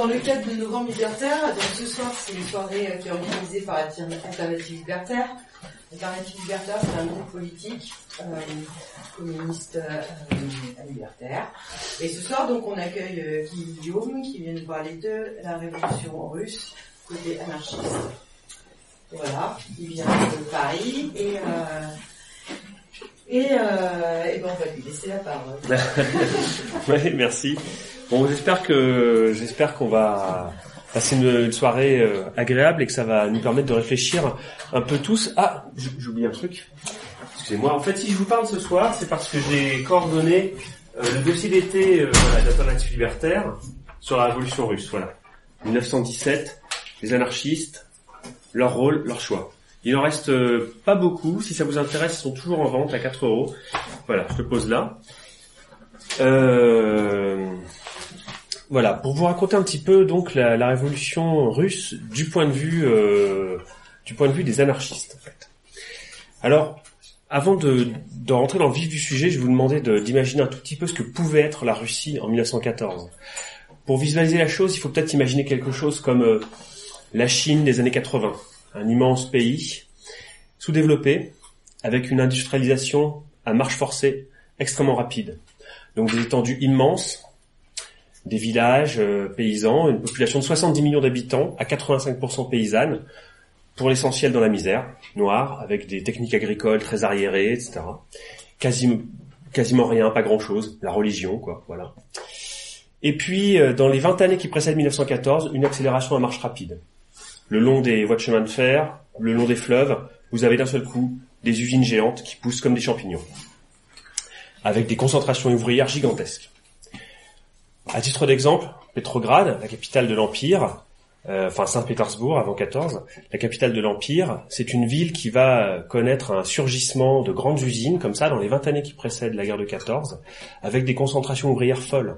dans le cadre de nos grands libertaires, donc ce soir, c'est une soirée euh, qui est organisée par Alternative Libertaire. Alternative Libertaire, c'est un groupe politique euh, communiste euh, libertaire. Et ce soir, donc, on accueille euh, Guillaume qui vient nous parler de la révolution russe côté anarchiste. Voilà, il vient de Paris et et, euh, et ben on va lui laisser la parole. oui, merci. Bon, j'espère que j'espère qu'on va passer une, soirée euh, agréable et que ça va nous permettre de réfléchir un peu tous. Ah, j'oublie un truc. Excusez-moi. En fait, si je vous parle ce soir, c'est parce que j'ai coordonné euh, le dossier d'été euh, voilà, libertaire sur la révolution russe. Voilà, 1917, les anarchistes, leur rôle, leur choix. Il en reste euh, pas beaucoup. Si ça vous intéresse, ils sont toujours en vente à 4 euros. Voilà, je te pose là. Euh, voilà, pour vous raconter un petit peu donc la, révolution russe du point de vue euh, du point de vue des anarchistes en fait. Alors, avant de, de rentrer dans le vif du sujet, je vais vous demander d'imaginer un tout petit peu ce que pouvait être la Russie en 1914. Pour visualiser la chose, il faut peut-être imaginer quelque chose comme euh, la Chine des années 80, un immense pays sous-développé avec une industrialisation à marche forcée extrêmement rapide. Donc des étendues immenses des villages euh, paysans, une population de 70 millions d'habitants à 85% paysanne, pour l'essentiel dans la misère, noire, avec des techniques agricoles très arriérées, etc. Quasiment, rien, pas grand-chose, la religion, quoi, voilà. Et puis, euh, dans les 20 années qui précèdent 1914, une accélération à marche rapide. Le long des voies de chemin de fer, le long des fleuves, vous avez d'un seul coup des usines géantes qui poussent comme des champignons, avec des concentrations ouvrières gigantesques. À titre d'exemple, Petrograd, la capitale de l'Empire, euh, enfin Saint-Pétersbourg avant 14, la capitale de l'Empire, c'est une ville qui va connaître un surgissement de grandes usines comme ça dans les 20 années qui précèdent la guerre de 14, avec des concentrations ouvrières folles.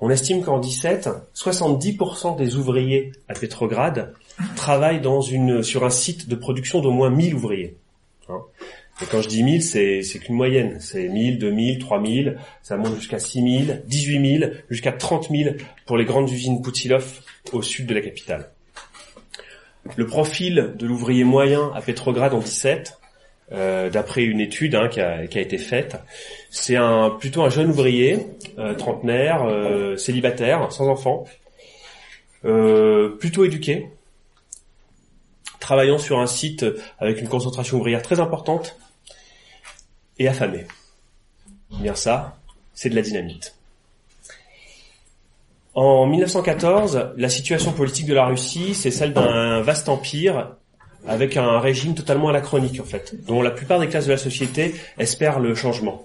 On estime qu'en 17, 70% des ouvriers à Petrograd travaillent dans une, sur un site de production d'au moins 1000 ouvriers. Et quand je dis 1000, c'est, c'est qu'une moyenne. C'est 1000, 2000, 3000, ça monte jusqu'à 6000, 18000, jusqu'à 30 000 pour les grandes usines Poutilov au sud de la capitale. Le profil de l'ouvrier moyen à Petrograd en 17, euh, d'après une étude hein, qui, a, qui, a, été faite, c'est un, plutôt un jeune ouvrier, euh, trentenaire, euh, célibataire, sans enfant, euh, plutôt éduqué, travaillant sur un site avec une concentration ouvrière très importante, et affamé. Bien ça, c'est de la dynamite. En 1914, la situation politique de la Russie, c'est celle d'un vaste empire avec un régime totalement anachronique en fait, dont la plupart des classes de la société espèrent le changement.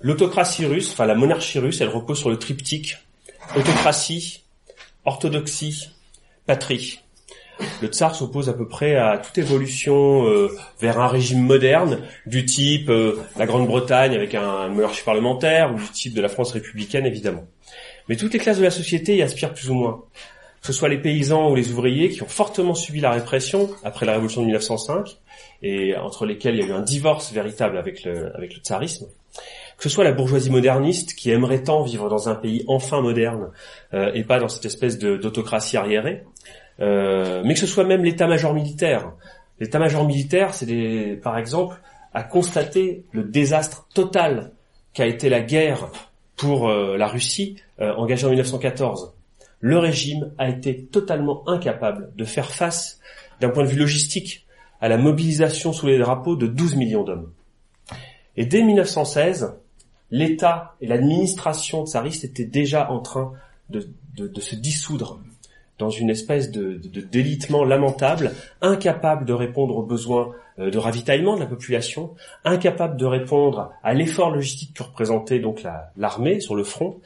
L'autocratie russe, enfin la monarchie russe, elle repose sur le triptyque autocratie, orthodoxie, patrie le tsar s'oppose à peu près à toute évolution euh, vers un régime moderne du type euh, la Grande-Bretagne avec un, monarchie parlementaire ou du type de la France républicaine évidemment. Mais toutes les classes de la société y aspirent plus ou moins. Que ce soit les paysans ou les ouvriers qui ont fortement subi la répression après la révolution de 1905 et entre lesquels il y a eu un divorce véritable avec le, tsarisme que ce soit la bourgeoisie moderniste qui aimerait tant vivre dans un pays enfin moderne euh, et pas dans cette espèce d'autocratie arriérée, mais que ce soit même l'état-major militaire. L'état-major militaire, c'est par exemple à constater le désastre total qu'a été la guerre pour euh, la Russie euh, engagée en 1914. Le régime a été totalement incapable de faire face, d'un point de vue logistique, à la mobilisation sous les drapeaux de 12 millions d'hommes. Et dès 1916, l'État et l'administration tsariste étaient déjà en train de se dissoudre dans une espèce de, délitement lamentable, incapable de répondre aux besoins euh, de ravitaillement de la population, incapable de répondre à l'effort logistique que représentait donc l'armée sur le front,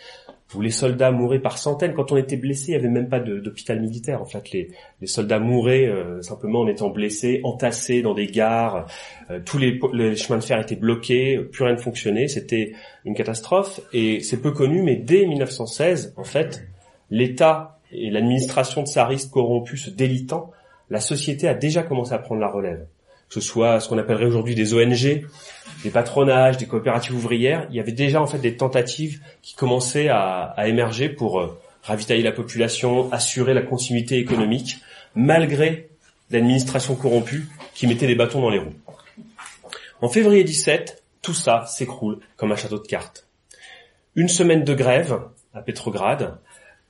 où les soldats mouraient par centaines. Quand on était blessé, il n'y avait même pas d'hôpital militaire. En fait, les, soldats mouraient euh, simplement en étant blessés, entassés dans des gares. Euh, tous les, les, chemins de fer étaient bloqués, plus rien ne fonctionnait. C'était une catastrophe. Et c'est peu connu, mais dès 1916, en fait, l'État et l'administration tsariste corrompue se délitant, la société a déjà commencé à prendre la relève. Que ce soit ce qu'on appellerait aujourd'hui des ONG, des patronages, des coopératives ouvrières, il y avait déjà en fait des tentatives qui commençaient à, émerger pour euh, ravitailler la population, assurer la continuité économique, malgré l'administration corrompue qui mettait les bâtons dans les roues. En février 17, tout ça s'écroule comme un château de cartes. Une semaine de grève à Petrograd,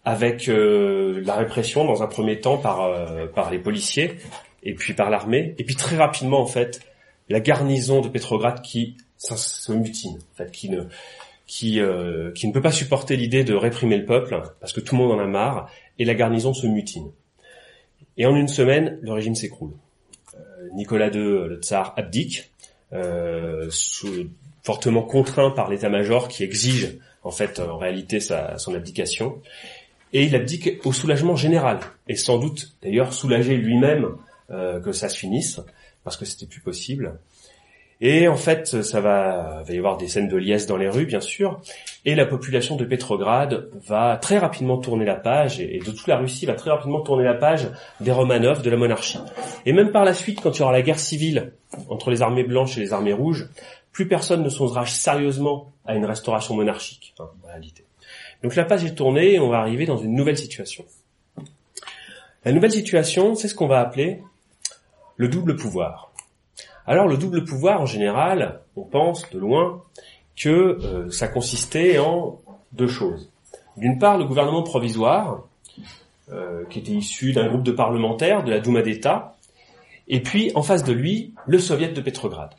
avec euh, la répression dans un premier temps par, euh, par les policiers et puis par l'armée, et puis très rapidement en fait la garnison de Petrograd qui se mutine, en fait, qui ne qui euh, qui ne peut pas supporter l'idée de réprimer le peuple parce que tout le monde en a marre et la garnison se mutine. Et en une semaine, le régime s'écroule. Nicolas II, le tsar, abdique, fortement contraint par l'état-major qui exige en fait en réalité sa, son abdication et il abdique au soulagement général, et sans doute d'ailleurs soulagé lui-même euh, que ça se finisse, parce que c'était plus possible. Et en fait, ça va, va y avoir des scènes de liesse dans les rues, bien sûr, et la population de Pétrograd va très rapidement tourner la page, et de toute la Russie va très rapidement tourner la page des Romanov, de la monarchie. Et même par la suite, quand il y aura la guerre civile entre les armées blanches et les armées rouges, plus personne ne songera sérieusement à une restauration monarchique, hein, en réalité. Donc la page est tournée et on va arriver dans une nouvelle situation. La nouvelle situation, c'est ce qu'on va appeler le double pouvoir. Alors le double pouvoir, en général, on pense de loin que euh, ça consistait en deux choses. D'une part, le gouvernement provisoire, euh, qui était issu d'un groupe de parlementaires de la Douma d'État, et puis en face de lui, le soviet de Petrograd,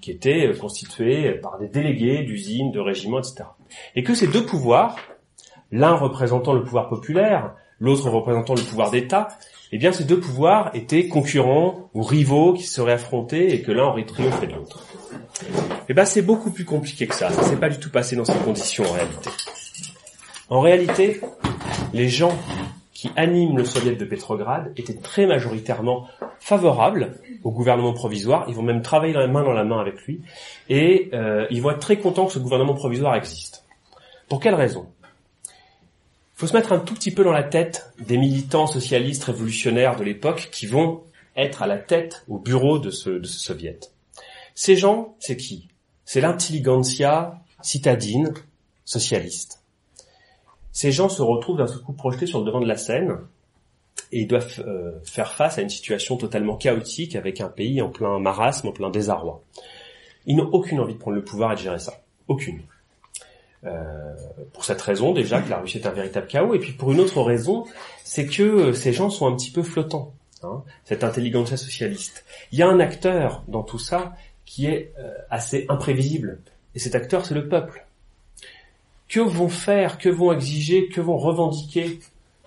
qui était euh, constitué par des délégués d'usines, de régiments, etc. Et que ces deux pouvoirs l'un représentant le pouvoir populaire, l'autre représentant le pouvoir d'État, eh bien ces deux pouvoirs étaient concurrents ou rivaux qui seraient affrontés et que l'un aurait triomphé de l'autre. Eh bien c'est beaucoup plus compliqué que ça. Ça s'est pas du tout passé dans ces conditions en réalité. En réalité, les gens qui animent le soviet de Petrograd étaient très majoritairement favorables au gouvernement provisoire. Ils vont même travailler main dans la main avec lui et euh, ils vont être très contents que ce gouvernement provisoire existe. Pour quelle raison? Faut se mettre un tout petit peu dans la tête des militants socialistes révolutionnaires de l'époque qui vont être à la tête au bureau de ce, de ce soviet. Ces gens, c'est qui? C'est l'intelligentsia citadine socialiste. Ces gens se retrouvent d'un seul coup projetés sur le devant de la scène et ils doivent euh, faire face à une situation totalement chaotique avec un pays en plein marasme, en plein désarroi. Ils n'ont aucune envie de prendre le pouvoir et de gérer ça. Aucune. Euh, pour cette raison déjà que la Russie est un véritable chaos, et puis pour une autre raison, c'est que euh, ces gens sont un petit peu flottants, hein, cette intelligence socialiste. Il y a un acteur dans tout ça qui est euh, assez imprévisible, et cet acteur c'est le peuple. Que vont faire, que vont exiger, que vont revendiquer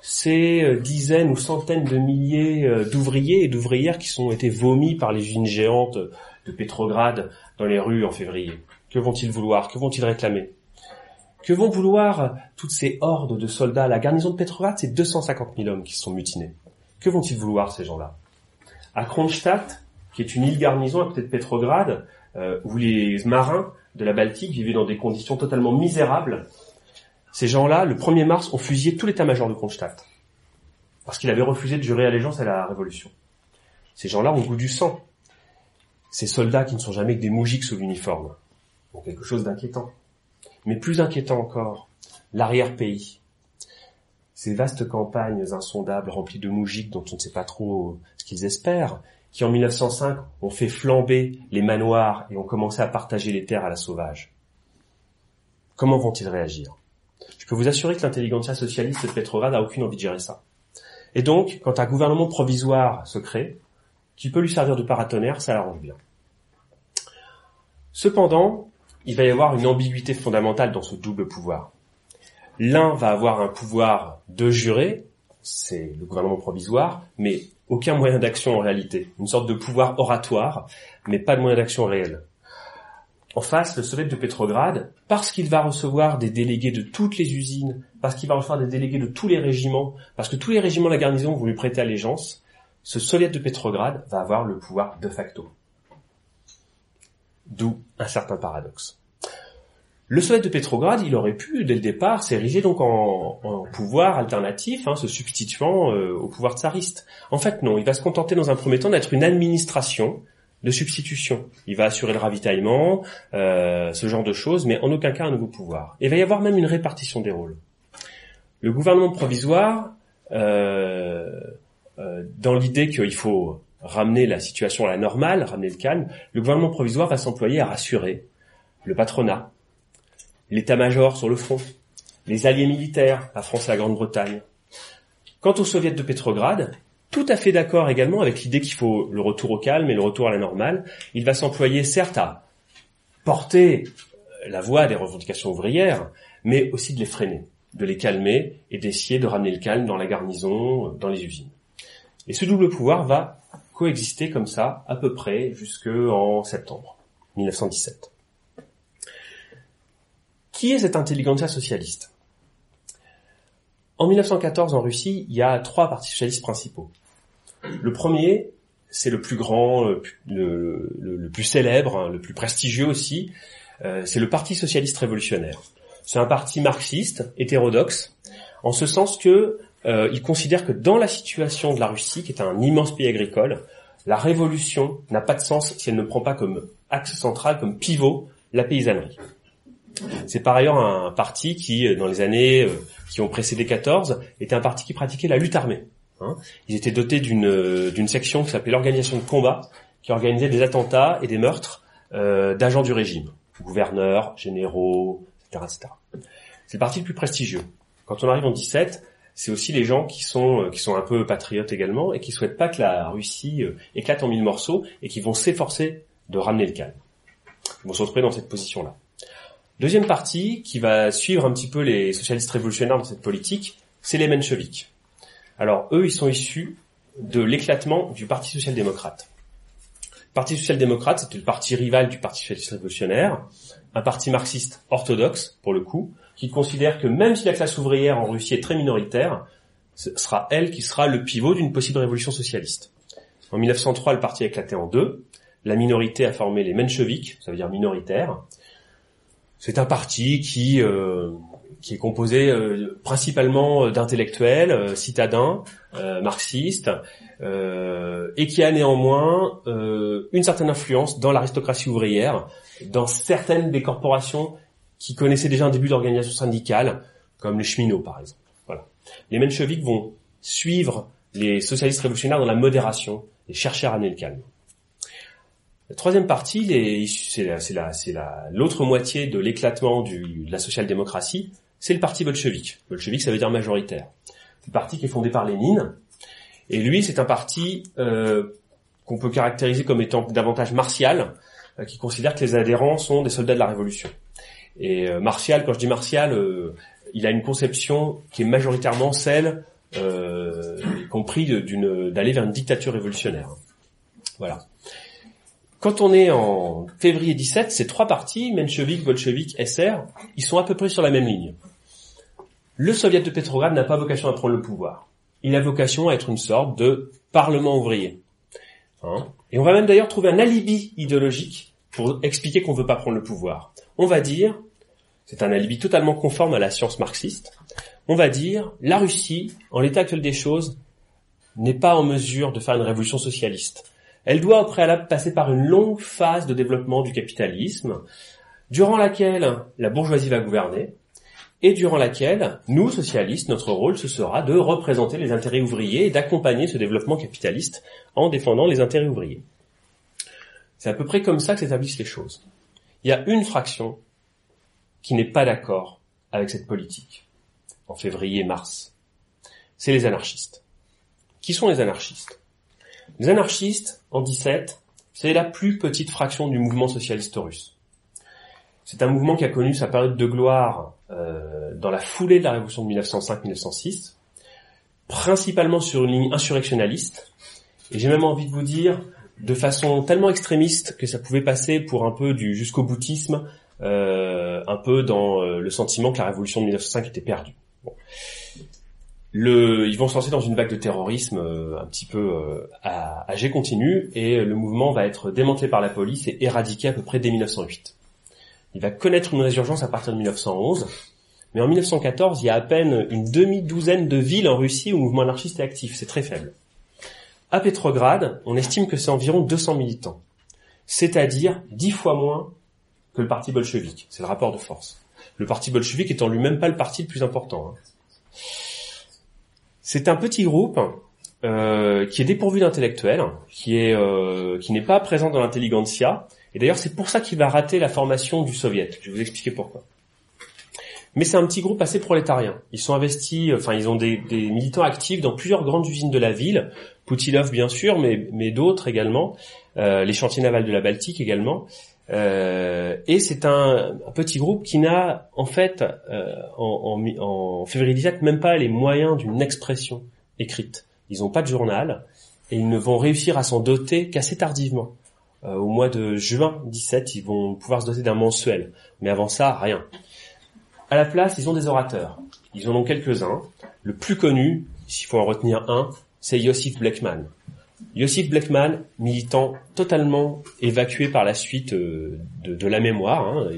ces dizaines ou centaines de milliers d'ouvriers et d'ouvrières qui sont été vomis par les usines géantes de Pétrograd dans les rues en février? Que vont-ils vouloir? Que vont-ils réclamer? Que vont vouloir toutes ces hordes de soldats? La garnison de Petrograd, c'est 250 000 hommes qui se sont mutinés. Que vont-ils vouloir, ces gens-là? À Kronstadt, qui est une île garnison à côté de Petrograd, euh, où les marins de la Baltique vivaient dans des conditions totalement misérables, ces gens-là, le 1er mars, ont fusillé tout l'état-major de Kronstadt. Parce qu'il avait refusé de jurer allégeance à la révolution. Ces gens-là ont goût du sang. Ces soldats qui ne sont jamais que des moujiks sous l'uniforme. quelque chose d'inquiétant. Mais plus inquiétant encore, l'arrière-pays. Ces vastes campagnes insondables remplies de moujiks dont on ne sait pas trop ce qu'ils espèrent, qui en 1905 ont fait flamber les manoirs et ont commencé à partager les terres à la sauvage. Comment vont-ils réagir? Je peux vous assurer que l'intelligentsia socialiste de Petrograd n'a aucune envie de gérer ça. Et donc, quand un gouvernement provisoire se crée, qui peut lui servir de paratonnerre, ça l'arrange bien. Cependant, il va y avoir une ambiguïté fondamentale dans ce double pouvoir. L'un va avoir un pouvoir de jurer, c'est le gouvernement provisoire, mais aucun moyen d'action en réalité. Une sorte de pouvoir oratoire, mais pas de moyen d'action réel. En face, le Soviet de Pétrograd, parce qu'il va recevoir des délégués de toutes les usines, parce qu'il va recevoir des délégués de tous les régiments, parce que tous les régiments de la garnison vont lui prêter allégeance, ce Soviet de Pétrograd va avoir le pouvoir de facto. D'où un certain paradoxe. Le Soviet de Pétrograd, il aurait pu, dès le départ, s'ériger donc en, pouvoir alternatif, hein, se substituant euh, au pouvoir tsariste. En fait, non, il va se contenter dans un premier temps d'être une administration de substitution. Il va assurer le ravitaillement, euh, ce genre de choses, mais en aucun cas un nouveau pouvoir. Il va y avoir même une répartition des rôles. Le gouvernement provisoire, euh, euh, dans l'idée qu'il faut ramener la situation à la normale, ramener le calme, le gouvernement provisoire va s'employer à rassurer le patronat, l'état-major sur le front, les alliés militaires, la France et la Grande-Bretagne. Quant au soviet de Pétrograd, tout à fait d'accord également avec l'idée qu'il faut le retour au calme et le retour à la normale, il va s'employer certes à porter la voix des revendications ouvrières, mais aussi de les freiner, de les calmer et d'essayer de ramener le calme dans la garnison, dans les usines. Et ce double pouvoir va coexister comme ça à peu près jusqu'en septembre 1917. Qui est cette intelligentsia socialiste? En 1914 en Russie, il y a trois partis socialistes principaux. Le premier, c'est le plus grand, le, plus célèbre, hein, le plus prestigieux aussi, euh, c'est le Parti socialiste révolutionnaire. C'est un parti marxiste, hétérodoxe, en ce sens que euh, il considère que dans la situation de la Russie, qui est un immense pays agricole, la révolution n'a pas de sens si elle ne prend pas comme axe central, comme pivot, la paysannerie. C'est par ailleurs un parti qui, euh, dans les années euh, qui ont précédé 14, était un parti qui pratiquait la lutte armée. Hein. Ils étaient dotés d'une d'une section qui s'appelait l'organisation de combat, qui organisait des attentats et des meurtres euh, d'agents du régime, gouverneurs, généraux, etc., etc. C'est le parti le plus prestigieux. Quand on arrive en 17, c'est aussi les gens qui sont euh, qui sont un peu patriotes également et qui souhaitent pas que la Russie euh, éclate en mille morceaux et qui vont s'efforcer de ramener le calme. Ils vont se retrouver dans cette position-là. Deuxième partie qui va suivre un petit peu les socialistes révolutionnaires dans cette politique, c'est les mencheviks. Alors eux, ils sont issus de l'éclatement du Parti social-démocrate. Le Parti social-démocrate, c'était le parti rival du Parti socialiste révolutionnaire, un parti marxiste orthodoxe pour le coup, qui considère que même si la classe ouvrière en Russie est très minoritaire, ce sera elle qui sera le pivot d'une possible révolution socialiste. En 1903, le parti a éclaté en deux. La minorité a formé les mencheviks, ça veut dire minoritaire. C'est un parti qui euh, qui est composé euh, principalement d'intellectuels, euh, citadins, marxistes, et qui a néanmoins une certaine influence dans l'aristocratie ouvrière, dans certaines des corporations qui connaissaient déjà un début d'organisation syndicale, comme les cheminots par exemple. Voilà. Les mencheviks vont suivre les socialistes révolutionnaires dans la modération et chercher à ramener le calme. La troisième partie, c'est l'autre moitié de l'éclatement de la social-démocratie, c'est le parti bolchevique. Bolchevique, ça veut dire majoritaire. C'est le parti qui est fondé par Lénine. Et lui, c'est un parti euh, qu'on peut caractériser comme étant davantage martial, euh, qui considère que les adhérents sont des soldats de la Révolution. Et euh, Martial, quand je dis Martial, euh, il a une conception qui est majoritairement celle, euh, y compris d'une d'aller vers une dictature révolutionnaire. Voilà. Quand on est en février 17, ces trois partis, mencheviks, bolcheviks, SR, ils sont à peu près sur la même ligne. Le soviet de Petrograd n'a pas vocation à prendre le pouvoir. Il a vocation à être une sorte de parlement ouvrier. Hein Et on va même d'ailleurs trouver un alibi idéologique pour expliquer qu'on ne veut pas prendre le pouvoir on va dire, c'est un alibi totalement conforme à la science marxiste, on va dire, la Russie, en l'état actuel des choses, n'est pas en mesure de faire une révolution socialiste. Elle doit au préalable passer par une longue phase de développement du capitalisme, durant laquelle la bourgeoisie va gouverner, et durant laquelle, nous, socialistes, notre rôle, ce sera de représenter les intérêts ouvriers et d'accompagner ce développement capitaliste en défendant les intérêts ouvriers. C'est à peu près comme ça que s'établissent les choses. Il y a une fraction qui n'est pas d'accord avec cette politique en février mars. C'est les anarchistes. Qui sont les anarchistes? Les anarchistes, en 17, c'est la plus petite fraction du mouvement socialiste russe. C'est un mouvement qui a connu sa période de gloire euh, dans la foulée de la révolution de 1905-1906, principalement sur une ligne insurrectionnaliste, et j'ai même envie de vous dire de façon tellement extrémiste que ça pouvait passer pour un peu du jusqu'au boutisme, un peu dans euh, le sentiment que la révolution de 1905 était perdue. Le, ils vont se lancer dans une vague de terrorisme euh, un petit peu à, à jet continu et le mouvement va être démantelé par la police et éradiqué à peu près dès 1908. Il va connaître une résurgence à partir de 1911, mais en 1914, il y a à peine une demi-douzaine de villes en Russie où le mouvement anarchiste est actif. C'est très faible. À Petrograd, on estime que c'est environ 200 militants, c'est-à-dire 10 fois moins que le parti bolchevique. C'est le rapport de force. Le parti bolchevique étant lui-même pas le parti le plus important. Hein. C'est un petit groupe euh, qui est dépourvu d'intellectuels, qui est euh, qui n'est pas présent dans l'intelligentsia, et d'ailleurs c'est pour ça qu'il va rater la formation du soviet. Je vais vous expliquer pourquoi. Mais c'est un petit groupe assez prolétarien. Ils sont investis, enfin ils ont des, militants actifs dans plusieurs grandes usines de la ville, Poutilov bien sûr, mais, mais d'autres également, euh, les chantiers navals de la Baltique également. Euh, et c'est un, petit groupe qui n'a en fait euh, en, en, en, février 17 même pas les moyens d'une expression écrite. Ils n'ont pas de journal et ils ne vont réussir à s'en doter qu'assez tardivement. Euh, au mois de juin 17, ils vont pouvoir se doter d'un mensuel, mais avant ça, rien. À la place, ils ont des orateurs. Ils en ont quelques-uns. Le plus connu, s'il faut en retenir un, c'est Yossif Blackman. Yossif Blackman, militant totalement évacué par la suite euh, de, la mémoire. Hein,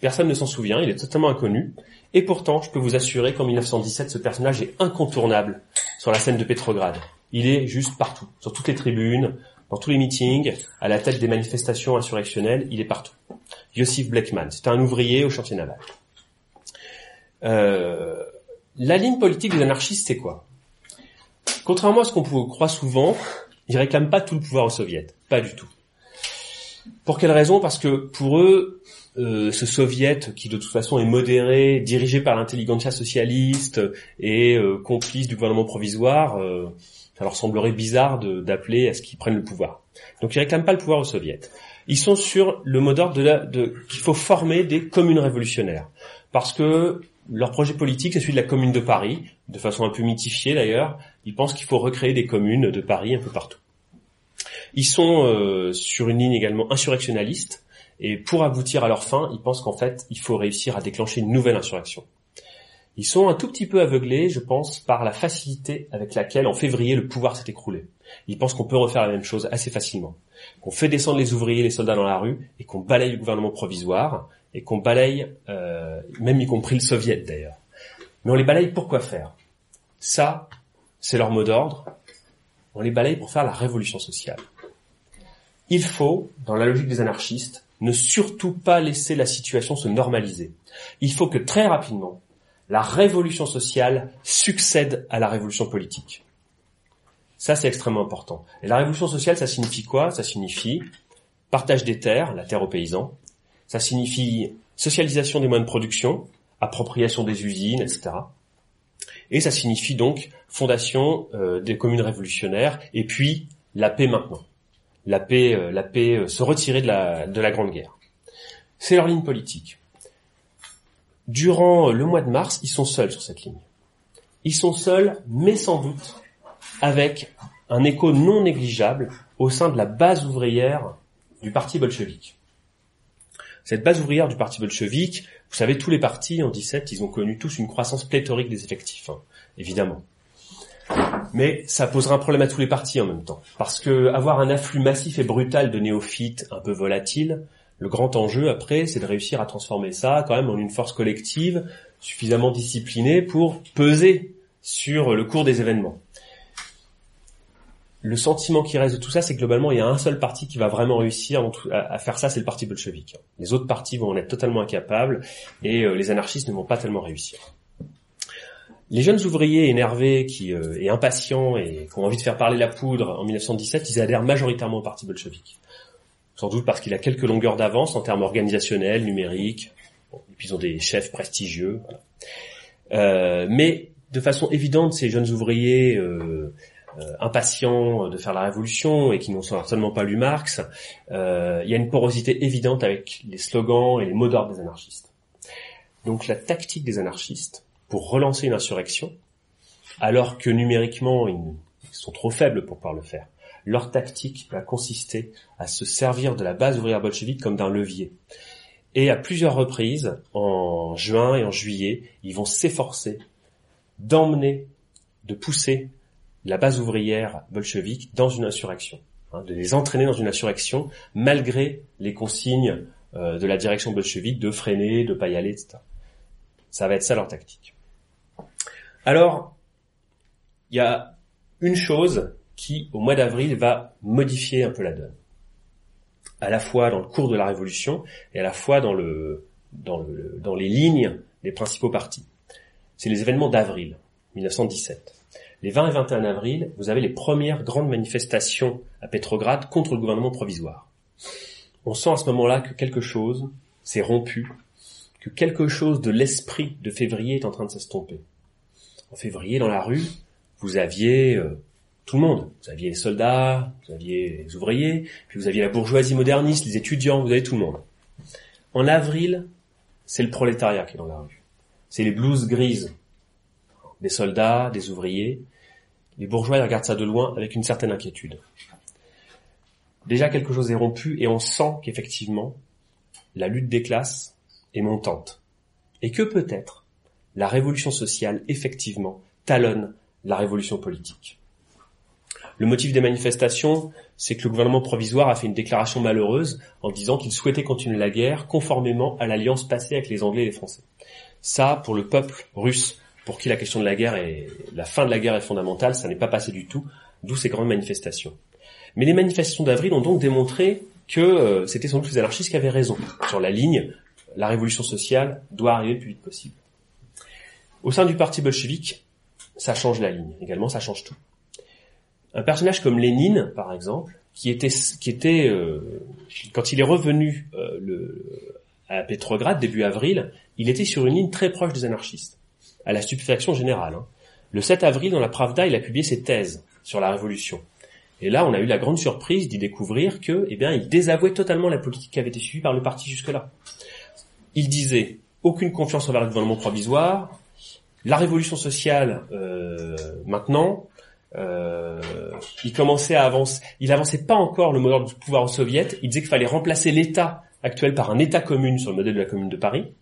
personne ne s'en souvient, il est totalement inconnu. Et pourtant, je peux vous assurer qu'en 1917, ce personnage est incontournable sur la scène de Pétrograd. Il est juste partout, sur toutes les tribunes, dans tous les meetings, à la tête des manifestations insurrectionnelles, il est partout. Yossif Blackman, c'est un ouvrier au chantier naval. Euh, la ligne politique des anarchistes, c'est quoi? Contrairement à ce qu'on croit souvent, ils réclament pas tout le pouvoir aux soviets, pas du tout. Pour quelle raison? Parce que pour eux, euh, ce soviet qui de toute façon est modéré, dirigé par l'intelligentsia socialiste et euh, complice du gouvernement provisoire, euh, ça leur semblerait bizarre d'appeler à ce qu'ils prennent le pouvoir. Donc ils réclament pas le pouvoir aux soviets. Ils sont sur le mot d'ordre qu'il faut former des communes révolutionnaires parce que leur projet politique, c'est celui de la commune de Paris, de façon un peu mythifiée d'ailleurs. Ils pensent qu'il faut recréer des communes de Paris un peu partout. Ils sont euh, sur une ligne également insurrectionnaliste, et pour aboutir à leur fin, ils pensent qu'en fait, il faut réussir à déclencher une nouvelle insurrection. Ils sont un tout petit peu aveuglés, je pense, par la facilité avec laquelle, en février, le pouvoir s'est écroulé. Ils pensent qu'on peut refaire la même chose assez facilement. Qu'on fait descendre les ouvriers et les soldats dans la rue, et qu'on balaye le gouvernement provisoire, et qu'on balaye, euh, même y compris le soviet d'ailleurs. Mais on les balaye pour quoi faire? Ça, c'est leur mot d'ordre. On les balaye pour faire la révolution sociale. Il faut, dans la logique des anarchistes, ne surtout pas laisser la situation se normaliser. Il faut que très rapidement, la révolution sociale succède à la révolution politique. Ça, c'est extrêmement important. Et la révolution sociale, ça signifie quoi? Ça signifie partage des terres, la terre aux paysans, ça signifie socialisation des moyens de production, appropriation des usines, etc. Et ça signifie donc fondation euh, des communes révolutionnaires et puis la paix maintenant. La paix, euh, la paix, euh, se retirer de la, de la Grande Guerre. C'est leur ligne politique. Durant le mois de mars, ils sont seuls sur cette ligne. Ils sont seuls, mais sans doute avec un écho non négligeable au sein de la base ouvrière du parti bolchevique. Cette base ouvrière du parti bolchevique, vous savez, tous les partis en 17, ils ont connu tous une croissance pléthorique des effectifs, hein, évidemment. Mais ça posera un problème à tous les partis en même temps. Parce que avoir un afflux massif et brutal de néophytes un peu volatiles, le grand enjeu après, c'est de réussir à transformer ça quand même en une force collective suffisamment disciplinée pour peser sur le cours des événements le sentiment qui reste de tout ça, c'est que globalement, il y a un seul parti qui va vraiment réussir à faire ça, c'est le parti bolchevique. Les autres partis vont en être totalement incapables et euh, les anarchistes ne vont pas tellement réussir. Les jeunes ouvriers énervés qui, euh, et impatients et qui ont envie de faire parler la poudre en 1917, ils adhèrent majoritairement au parti bolchevique. Sans doute parce qu'il a quelques longueurs d'avance en termes organisationnels, numériques, et puis ils ont des chefs prestigieux. Euh, mais de façon évidente, ces jeunes ouvriers euh, impatients de faire la révolution et qui n'ont certainement pas lu Marx, euh, il y a une porosité évidente avec les slogans et les mots d'ordre des anarchistes. Donc la tactique des anarchistes pour relancer une insurrection, alors que numériquement ils sont trop faibles pour pouvoir le faire, leur tactique va consister à se servir de la base ouvrière bolchevique comme d'un levier. Et à plusieurs reprises, en juin et en juillet, ils vont s'efforcer d'emmener, de pousser la base ouvrière bolchevique dans une insurrection, hein, de les entraîner dans une insurrection malgré les consignes euh, de la direction bolchevique de freiner, de pas y aller, etc. Ça va être ça leur tactique. Alors, il y a une chose qui, au mois d'avril, va modifier un peu la donne. À la fois dans le cours de la révolution et à la fois dans le, dans, le, dans les lignes des principaux partis. c'est les événements d'avril 1917. Les 20 et 21 avril, vous avez les premières grandes manifestations à Petrograd contre le gouvernement provisoire. On sent à ce moment-là que quelque chose s'est rompu, que quelque chose de l'esprit de février est en train de s'estomper. En février, dans la rue, vous aviez euh, tout le monde. Vous aviez les soldats, vous aviez les ouvriers, puis vous aviez la bourgeoisie moderniste, les étudiants, vous avez tout le monde. En avril, c'est le prolétariat qui est dans la rue. C'est les blouses grises des soldats, des ouvriers. Les bourgeois regardent ça de loin avec une certaine inquiétude. Déjà quelque chose est rompu et on sent qu'effectivement la lutte des classes est montante. Et que peut-être la révolution sociale effectivement talonne la révolution politique. Le motif des manifestations, c'est que le gouvernement provisoire a fait une déclaration malheureuse en disant qu'il souhaitait continuer la guerre conformément à l'alliance passée avec les Anglais et les Français. Ça, pour le peuple russe, pour qui la question de la guerre et la fin de la guerre est fondamentale, ça n'est pas passé du tout, d'où ces grandes manifestations. Mais les manifestations d'avril ont donc démontré que euh, c'était sans doute les anarchistes qui avaient raison sur la ligne la révolution sociale doit arriver le plus vite possible. Au sein du parti bolchevique, ça change la ligne. Également, ça change tout. Un personnage comme Lénine, par exemple, qui était, qui était, euh, quand il est revenu euh, à Petrograd début avril, il était sur une ligne très proche des anarchistes, à la stupéfaction générale. Hein. Le 7 avril, dans la Pravda, il a publié ses thèses sur la révolution. Et là, on a eu la grande surprise d'y découvrir que, eh bien, il désavouait totalement la politique qui avait été suivie par le parti jusque-là. Il disait aucune confiance envers le gouvernement provisoire, la révolution sociale euh, maintenant, euh, il commençait à avancer, il avançait pas encore le modèle du pouvoir soviet, il disait qu'il fallait remplacer l'État actuel par un État commune sur le modèle de la commune de Paris,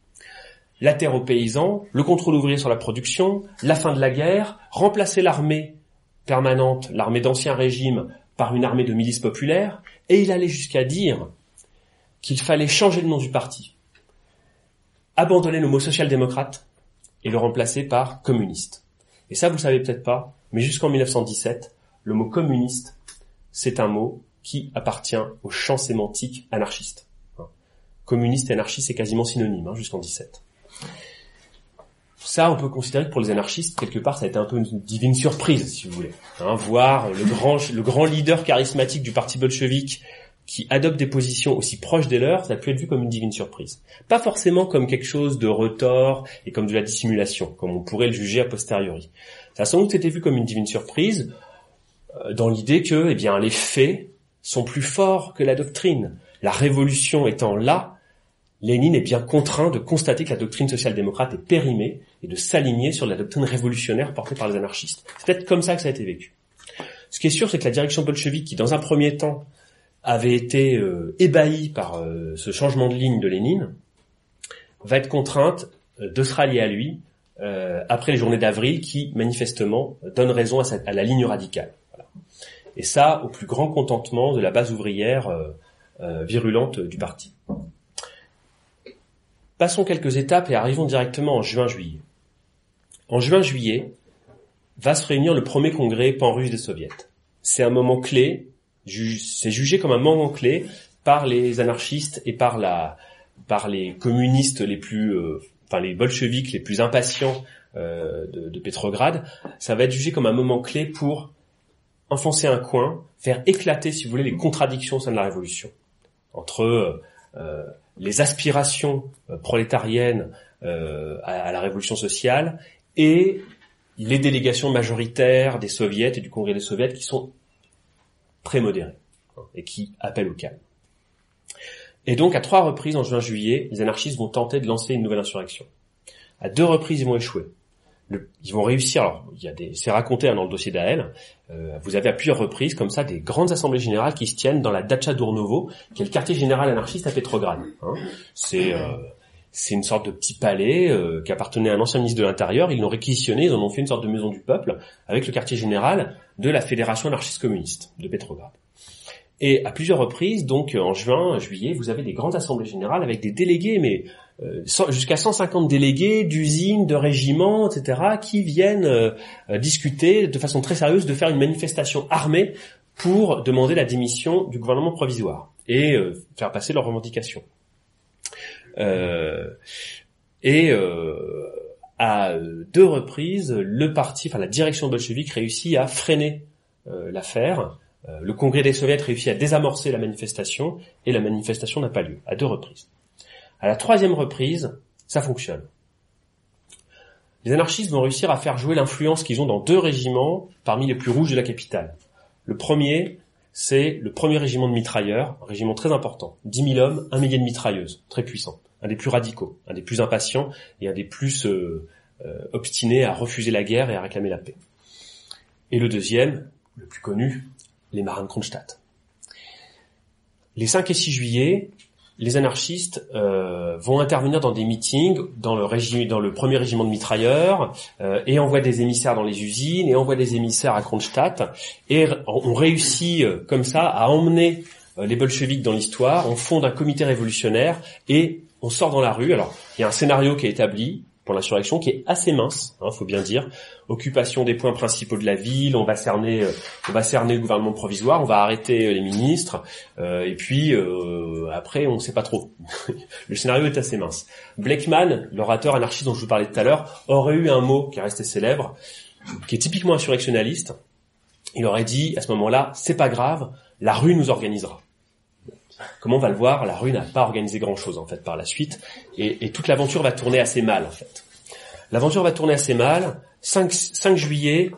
la terre aux paysans, le contrôle ouvrier sur la production, la fin de la guerre, remplacer l'armée permanente, l'armée d'ancien régime, par une armée de milices populaires, et il allait jusqu'à dire qu'il fallait changer le nom du parti, abandonner le mot social-démocrate et le remplacer par communiste. Et ça, vous le savez peut-être pas, mais jusqu'en 1917, le mot communiste, c'est un mot qui appartient au champ sémantique anarchiste. Hein. Communiste et anarchiste, c'est quasiment synonyme hein, jusqu'en 17. Ça, on peut considérer que pour les anarchistes, quelque part, ça a été un peu une divine surprise, si vous voulez. Hein, voir le grand, le grand leader charismatique du parti bolchevique qui adopte des positions aussi proches des leurs, ça a pu être vu comme une divine surprise. Pas forcément comme quelque chose de retort et comme de la dissimulation, comme on pourrait le juger a posteriori. Ça a sans doute été vu comme une divine surprise, euh, dans l'idée que, eh bien, les faits sont plus forts que la doctrine. La révolution étant là, Lénine est bien contraint de constater que la doctrine social-démocrate est périmée et de s'aligner sur la doctrine révolutionnaire portée par les anarchistes. C'est peut-être comme ça que ça a été vécu. Ce qui est sûr, c'est que la direction bolchevique, qui dans un premier temps avait été euh, ébahi par euh, ce changement de ligne de Lénine, va être contrainte euh, de se rallier à lui après les journées d'avril qui, manifestement, donnent raison à, la ligne radicale. Et ça, au plus grand contentement de la base ouvrière virulente du parti. Passons quelques étapes et arrivons directement en juin-juillet. En juin-juillet, va se réunir le premier congrès pan-russe des soviets. C'est un moment clé c'est jugé comme un moment clé par les anarchistes et par la par les communistes les plus euh, enfin les bolcheviks les plus impatients euh, de, de ça va être jugé comme un moment clé pour enfoncer un coin, faire éclater, si vous voulez, les contradictions au sein de la révolution entre euh, les aspirations euh, prolétariennes euh, à, la révolution sociale et les délégations majoritaires des soviets et du congrès des soviets qui sont très modéré hein, et qui appelle au calme. Et donc, à trois reprises en juin-juillet, les anarchistes vont tenter de lancer une nouvelle insurrection. À deux reprises, ils vont échouer. Ils vont réussir. Alors, il y a des, c'est raconté hein, dans le dossier d'Ael. Euh, vous avez à plusieurs reprises, comme ça, des grandes assemblées générales qui se tiennent dans la Dacha d'Ournovo, qui est le quartier général anarchiste à Petrograd. Hein. C'est euh, une sorte de petit palais euh, qui appartenait à un ancien ministre de l'Intérieur. Ils l'ont réquisitionné, ils en ont fait une sorte de maison du peuple avec le quartier général de la Fédération anarchiste communiste de Petrograd. Et à plusieurs reprises, donc en juin, juillet, vous avez des grandes assemblées générales avec des délégués, mais jusqu'à 150 délégués d'usines, de régiments, etc., qui viennent euh, discuter de façon très sérieuse de faire une manifestation armée pour demander la démission du gouvernement provisoire et faire passer leurs revendications. Euh, et euh, à euh, deux reprises, le parti, enfin la direction bolchevique réussit à freiner euh, l'affaire. Euh, le Congrès des Soviets réussit à désamorcer la manifestation et la manifestation n'a pas lieu à deux reprises. À la troisième reprise, ça fonctionne. Les anarchistes vont réussir à faire jouer l'influence qu'ils ont dans deux régiments parmi les plus rouges de la capitale. Le premier, c'est le premier régiment de mitrailleurs, un régiment très important. 10 000 hommes, un millier de mitrailleuses, très puissant. Un des plus radicaux, un des plus impatients et un des plus euh, euh, obstinés à refuser la guerre et à réclamer la paix. Et le deuxième, le plus connu, les marins de Kronstadt. Les 5 et 6 juillet, les anarchistes euh, vont intervenir dans des meetings dans le, régime, dans le premier régiment de mitrailleurs euh, et envoient des émissaires dans les usines et envoient des émissaires à Kronstadt et on réussit euh, comme ça à emmener euh, les bolcheviks dans l'histoire, on fonde un comité révolutionnaire et on sort dans la rue. Alors il y a un scénario qui est établi, pour l'insurrection qui est assez mince, hein, faut bien dire. Occupation des points principaux de la ville, on va cerner, euh, on va cerner le gouvernement provisoire, on va arrêter euh, les ministres, euh, et puis après on ne sait pas trop. le scénario est assez mince. Blakeman, l'orateur anarchiste dont je vous parlais tout à l'heure, aurait eu un mot qui est resté célèbre, qui est typiquement insurrectionnaliste. Il aurait dit à ce moment-là, c'est pas grave, la rue nous organisera. Comme on va le voir, la rue n'a pas organisé grand-chose en fait par la suite, et, toute l'aventure va tourner assez mal en fait. L'aventure va tourner assez mal. 5, 5 juillet,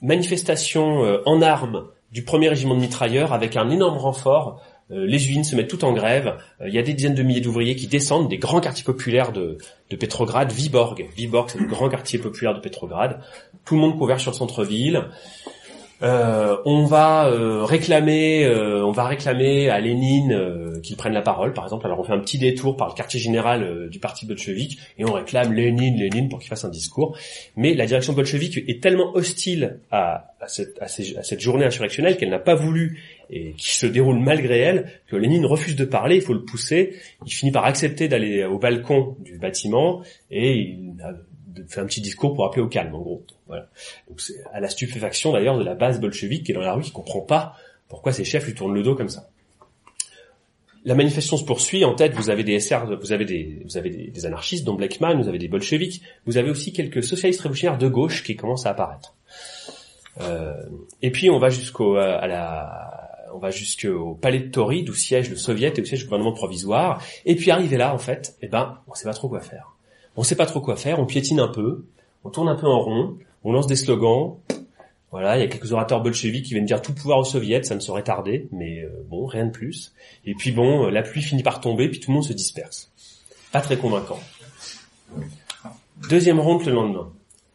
manifestation euh, en armes du premier régiment de mitrailleurs avec un énorme renfort. Euh, les usines se mettent toutes en grève. Euh, il y a des dizaines de milliers d'ouvriers qui descendent des grands quartiers populaires de, de Viborg. Viborg, c'est le grand quartier populaire de Petrograd. Tout le monde couvert sur le centre-ville. Euh, on va euh, réclamer, euh, on va réclamer à Lénine qu'il prenne la parole, par exemple. Alors on fait un petit détour par le quartier général du parti bolchevique et on réclame Lénine, Lénine pour qu'il fasse un discours. Mais la direction bolchevique est tellement hostile à, cette, à, cette, journée insurrectionnelle qu'elle n'a pas voulu et qui se déroule malgré elle que Lénine refuse de parler. Il faut le pousser. Il finit par accepter d'aller au balcon du bâtiment et il fait un petit discours pour appeler au calme, en gros. Donc c'est à la stupéfaction d'ailleurs de la base bolchevique qui est dans la rue, qui comprend pas pourquoi ses chefs lui tournent le dos comme ça. La manifestation se poursuit. En tête, vous avez des SR, vous avez des, anarchistes, dont Blackman, vous avez des bolcheviques, vous avez aussi quelques socialistes révolutionnaires de gauche qui commencent à apparaître. Euh, et puis on va jusqu'au la, on va jusqu'au palais de Tauride où siège le soviet et où siège le gouvernement provisoire. Et puis arrivé là, en fait, eh ben, on sait pas trop quoi faire. On sait pas trop quoi faire. On piétine un peu, on tourne un peu en rond on lance des slogans. Voilà, il y a quelques orateurs bolcheviques qui viennent dire tout pouvoir aux soviets, ça ne saurait tarder, mais euh, bon, rien de plus. Et puis bon, euh, la pluie finit par tomber, puis tout le monde se disperse. Pas très convaincant. Deuxième ronde le lendemain.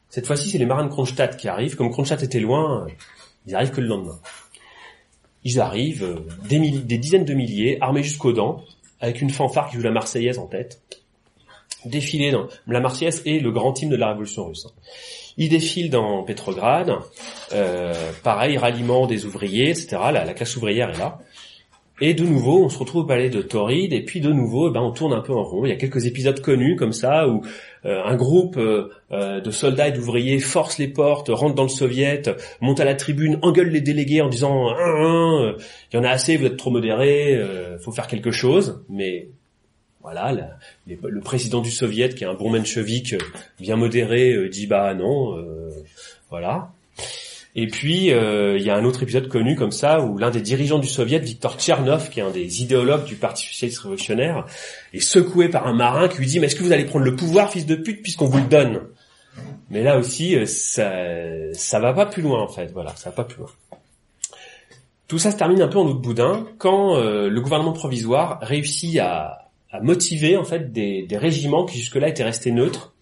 Cette fois-ci, c'est les marins de Kronstadt qui arrivent. Comme Kronstadt était loin, euh, ils arrivent que le lendemain. Ils arrivent, des, des dizaines de milliers, armés jusqu'aux dents, avec une fanfare qui joue la Marseillaise en tête. Défilé dans la Marseillaise et le grand hymne de la Révolution russe. Il défile dans Petrograd, euh, pareil, ralliement des ouvriers, etc. La, classe ouvrière est là. Et de nouveau, on se retrouve au palais de Tauride, et puis de nouveau, eh ben, on tourne un peu en rond. Il y a quelques épisodes connus comme ça, où euh, un groupe euh, de soldats et d'ouvriers force les portes, rentre dans le soviet, monte à la tribune, engueule les délégués en disant « il y en a assez, vous êtes trop modérés, faut faire quelque chose », mais voilà, le président du soviet, qui est un bon euh, bien modéré, euh, dit bah non, euh, voilà. Et puis il y a un autre épisode connu comme ça où l'un des dirigeants du soviet, Viktor Tchernov, qui est un des idéologues du Parti socialiste révolutionnaire, est secoué par un marin qui lui dit mais est-ce que vous allez prendre le pouvoir, fils de pute, puisqu'on vous le donne? Mais là aussi, ça ça va pas plus loin en fait, voilà, ça va pas plus loin. Tout ça se termine un peu en autre boudin quand le gouvernement provisoire réussit à, à motiver en fait des, régiments qui jusque-là étaient restés neutres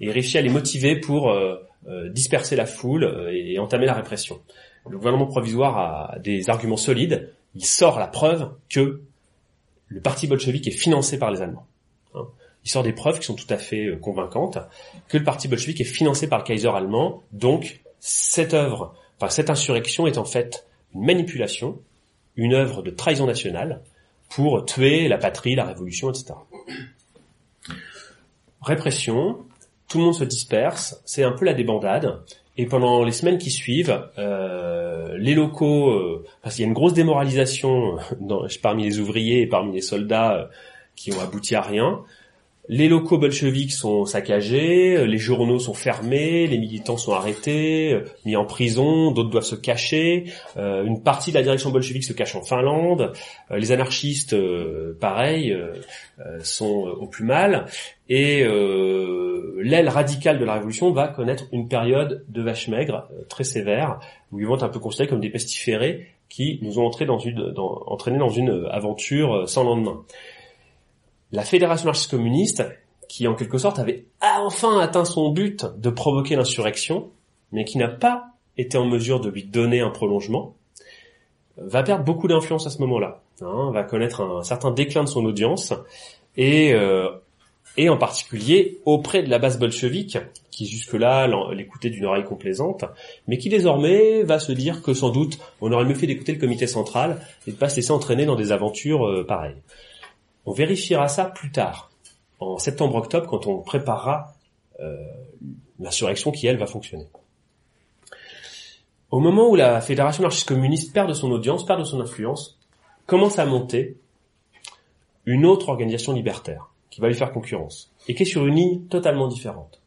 et réussit à les motiver pour euh, euh, disperser la foule euh, et, entamer la répression. Le gouvernement provisoire a des arguments solides. Il sort la preuve que le parti bolchevique est financé par les Allemands. Hein. Il sort des preuves qui sont tout à fait convaincantes que le parti bolchevique est financé par le Kaiser allemand. Donc cette œuvre, enfin cette insurrection est en fait une manipulation, une œuvre de trahison nationale pour tuer la patrie, la révolution, etc. Répression, tout le monde se disperse, c'est un peu la débandade. Et pendant les semaines qui suivent, euh, les locaux, euh, parce qu'il y a une grosse démoralisation dans, parmi les ouvriers et parmi les soldats euh, qui ont abouti à rien. Les locaux bolcheviques sont saccagés, les journaux sont fermés, les militants sont arrêtés, mis en prison, d'autres doivent se cacher. une partie de la direction bolchevique se cache en Finlande. les anarchistes, pareil, sont au plus mal. Et l'aile radicale de la révolution va connaître une période de vache maigre très sévère, où ils vont être un peu considérés comme des pestiférés qui nous ont entraînés dans une aventure sans lendemain la Fédération anarchiste communiste, qui en quelque sorte avait enfin atteint son but de provoquer l'insurrection, mais qui n'a pas été en mesure de lui donner un prolongement, va perdre beaucoup d'influence à ce moment-là, hein, va connaître un, certain déclin de son audience, et, euh, et en particulier auprès de la base bolchevique, qui jusque-là l'écoutait d'une oreille complaisante, mais qui désormais va se dire que sans doute on aurait mieux fait d'écouter le comité central et de pas se laisser entraîner dans des aventures euh, pareilles. On vérifiera ça plus tard, en septembre-octobre, quand on préparera euh, l'insurrection qui, elle, va fonctionner. Au moment où la Fédération anarchiste communiste perd de son audience, perd de son influence, commence à monter une autre organisation libertaire qui va lui faire concurrence et qui est sur une ligne totalement différente.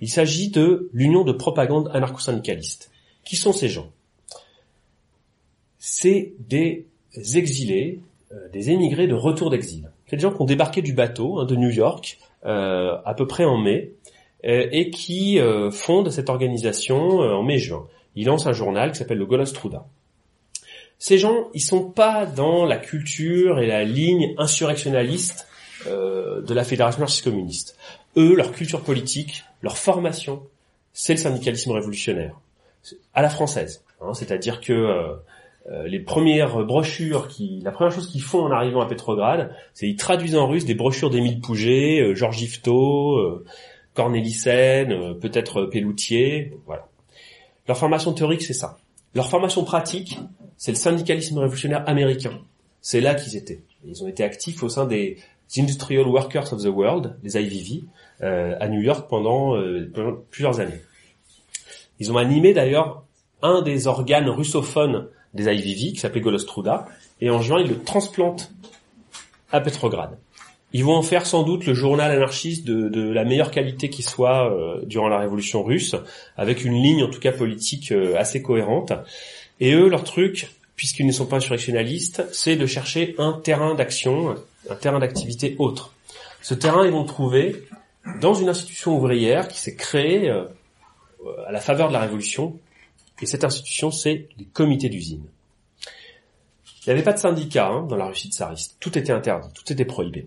Il s'agit de l'Union de propagande anarcho-syndicaliste. Qui sont ces gens? C'est des exilés des émigrés de retour d'exil. C'est des gens qui ont débarqué du bateau hein, de New York euh, à peu près en mai euh, et qui fondent cette organisation en mai-juin. Ils lancent un journal qui s'appelle le Golostruda. Ces gens, ils sont pas dans la culture et la ligne insurrectionnaliste de la Fédération anarchiste communiste. Eux, leur culture politique, leur formation, c'est le syndicalisme révolutionnaire, à la française. Hein, C'est-à-dire que euh, les premières brochures qui, la première chose qu'ils font en arrivant à Petrograd, c'est ils traduisent en russe des brochures d'Émile Pouget, euh, Georges Yvetot, euh, Cornelissen, peut-être Pelloutier, voilà. Leur formation théorique, c'est ça. Leur formation pratique, c'est le syndicalisme révolutionnaire américain. C'est là qu'ils étaient. Ils ont été actifs au sein des Industrial Workers of the World, les IVV, à New York pendant plusieurs années. Ils ont animé d'ailleurs un des organes russophones des IVV qui s'appelait Golostruda, et en juin, ils le transplantent à Petrograd. Ils vont en faire sans doute le journal anarchiste de, la meilleure qualité qui soit euh, durant la révolution russe, avec une ligne en tout cas politique euh, assez cohérente. Et eux, leur truc, puisqu'ils ne sont pas insurrectionnalistes, c'est de chercher un terrain d'action, un terrain d'activité autre. Ce terrain, ils vont le trouver dans une institution ouvrière qui s'est créée euh, à la faveur de la révolution, et cette institution, c'est les comités d'usine. Il n'y avait pas de syndicat hein, dans la Russie tsariste. Tout était interdit, tout était prohibé.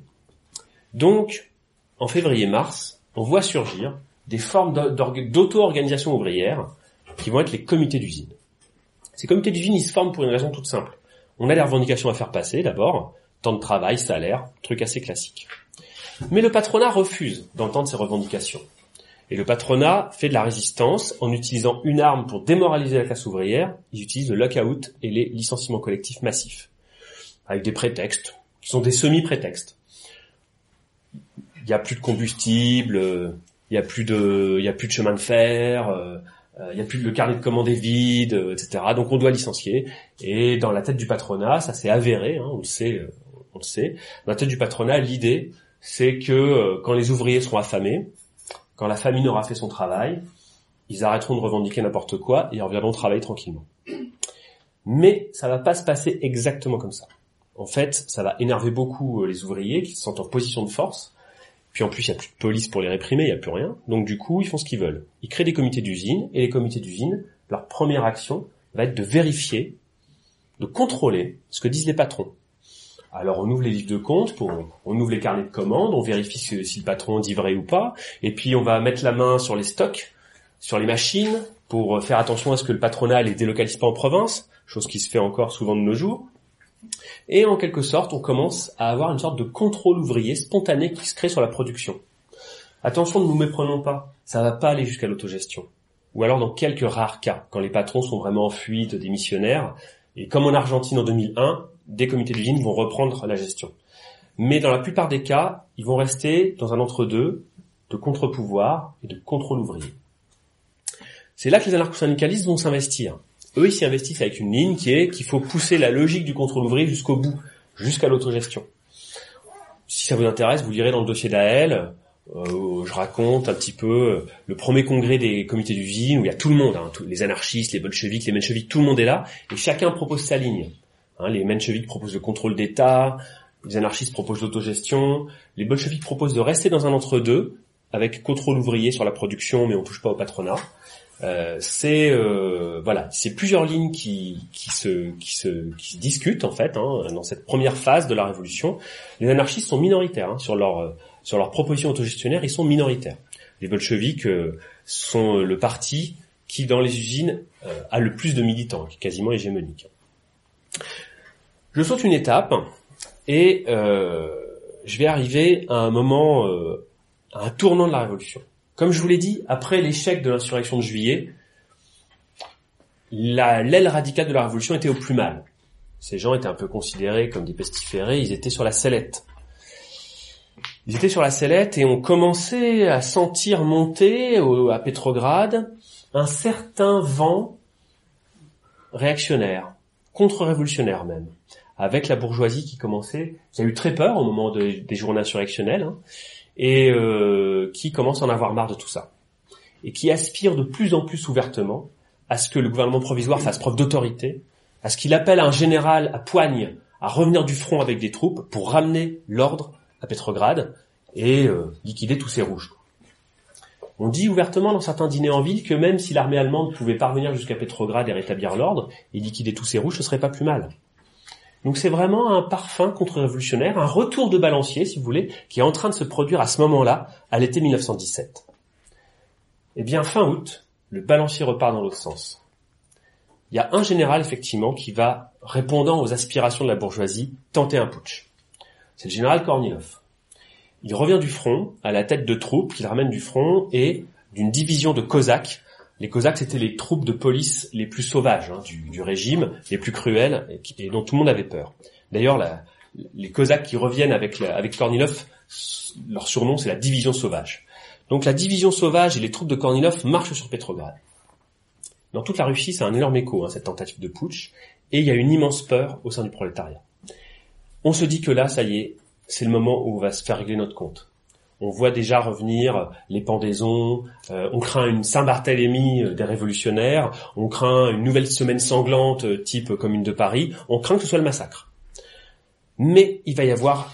Donc, en février-mars, on voit surgir des formes d'auto-organisation ouvrière qui vont être les comités d'usine. Ces comités d'usine, ils se forment pour une raison toute simple. On a des revendications à faire passer d'abord, temps de travail, salaire, truc assez classique. Mais le patronat refuse d'entendre ces revendications. Et le patronat fait de la résistance en utilisant une arme pour démoraliser la classe ouvrière. Ils utilisent le lockout et les licenciements collectifs massifs. Avec des prétextes, qui sont des semi-prétextes. Il n'y a plus de combustible, il n'y a plus de, y a plus de chemin de fer, euh, il n'y a plus le carnet de commande est vide, etc. Donc on doit licencier. Et dans la tête du patronat, ça s'est avéré, hein, on le sait, on le sait. Dans la tête du patronat, l'idée, c'est que euh, quand les ouvriers seront affamés, quand la famine aura fait son travail, ils arrêteront de revendiquer n'importe quoi et reviendront travailler tranquillement. Mais ça va pas se passer exactement comme ça. En fait, ça va énerver beaucoup euh, les ouvriers qui se sentent en position de force. Puis en plus, il n'y a plus de police pour les réprimer, il n'y a plus rien. Donc du coup, ils font ce qu'ils veulent. Ils créent des comités d'usine, et les comités d'usine, leur première action va être de vérifier, de contrôler ce que disent les patrons. Alors on ouvre les livres de compte, on ouvre les carnets de commandes, on vérifie si, le patron dit vrai ou pas, et puis on va mettre la main sur les stocks, sur les machines, pour faire attention à ce que le patronat les délocalise pas en province, chose qui se fait encore souvent de nos jours. Et en quelque sorte, on commence à avoir une sorte de contrôle ouvrier spontané qui se crée sur la production. Attention, ne nous méprenons pas, ça va pas aller jusqu'à l'autogestion. Ou alors dans quelques rares cas, quand les patrons sont vraiment en fuite, démissionnaires, et comme en Argentine en 2001, des comités d'usine vont reprendre la gestion. Mais dans la plupart des cas, ils vont rester dans un entre-deux de contre-pouvoir et de contrôle ouvrier. C'est là que les anarcho-syndicalistes vont s'investir. Eux, ils s'y investissent avec une ligne qui est qu'il faut pousser la logique du contrôle ouvrier jusqu'au bout, jusqu'à l'autogestion. si ça vous intéresse, vous lirez dans le dossier d'Ael. Euh, je raconte un petit peu le premier congrès des comités d'usine où il y a tout le monde, hein, les anarchistes, les bolcheviks, les mencheviks, tout le monde est là et chacun propose sa ligne. Hein, les mencheviks proposent le contrôle d'État, les anarchistes proposent l'autogestion, les bolcheviks proposent de rester dans un entre-deux avec contrôle ouvrier sur la production mais on touche pas au patronat. Euh, c'est euh, voilà, c'est plusieurs lignes qui, qui, se, discutent en fait hein, dans cette première phase de la révolution. Les anarchistes sont minoritaires hein, sur leur sur leur proposition autogestionnaire, ils sont minoritaires. Les bolcheviks euh, sont le parti qui dans les usines euh, a le plus de militants, quasiment hégémonique. Je saute une étape et je vais arriver à un moment, à un tournant de la révolution. Comme je vous l'ai dit, après l'échec de l'insurrection de juillet, l'aile radicale de la révolution était au plus mal. Ces gens étaient un peu considérés comme des pestiférés, ils étaient sur la sellette. Ils étaient sur la sellette et on commençait à sentir monter à Pétrograd un certain vent réactionnaire, contre-révolutionnaire même, avec la bourgeoisie qui commençait, qui a eu très peur au moment des journées insurrectionnelles, hein, et euh, qui commence à en avoir marre de tout ça et qui aspire de plus en plus ouvertement à ce que le gouvernement provisoire fasse preuve d'autorité, à ce qu'il appelle un général à poigne à revenir du front avec des troupes pour ramener l'ordre à Petrograd et euh, liquider tous ces rouges. On dit ouvertement dans certains dîners en ville que même si l'armée allemande pouvait parvenir jusqu'à Petrograd et rétablir l'ordre et liquider tous ces rouges, ce serait pas plus mal. Donc c'est vraiment un parfum contre-révolutionnaire, un retour de balancier, si vous voulez, qui est en train de se produire à ce moment-là, à l'été 1917. Eh bien, fin août, le balancier repart dans l'autre sens. Il y a un général, effectivement, qui va, répondant aux aspirations de la bourgeoisie, tenter un putsch. C'est le général Kornilov. Il revient du front, à la tête de troupes qu'il ramène du front et d'une division de Cosaques les Cosaques, c'était les troupes de police les plus sauvages hein, du, régime, les plus cruelles, et, dont tout le monde avait peur. D'ailleurs, les Cosaques qui reviennent avec, Kornilov, leur surnom, c'est la division sauvage. Donc la division sauvage et les troupes de Kornilov marchent sur Petrograd. Dans toute la Russie, c'est un énorme écho, hein, cette tentative de putsch, et il y a une immense peur au sein du prolétariat. On se dit que là, ça y est, c'est le moment où on va se faire régler notre compte on voit déjà revenir les pendaisons, euh, on craint une Saint-Barthélemy euh, des révolutionnaires, on craint une nouvelle semaine sanglante euh, type Commune de Paris, on craint que ce soit le massacre. Mais il va y avoir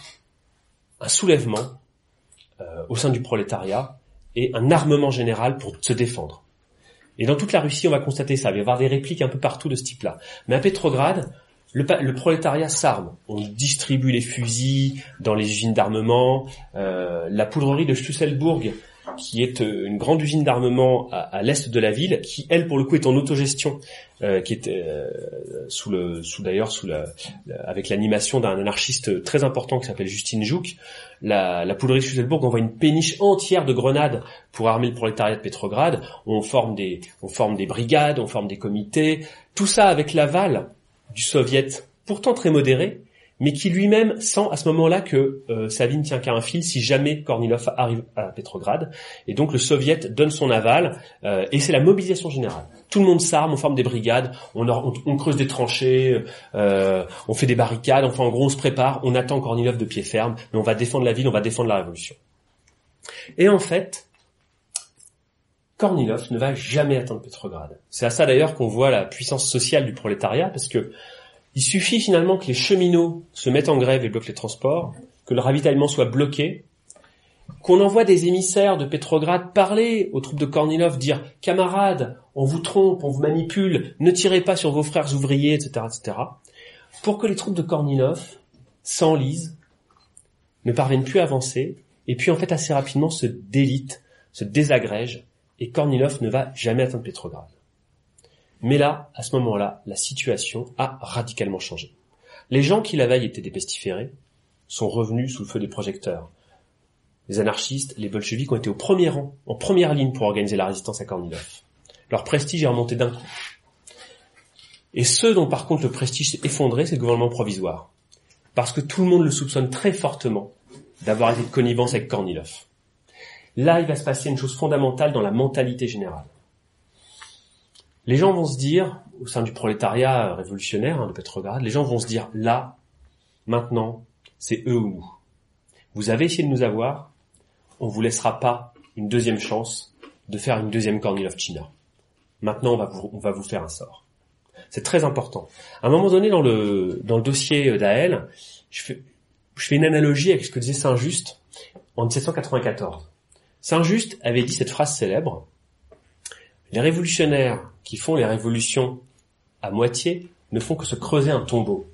un soulèvement au sein du prolétariat et un armement général pour se défendre. Et dans toute la Russie, on va constater ça. Il va y avoir des répliques un peu partout de ce type-là. Mais à Petrograd, le, prolétariat s'arme. On distribue les fusils dans les usines d'armement. Euh, la poudrerie de Schlüsselburg, qui est euh, une grande usine d'armement à, l'est de la ville, qui elle pour le coup est en autogestion, euh, qui est euh, sous le, sous d'ailleurs sous la, avec l'animation d'un anarchiste très important qui s'appelle Justine Jouk. La, la poudrerie de Schlüsselburg envoie une péniche entière de grenades pour armer le prolétariat de Petrograd. On forme des, on forme des brigades, on forme des comités. Tout ça avec l'aval du soviet, pourtant très modéré, mais qui lui-même sent à ce moment-là que euh, sa vie ne tient qu'à un fil si jamais Kornilov arrive à Petrograd. Et donc le soviet donne son aval, euh, et c'est la mobilisation générale. Tout le monde s'arme, on forme des brigades, on, on, creuse des tranchées, euh, on fait des barricades, enfin en gros on se prépare, on attend Kornilov de pied ferme, mais on va défendre la ville, on va défendre la révolution. Et en fait, Kornilov ne va jamais atteindre Petrograd. C'est à ça d'ailleurs qu'on voit la puissance sociale du prolétariat, parce que il suffit finalement que les cheminots se mettent en grève et bloquent les transports, que le ravitaillement soit bloqué, qu'on envoie des émissaires de Petrograd parler aux troupes de Kornilov, dire camarades, on vous trompe, on vous manipule, ne tirez pas sur vos frères ouvriers, etc., etc., pour que les troupes de Kornilov s'enlisent, ne parviennent plus à avancer, et puis en fait assez rapidement se délitent, se désagrègent et Kornilov ne va jamais atteindre Petrograd. Mais là, à ce moment-là, la situation a radicalement changé. Les gens qui la veille étaient des pestiférés sont revenus sous le feu des projecteurs. Les anarchistes, les bolcheviks ont été au premier rang, en première ligne pour organiser la résistance à Kornilov. Leur prestige est remonté d'un coup. Et ceux dont par contre le prestige s'est effondré, c'est le gouvernement provisoire. Parce que tout le monde le soupçonne très fortement d'avoir été de connivence avec Kornilov. Là, il va se passer une chose fondamentale dans la mentalité générale. Les gens vont se dire, au sein du prolétariat révolutionnaire hein, de Petrograd, les gens vont se dire, là, maintenant, c'est eux ou nous. vous avez essayé de nous avoir, on vous laissera pas une deuxième chance de faire une deuxième Kornilov-China. Maintenant, on vous, on va vous faire un sort. C'est très important. À un moment donné, dans le, dossier d'Ael, je fais, je fais une analogie avec ce que disait Saint-Just en 1794. Saint-Just avait dit cette phrase célèbre, les révolutionnaires qui font les révolutions à moitié ne font que se creuser un tombeau.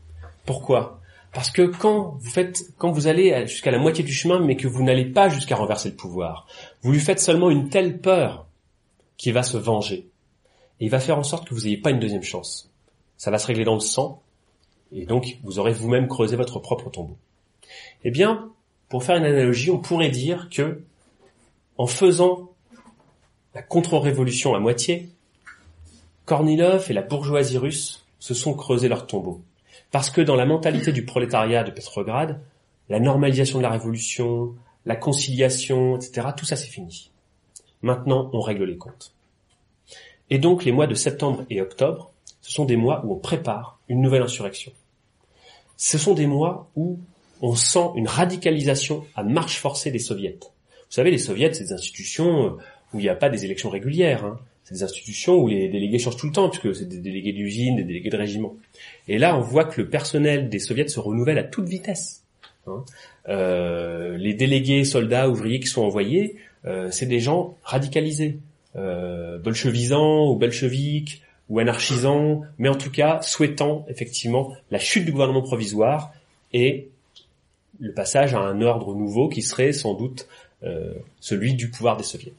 Pourquoi? Parce que quand vous faites, quand vous allez jusqu'à la moitié du chemin, mais que vous n'allez pas jusqu'à renverser le pouvoir, vous lui faites seulement une telle peur qu'il va se venger. Et il va faire en sorte que vous n'ayez pas une deuxième chance. Ça va se régler dans le sang, et donc vous aurez vous-même creusé votre propre tombeau. Eh bien, pour faire une analogie, on pourrait dire que, en faisant la contre-révolution à moitié, Kornilov et la bourgeoisie russe se sont creusés leur tombeau. Parce que dans la mentalité du prolétariat de Petrograd, la normalisation de la révolution, la conciliation, etc., tout ça c'est fini. Maintenant, on règle les comptes. Et donc les mois de septembre et octobre, ce sont des mois où on prépare une nouvelle insurrection. Ce sont des mois où on sent une radicalisation à marche forcée des soviets. Vous savez, les soviets, c'est des institutions euh, où il n'y a pas des élections régulières. Hein. C'est des institutions où les délégués changent tout le temps, puisque c'est des délégués d'usine, des délégués de régiment. Et là, on voit que le personnel des soviets se renouvelle à toute vitesse. Hein. Euh, les délégués soldats, ouvriers qui sont envoyés, euh, c'est des gens radicalisés, euh, bolchevisants ou bolcheviques ou anarchisants, mais en tout cas souhaitant effectivement la chute du gouvernement provisoire et le passage à un ordre nouveau qui serait sans doute celui du pouvoir des soviets.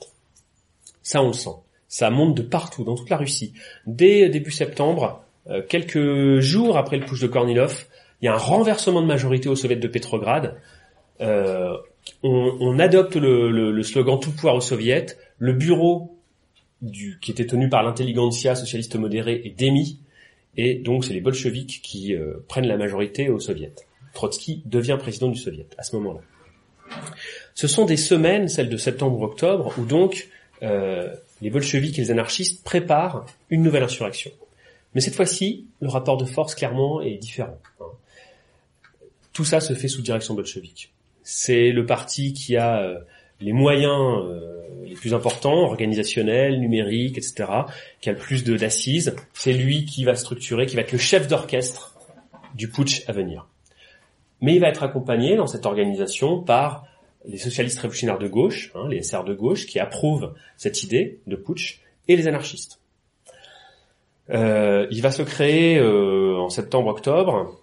Ça, on le sent. Ça monte de partout, dans toute la Russie. Dès début septembre, euh, quelques jours après le push de Kornilov, il y a un renversement de majorité au soviet de Petrograd. Euh, on, adopte le, slogan tout pouvoir au soviet. Le bureau du, qui était tenu par l'intelligentsia socialiste modérée est démis. Et donc, c'est les bolcheviks qui euh, prennent la majorité au soviet. Trotsky devient président du soviet à ce moment-là. Ce sont des semaines, celles de septembre-octobre, où donc euh, les bolcheviks et les anarchistes préparent une nouvelle insurrection. Mais cette fois-ci, le rapport de force clairement est différent. Hein. Tout ça se fait sous direction bolchevique. C'est le parti qui a euh, les moyens euh, les plus importants, organisationnels, numériques, etc., qui a le plus d'assises. C'est lui qui va structurer, qui va être le chef d'orchestre du putsch à venir. Mais il va être accompagné dans cette organisation par les socialistes révolutionnaires de gauche, hein, les SR de gauche, qui approuvent cette idée de putsch, et les anarchistes. Euh, il va se créer euh, en septembre-octobre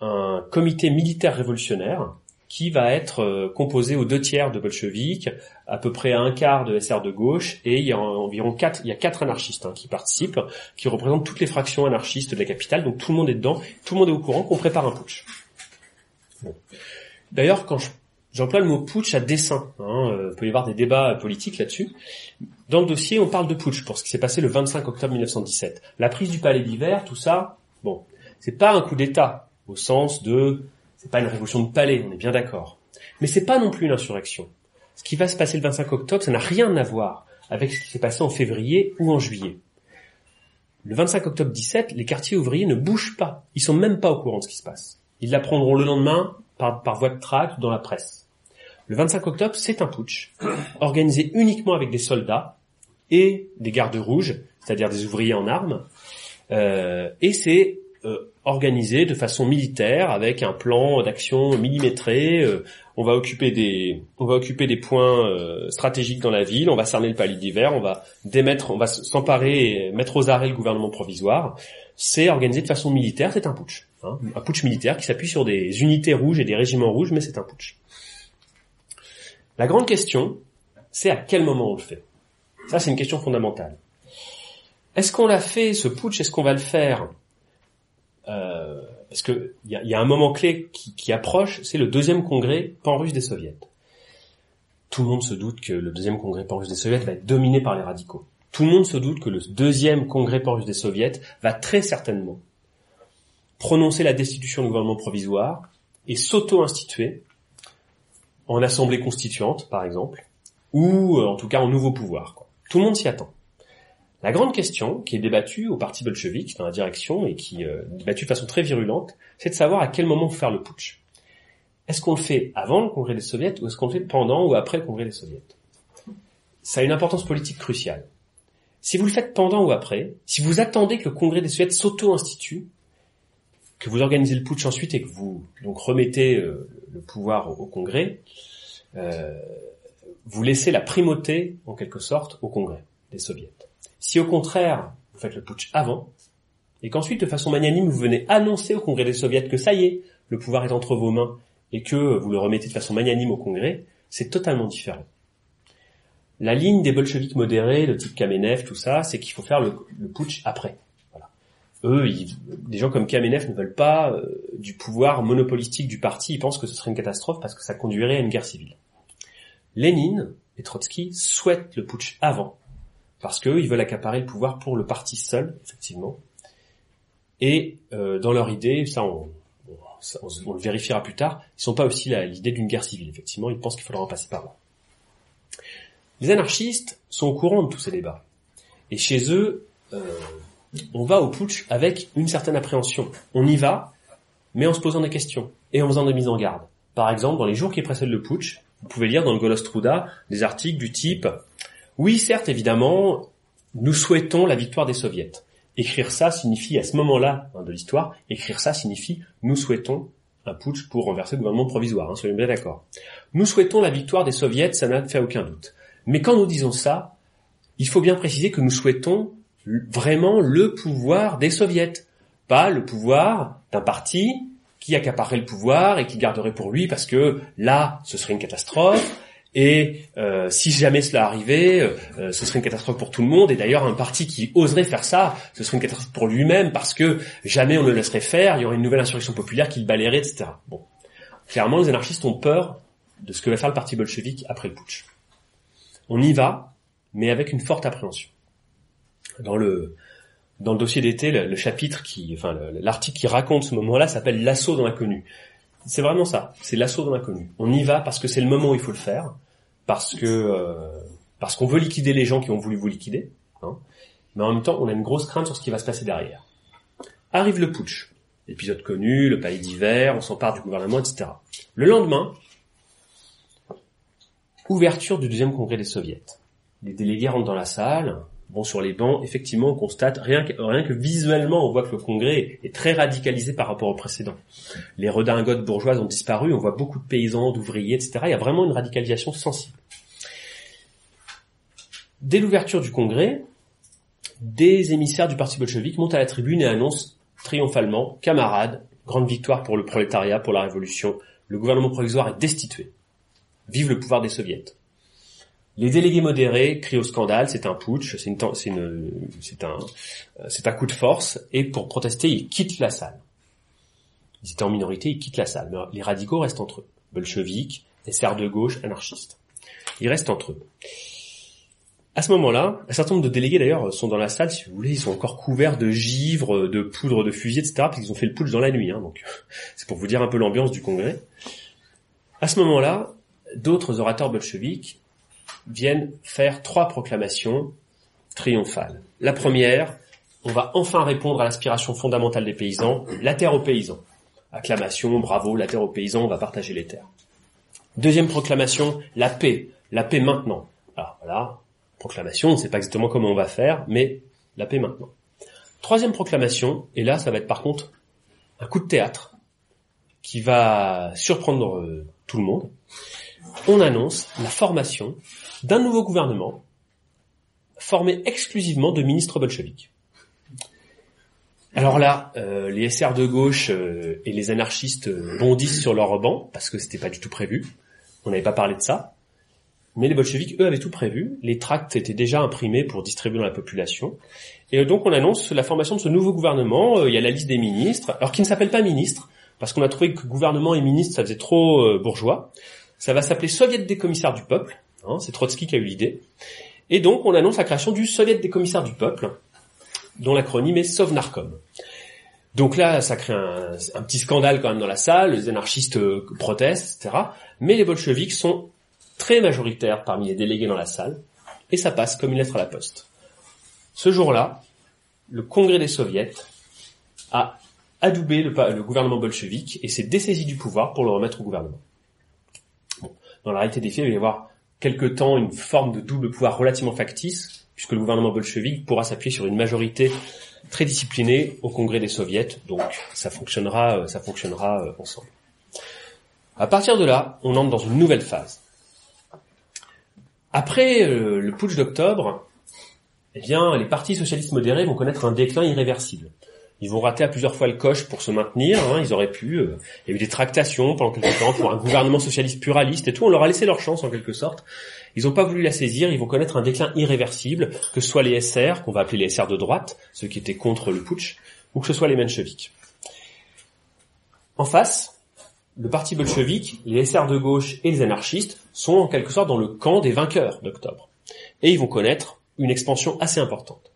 un comité militaire révolutionnaire qui va être euh, composé aux deux tiers de bolcheviques, à peu près un quart de SR de gauche, et il y a environ quatre, il y a quatre anarchistes hein, qui participent, qui représentent toutes les fractions anarchistes de la capitale, donc tout le monde est dedans, tout le monde est au courant qu'on prépare un putsch. D'ailleurs, quand j'emploie le mot putsch à dessein, hein, euh, il peut y avoir des débats politiques là-dessus. Dans le dossier, on parle de putsch pour ce qui s'est passé le 25 octobre 1917. La prise du palais d'hiver, tout ça, bon, c'est pas un coup d'État au sens de, c'est pas une révolution de palais, on est bien d'accord. Mais c'est pas non plus une insurrection. Ce qui va se passer le 25 octobre, ça n'a rien à voir avec ce qui s'est passé en février ou en juillet. Le 25 octobre 17, les quartiers ouvriers ne bougent pas. Ils sont même pas au courant de ce qui se passe. Ils l'apprendront le lendemain par, par voie de tract ou dans la presse. Le 25 octobre, c'est un putsch, organisé uniquement avec des soldats et des gardes rouges, c'est-à-dire des ouvriers en armes, euh, et c'est euh, organisé de façon militaire avec un plan d'action millimétré. Euh, on va occuper des, on va occuper des points euh, stratégiques dans la ville, on va cerner le palais d'hiver, on va démettre, on va s'emparer et mettre aux arrêts le gouvernement provisoire. C'est organisé de façon militaire, c'est un putsch. Hein, un putsch militaire qui s'appuie sur des unités rouges et des régiments rouges, mais c'est un putsch. La grande question, c'est à quel moment on le fait? Ça, c'est une question fondamentale. Est-ce qu'on l'a fait, ce putsch, est-ce qu'on va le faire? Euh, Parce qu'il y a, un moment clé qui, qui approche, c'est le deuxième congrès pan-russe des soviets. Tout le monde se doute que le deuxième congrès pan-russe des soviets va être dominé par les radicaux. Tout le monde se doute que le deuxième congrès pan-russe des soviets va très certainement prononcer la destitution du gouvernement provisoire et s'auto-instituer en assemblée constituante, par exemple, ou euh, en tout cas en nouveau pouvoir. Tout le monde s'y attend. La grande question qui est débattue au parti bolchevique dans la direction et qui euh, est débattue de façon très virulente, c'est de savoir à quel moment faire le putsch. est-ce qu'on le fait avant le congrès des soviets ou est-ce qu'on le fait pendant ou après le congrès des soviets? Ça a une importance politique cruciale. Si vous le faites pendant ou après, si vous attendez que le congrès des soviets s'auto-institue, que vous organisez le putsch ensuite et que vous donc remettez euh, le pouvoir au, congrès, euh, vous laissez la primauté en quelque sorte au congrès des soviets. Si au contraire vous faites le putsch avant, et qu'ensuite de façon magnanime vous venez annoncer au congrès des soviets que ça y est, le pouvoir est entre vos mains et que vous le remettez de façon magnanime au congrès, c'est totalement différent. La ligne des bolcheviks modérés, le type Kamenev, tout ça, c'est qu'il faut faire le, putsch après. Eux, des gens comme Kamenev ne veulent pas euh, du pouvoir monopolistique du parti. Ils pensent que ce serait une catastrophe parce que ça conduirait à une guerre civile. Lénine et Trotsky souhaitent le putsch avant parce qu'eux, ils veulent accaparer le pouvoir pour le parti seul, effectivement. Et euh, dans leur idée, ça on, le vérifiera plus tard, ils sont pas aussi l'idée d'une guerre civile. Effectivement, ils pensent qu'il faudra en passer par là. Les anarchistes sont au courant de tous ces débats. Et chez eux, euh, on va au putsch avec une certaine appréhension. On y va, mais en se posant des questions et en faisant des mises en garde. Par exemple, dans les jours qui précèdent le putsch, vous pouvez lire dans le Golostruda des articles du type Oui, certes, évidemment, nous souhaitons la victoire des soviets. Écrire ça signifie, à ce moment-là hein, de l'histoire, écrire ça signifie nous souhaitons un putsch pour renverser le gouvernement provisoire, hein, soyons bien d'accord. Nous souhaitons la victoire des soviets, ça n'a fait aucun doute. Mais quand nous disons ça, il faut bien préciser que nous souhaitons vraiment le pouvoir des soviets, pas le pouvoir d'un parti qui accaparerait le pouvoir et qui garderait pour lui parce que là, ce serait une catastrophe. Et euh, si jamais cela arrivait, euh, ce serait une catastrophe pour tout le monde. Et d'ailleurs, un parti qui oserait faire ça, ce serait une catastrophe pour lui-même parce que jamais on ne le laisserait faire. Il y aurait une nouvelle insurrection populaire qui le balayerait, etc. Bon, clairement, les anarchistes ont peur de ce que va faire le parti bolchevique après le putsch on y va, mais avec une forte appréhension. Dans le dans le dossier d'été, le, chapitre qui, enfin l'article qui raconte ce moment-là s'appelle l'assaut dans l'inconnu. C'est vraiment ça, c'est l'assaut dans l'inconnu. On y va parce que c'est le moment où il faut le faire, parce que euh, parce qu'on veut liquider les gens qui ont voulu vous liquider, hein, mais en même temps on a une grosse crainte sur ce qui va se passer derrière. Arrive le putsch, épisode connu, le palais d'hiver, on s'empare du gouvernement, etc. Le lendemain, Ouverture du deuxième congrès des soviets. Les délégués rentrent dans la salle, vont sur les bancs, effectivement on constate, rien que visuellement on voit que le congrès est très radicalisé par rapport au précédent. Les redingotes bourgeoises ont disparu, on voit beaucoup de paysans, d'ouvriers, etc. Il y a vraiment une radicalisation sensible. Dès l'ouverture du congrès, des émissaires du parti bolchevique montent à la tribune et annoncent triomphalement, camarades, grande victoire pour le prolétariat, pour la révolution, le gouvernement provisoire est destitué. Vive le pouvoir des soviets. Les délégués modérés crient au scandale, c'est un putsch, c'est un, c'est un coup de force, et pour protester, ils quittent la salle. Ils étaient en minorité, ils quittent la salle. Mais les radicaux restent entre eux. Bolcheviques, SR de gauche, anarchistes. Ils restent entre eux. À ce moment-là, un certain nombre de délégués d'ailleurs sont dans la salle, si vous voulez, ils sont encore couverts de givre, de poudre de fusil, etc. Parce qu'ils ont fait le putsch dans la nuit. Hein, donc c'est pour vous dire un peu l'ambiance du congrès. À ce moment-là, d'autres orateurs bolcheviques viennent faire trois proclamations triomphales. La première, on va enfin répondre à l'aspiration fondamentale des paysans, la terre aux paysans. Acclamation, bravo, la terre aux paysans, on va partager les terres. Deuxième proclamation, la paix, la paix maintenant. Alors voilà, proclamation, on ne sait pas exactement comment on va faire, mais la paix maintenant. Troisième proclamation, et là ça va être par contre un coup de théâtre qui va surprendre euh, tout le monde on annonce la formation d'un nouveau gouvernement formé exclusivement de ministres bolcheviques. Alors là, euh, les SR de gauche euh, et les anarchistes bondissent sur leur banc parce que c'était pas du tout prévu. On n'avait pas parlé de ça. Mais les bolcheviques, eux, avaient tout prévu. Les tracts étaient déjà imprimés pour distribuer dans la population. Et donc on annonce la formation de ce nouveau gouvernement. Euh, il y a la liste des ministres, alors qui ne s'appelle pas ministre, parce qu'on a trouvé que gouvernement et ministre, ça faisait trop bourgeois. Ça va s'appeler Soviet des commissaires du peuple. Hein, c'est Trotsky qui a eu l'idée. Et donc, on annonce la création du Soviet des commissaires du peuple, dont l'acronyme est Sovnarkom. Donc là, ça crée un, petit scandale quand même dans la salle, les anarchistes euh, protestent, etc. Mais les bolcheviks sont très majoritaires parmi les délégués dans la salle, et ça passe comme une lettre à la poste. Ce jour-là, le congrès des soviets a adoubé le, le gouvernement bolchevique et s'est dessaisi du pouvoir pour le remettre au gouvernement. Dans la réalité des faits, il va y quelque temps une forme de double pouvoir relativement factice, puisque le gouvernement bolchevique pourra s'appuyer sur une majorité très disciplinée au congrès des soviets, donc ça fonctionnera, ça fonctionnera euh, ensemble. À partir de là, on entre dans une nouvelle phase. Après euh, le putsch d'octobre, eh bien, les partis socialistes modérés vont connaître un déclin irréversible. Ils vont rater à plusieurs fois le coche pour se maintenir. Hein, ils auraient pu. Euh, il y a eu des tractations pendant quelques temps pour un gouvernement socialiste pluraliste et tout. On leur a laissé leur chance en quelque sorte. Ils n'ont pas voulu la saisir. Ils vont connaître un déclin irréversible, que ce soit les SR, qu'on va appeler les SR de droite, ceux qui étaient contre le putsch, ou que ce soit les mencheviks. En face, le parti bolchevique, les SR de gauche et les anarchistes sont en quelque sorte dans le camp des vainqueurs d'octobre. Et ils vont connaître une expansion assez importante.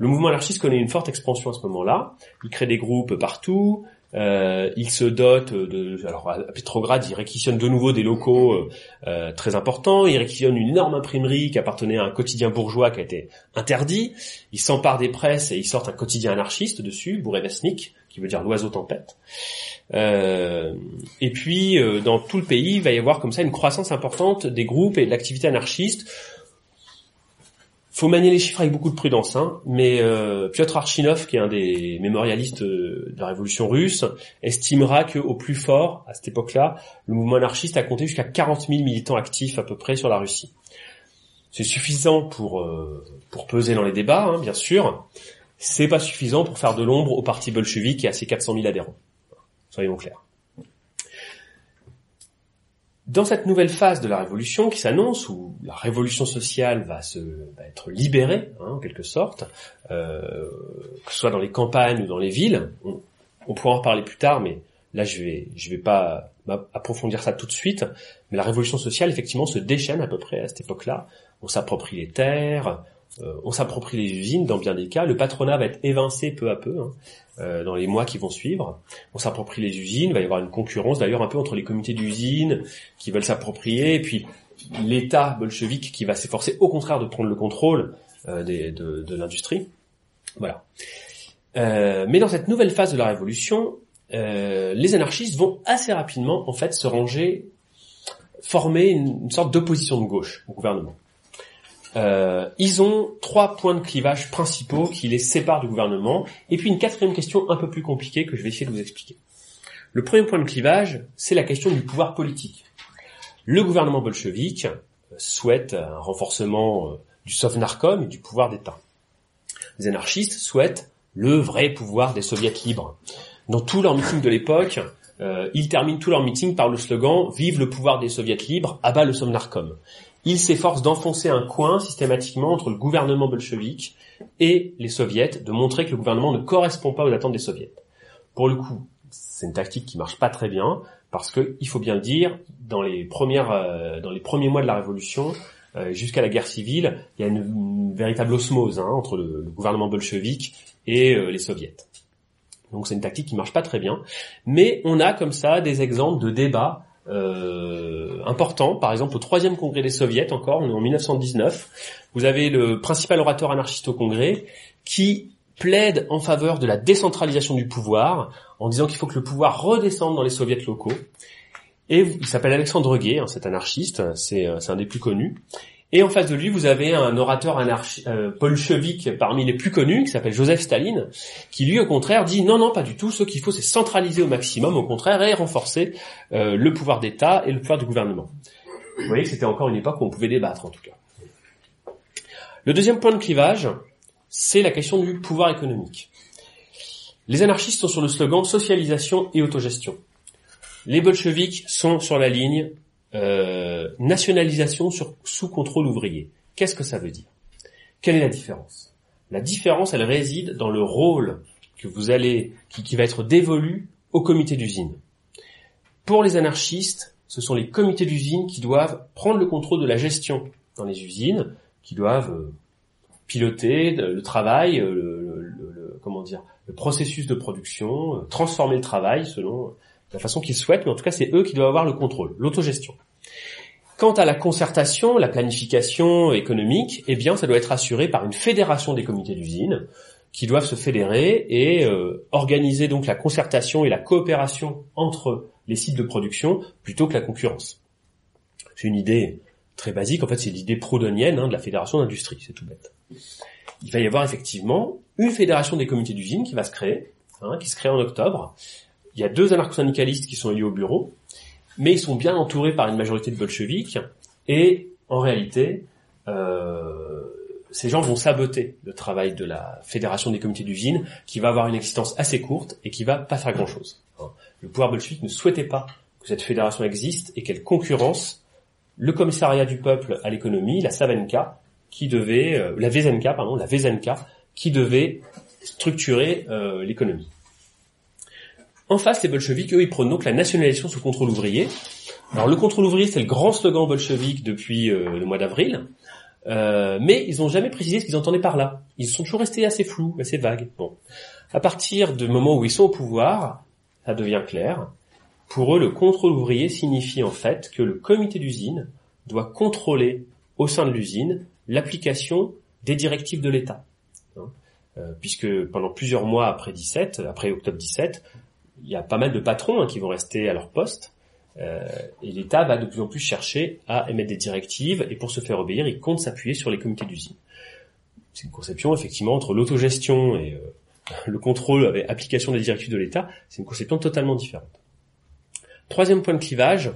Le mouvement anarchiste connaît une forte expansion à ce moment-là. Il crée des groupes partout. Euh, il se dote de, alors à Petrograd, il réquisitionne de nouveau des locaux euh, euh, très importants. Il réquisitionne une énorme imprimerie qui appartenait à un quotidien bourgeois qui a été interdit. Il s'empare des presses et il sort un quotidien anarchiste dessus, Bourrevesnik, qui veut dire l'oiseau tempête. Euh, et puis, euh, dans tout le pays, il va y avoir comme ça une croissance importante des groupes et de l'activité anarchiste faut manier les chiffres avec beaucoup de prudence, hein, mais euh, Piotr Archinov, qui est un des mémorialistes de la révolution russe, estimera qu'au plus fort, à cette époque-là, le mouvement anarchiste a compté jusqu'à 40 000 militants actifs à peu près sur la Russie. C'est suffisant pour euh, pour peser dans les débats, hein, bien sûr. C'est pas suffisant pour faire de l'ombre au parti bolchevique et à ses 400 000 adhérents. Soyons clairs. Dans cette nouvelle phase de la révolution qui s'annonce, où la révolution sociale va se va être libérée, hein, en quelque sorte, euh, que ce soit dans les campagnes ou dans les villes, on, pourra en reparler plus tard, mais là je vais je vais pas approfondir ça tout de suite. Mais la révolution sociale effectivement se déchaîne à peu près à cette époque-là. On s'approprie les terres, on s'approprie les usines dans bien des cas. Le patronat va être évincé peu à peu. Hein. Euh, dans les mois qui vont suivre. On s'approprie les usines, il va y avoir une concurrence d'ailleurs un peu entre les comités d'usines qui veulent s'approprier, et puis l'État bolchevique qui va s'efforcer au contraire de prendre le contrôle euh, de, de l'industrie. Voilà. Euh, mais dans cette nouvelle phase de la révolution, euh, les anarchistes vont assez rapidement en fait se ranger, former une sorte d'opposition de gauche au gouvernement. Euh, ils ont trois points de clivage principaux qui les séparent du gouvernement, et puis une quatrième question un peu plus compliquée que je vais essayer de vous expliquer. Le premier point de clivage, c'est la question du pouvoir politique. Le gouvernement bolchevique souhaite un renforcement euh, du Sovnarkom et du pouvoir d'État. Les anarchistes souhaitent le vrai pouvoir des soviets libres. Dans tous leurs meetings de l'époque, euh, ils terminent tous leurs meetings par le slogan Vive le pouvoir des soviets libres, abat le Sovnarkom il s'efforce d'enfoncer un coin systématiquement entre le gouvernement bolchevique et les soviets, de montrer que le gouvernement ne correspond pas aux attentes des soviets. Pour le coup, c'est une tactique qui marche pas très bien, parce que, il faut bien le dire, dans les premières, euh, dans les premiers mois de la révolution, euh, jusqu'à la guerre civile, il y a une, véritable osmose hein, entre le, gouvernement bolchevique et euh, les soviets. Donc c'est une tactique qui marche pas très bien, mais on a comme ça des exemples de débats euh, important. Par exemple, au troisième congrès des soviets, encore, on est en 1919, vous avez le principal orateur anarchiste au congrès qui plaide en faveur de la décentralisation du pouvoir, en disant qu'il faut que le pouvoir redescende dans les soviets locaux. Et il s'appelle Alexandre Gay, hein, cet anarchiste, c'est un des plus connus. Et en face de lui, vous avez un orateur anarchi euh, bolchevique parmi les plus connus, qui s'appelle Joseph Staline, qui lui, au contraire, dit non, non, pas du tout. Ce qu'il faut, c'est centraliser au maximum, au contraire, et renforcer euh, le pouvoir d'État et le pouvoir du gouvernement. Vous voyez que c'était encore une époque où on pouvait débattre, en tout cas. Le deuxième point de clivage, c'est la question du pouvoir économique. Les anarchistes sont sur le slogan socialisation et autogestion. Les bolcheviks sont sur la ligne euh, nationalisation sous contrôle ouvrier. Qu'est-ce que ça veut dire? Quelle est la différence? La différence, elle réside dans le rôle que vous allez, qui, va être dévolu au comité d'usine. Pour les anarchistes, ce sont les comités d'usine qui doivent prendre le contrôle de la gestion dans les usines, qui doivent euh, piloter le travail, euh, le, comment dire, le processus de production, transformer le travail selon la façon qu'ils souhaitent, mais en tout cas c'est eux qui doivent avoir le contrôle, l'autogestion. Quant à la concertation, la planification économique, eh bien ça doit être assuré par une fédération des comités d'usine, qui doivent se fédérer et euh, organiser donc la concertation et la coopération entre les sites de production plutôt que la concurrence. C'est une idée très basique, en fait c'est l'idée proudhonienne hein, de la fédération d'industrie, c'est tout bête. Il va y avoir effectivement une fédération des comités d'usine qui va se créer, hein, qui se crée en octobre. Il y a deux anarcho-syndicalistes qui sont élus au bureau, mais ils sont bien entourés par une majorité de bolcheviques, et en réalité, euh, ces gens vont saboter le travail de la fédération des comités d'usine, qui va avoir une existence assez courte et qui va pas faire grand-chose. Le pouvoir bolchevique ne souhaitait pas que cette fédération existe et qu'elle concurrence le commissariat du peuple à l'économie, la Savenka, qui devait, euh, la Vezenka, pardon, la Vezenka, qui devait structurer euh, l'économie. En face, les bolcheviks, eux, ils prônent donc la nationalisation sous contrôle ouvrier. Alors le contrôle ouvrier, c'est le grand slogan bolchevique depuis euh, le mois d'avril. Euh, mais ils n'ont jamais précisé ce qu'ils entendaient par là. Ils sont toujours restés assez flous, assez vagues. Bon. À partir du moment où ils sont au pouvoir, ça devient clair. Pour eux, le contrôle ouvrier signifie en fait que le comité d'usine doit contrôler au sein de l'usine l'application des directives de l'État. Hein. Euh, puisque pendant plusieurs mois après 17, après octobre 17, il y a pas mal de patrons hein, qui vont rester à leur poste euh, et l'État va de plus en plus chercher à émettre des directives, et pour se faire obéir, il compte s'appuyer sur les comités d'usine. C'est une conception, effectivement, entre l'autogestion et euh, le contrôle avec application des directives de l'État, c'est une conception totalement différente. Troisième point de clivage,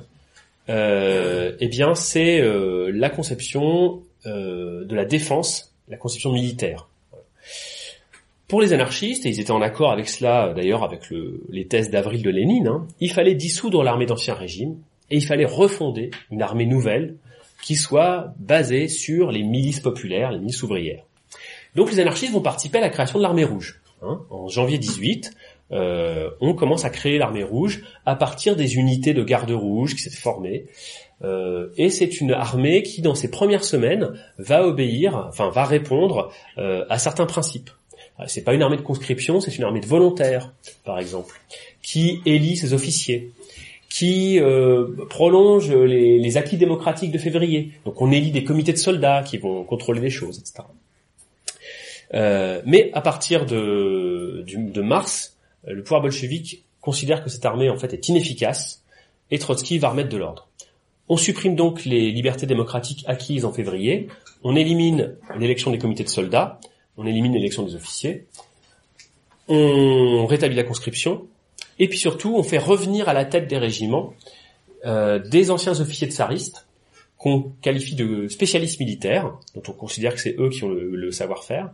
euh, eh bien, c'est euh, la conception de la défense, la conception militaire. Pour les anarchistes, et ils étaient en accord avec cela d'ailleurs avec le, les thèses d'avril de Lénine, hein, il fallait dissoudre l'armée d'Ancien Régime et il fallait refonder une armée nouvelle qui soit basée sur les milices populaires, les milices ouvrières. Donc les anarchistes vont participer à la création de l'armée rouge. Hein. En janvier 18, euh, on commence à créer l'armée rouge à partir des unités de garde rouge qui s'étaient formées. Euh, et c'est une armée qui, dans ses premières semaines, va obéir, enfin va répondre euh, à certains principes. C'est pas une armée de conscription, c'est une armée de volontaires, par exemple, qui élit ses officiers, qui euh, prolonge les, acquis démocratiques de février. Donc on élit des comités de soldats qui vont contrôler les choses, etc. Euh, mais à partir de, de mars, le pouvoir bolchevique considère que cette armée en fait est inefficace et Trotsky va remettre de l'ordre. On supprime donc les libertés démocratiques acquises en février, on élimine l'élection des comités de soldats, on élimine l'élection des officiers, on rétablit la conscription, et puis surtout on fait revenir à la tête des régiments euh, des anciens officiers tsaristes qu'on qualifie de spécialistes militaires, dont on considère que c'est eux qui ont le, savoir-faire.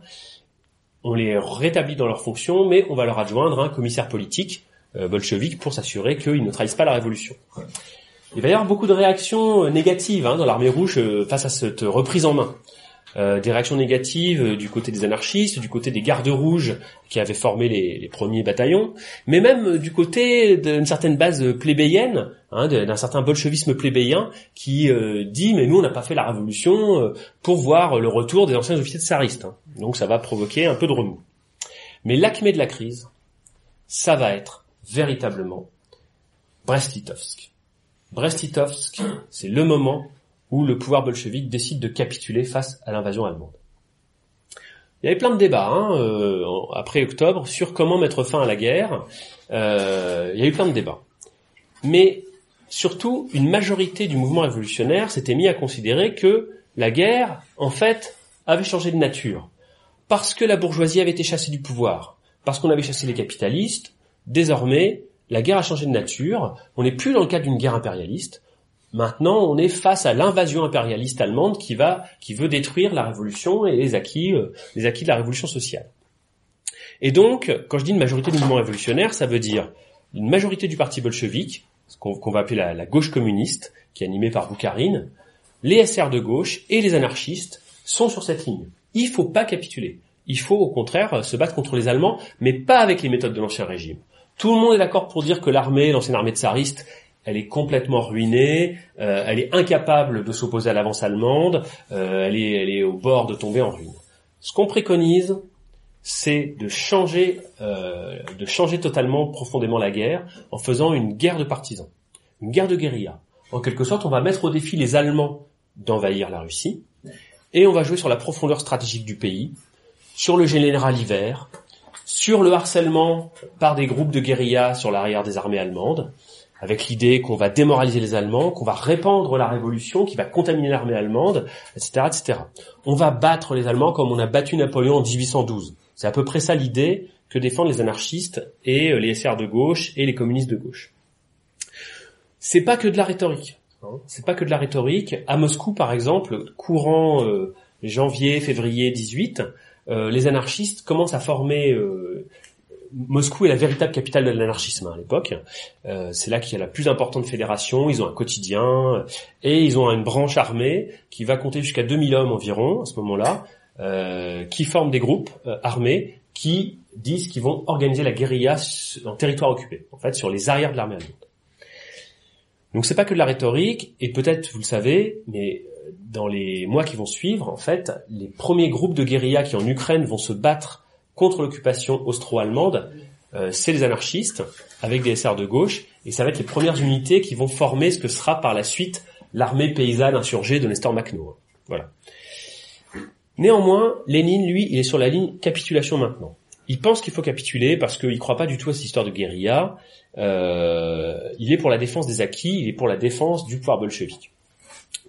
On les rétablit dans leurs fonctions, mais on va leur adjoindre un commissaire politique euh, bolchevique pour s'assurer qu'ils ne trahissent pas la révolution. Il va y avoir beaucoup de réactions euh, négatives hein, dans l'armée rouge euh, face à cette reprise en main. Euh, des réactions négatives euh, du côté des anarchistes, du côté des gardes rouges qui avaient formé les, premiers bataillons, mais même euh, du côté d'une certaine base plébéienne, hein, d'un certain bolchevisme plébéien qui dit mais nous on n'a pas fait la révolution pour voir le retour des anciens officiers tsaristes. Hein. Donc ça va provoquer un peu de remous. Mais l'acmé de la crise, ça va être véritablement Brest-Litovsk. Brest-Litovsk, c'est le moment où le pouvoir bolchevique décide de capituler face à l'invasion allemande. Il y avait plein de débats hein, euh, après octobre sur comment mettre fin à la guerre. Euh, il y a eu plein de débats. Mais surtout, une majorité du mouvement révolutionnaire s'était mis à considérer que la guerre, en fait, avait changé de nature. Parce que la bourgeoisie avait été chassée du pouvoir, parce qu'on avait chassé les capitalistes, désormais, la guerre a changé de nature, on n'est plus dans le cadre d'une guerre impérialiste, Maintenant, on est face à l'invasion impérialiste allemande qui va, qui veut détruire la révolution et les acquis, euh, les acquis de la révolution sociale. Et donc, quand je dis une majorité du mouvement révolutionnaire, ça veut dire une majorité du parti bolchevique, ce qu'on va appeler la, gauche communiste, qui est animée par Boukharine, les SR de gauche et les anarchistes sont sur cette ligne. Il faut pas capituler. Il faut au contraire se battre contre les Allemands, mais pas avec les méthodes de l'ancien régime. Tout le monde est d'accord pour dire que l'armée, l'ancienne armée tsariste, elle est complètement ruinée, euh, elle est incapable de s'opposer à l'avance allemande, euh, elle, est, au bord de tomber en ruine. Ce qu'on préconise, c'est de changer, euh, de changer totalement, profondément la guerre en faisant une guerre de partisans, une guerre de guérilla. En quelque sorte, on va mettre au défi les Allemands d'envahir la Russie, et on va jouer sur la profondeur stratégique du pays, sur le général hiver, sur le harcèlement par des groupes de guérilla sur l'arrière des armées allemandes, avec l'idée qu'on va démoraliser les Allemands, qu'on va répandre la révolution, qui va contaminer l'armée allemande, etc., etc. On va battre les Allemands comme on a battu Napoléon en 1812. C'est à peu près ça l'idée que défendent les anarchistes et euh, les SR de gauche et les communistes de gauche. C'est pas que de la rhétorique. Hein. C'est pas que de la rhétorique. À Moscou, par exemple, courant euh, janvier, février 18, euh, les anarchistes commencent à former Moscou est la véritable capitale de l'anarchisme à l'époque. Euh, c'est là qu'il y a la plus importante fédération. Ils ont un quotidien et ils ont une branche armée qui va compter jusqu'à 2000 hommes environ à ce moment-là, euh, qui forment des groupes euh, armés qui disent qu'ils vont organiser la guérilla en territoire occupé, en fait, sur les arrières de l'armée allemande. Donc c'est pas que de la rhétorique, et peut-être vous le savez, mais dans les mois qui vont suivre, en fait, les premiers groupes de guérilla qui en Ukraine vont se battre contre l'occupation austro-allemande, euh, c'est les anarchistes, avec des SR de gauche, et ça va être les premières unités qui vont former ce que sera par la suite l'armée paysanne insurgée de Nestor Makhno. Voilà. Néanmoins, Lénine, lui, il est sur la ligne capitulation maintenant. Il pense qu'il faut capituler parce qu'il ne croit pas du tout à cette histoire de guérilla. Euh, il est pour la défense des acquis, il est pour la défense du pouvoir bolchevique,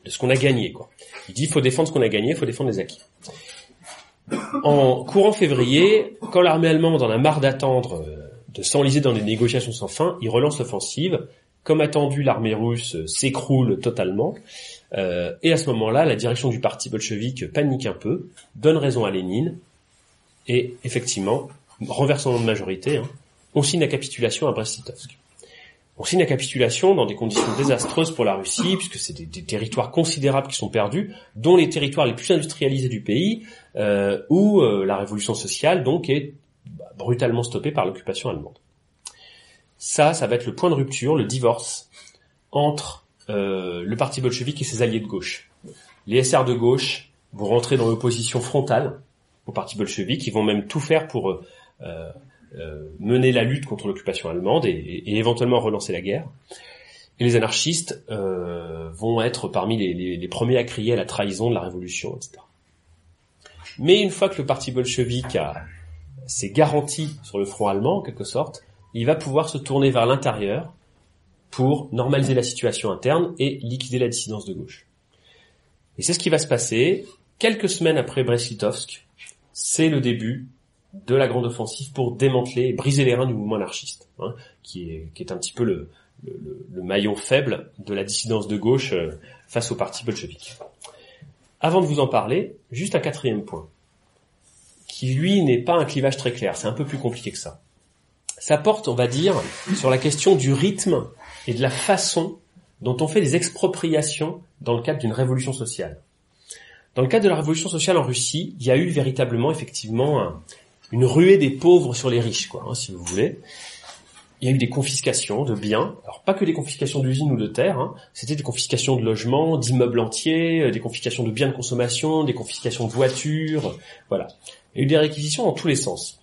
de ce qu'on a gagné. Quoi. Il dit il faut défendre ce qu'on a gagné, il faut défendre les acquis. En courant février, quand l'armée allemande en a marre d'attendre, euh, de s'enliser dans des négociations sans fin, il relance l'offensive. Comme attendu, l'armée russe s'écroule totalement. Euh, et à ce moment-là, la direction du parti bolchevique panique un peu, donne raison à Lénine, et effectivement, renversement de majorité, hein, on signe la capitulation à Brest-Litovsk. On signe la capitulation dans des conditions désastreuses pour la Russie, puisque c'est des, territoires considérables qui sont perdus, dont les territoires les plus industrialisés du pays, euh, où euh, la révolution sociale donc est brutalement stoppée par l'occupation allemande. Ça, ça va être le point de rupture, le divorce entre euh, le parti bolchevique et ses alliés de gauche. Les SR de gauche vont rentrer dans l'opposition frontale au parti bolchevique, ils vont même tout faire pour euh, mener la lutte contre l'occupation allemande et, éventuellement relancer la guerre. Et les anarchistes euh, vont être parmi les, premiers à crier à la trahison de la révolution, etc. Mais une fois que le parti bolchevique a s'est garanti sur le front allemand, en quelque sorte, il va pouvoir se tourner vers l'intérieur pour normaliser la situation interne et liquider la dissidence de gauche. Et c'est ce qui va se passer quelques semaines après Brest-Litovsk. C'est le début de la grande offensive pour démanteler et briser les reins du mouvement anarchiste, hein, qui, est, un petit peu le, le, maillon faible de la dissidence de gauche euh, face au parti bolchevique. Avant de vous en parler, juste un quatrième point, qui lui n'est pas un clivage très clair, c'est un peu plus compliqué que ça. Ça porte, on va dire, sur la question du rythme et de la façon dont on fait des expropriations dans le cadre d'une révolution sociale. Dans le cadre de la révolution sociale en Russie, il y a eu véritablement, effectivement, un, une ruée des pauvres sur les riches, quoi, hein, si vous voulez. Il y a eu des confiscations de biens, alors pas que des confiscations d'usines ou de terres, hein. c'était des confiscations de logements, d'immeubles entiers, euh, des confiscations de biens de consommation, des confiscations de voitures, voilà. Il y a eu des réquisitions dans tous les sens.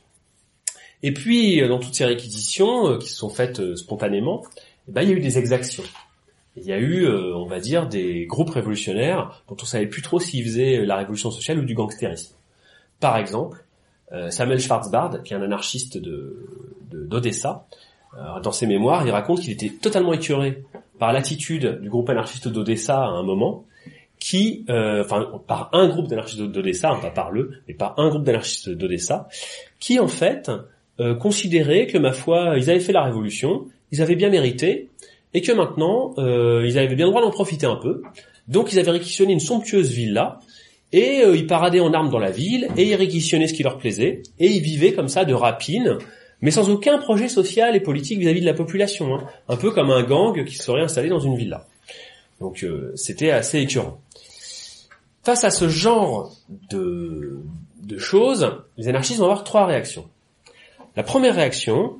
Et puis, euh, dans toutes ces réquisitions, euh, qui se sont faites spontanément, eh ben, il y a eu des exactions. Il y a eu, on va dire, des groupes révolutionnaires dont on savait plus trop s'ils faisaient la révolution sociale ou du gangstérisme. Par exemple, Samuel Schwarzbard, qui est un anarchiste de d'Odessa, dans ses mémoires, il raconte qu'il était totalement écœuré par l'attitude du groupe anarchiste d'Odessa à un moment, qui, euh, enfin, par un groupe d'anarchistes d'Odessa, pas par le, mais par un groupe d'anarchistes d'Odessa, qui en fait considérait que ma foi, ils avaient fait la révolution, ils avaient bien mérité, et que maintenant, ils avaient bien le droit d'en profiter un peu. Donc ils avaient réquisitionné une somptueuse villa et euh, ils paradaient en armes dans la ville, et ils réquisitionnaient ce qui leur plaisait, et ils vivaient comme ça de rapine, mais sans aucun projet social et politique vis-à-vis de la population, hein. un peu comme un gang qui serait installé dans une villa. Donc euh, c'était assez écœurant. Face à ce genre de, de choses, les anarchistes vont avoir trois réactions. La première réaction,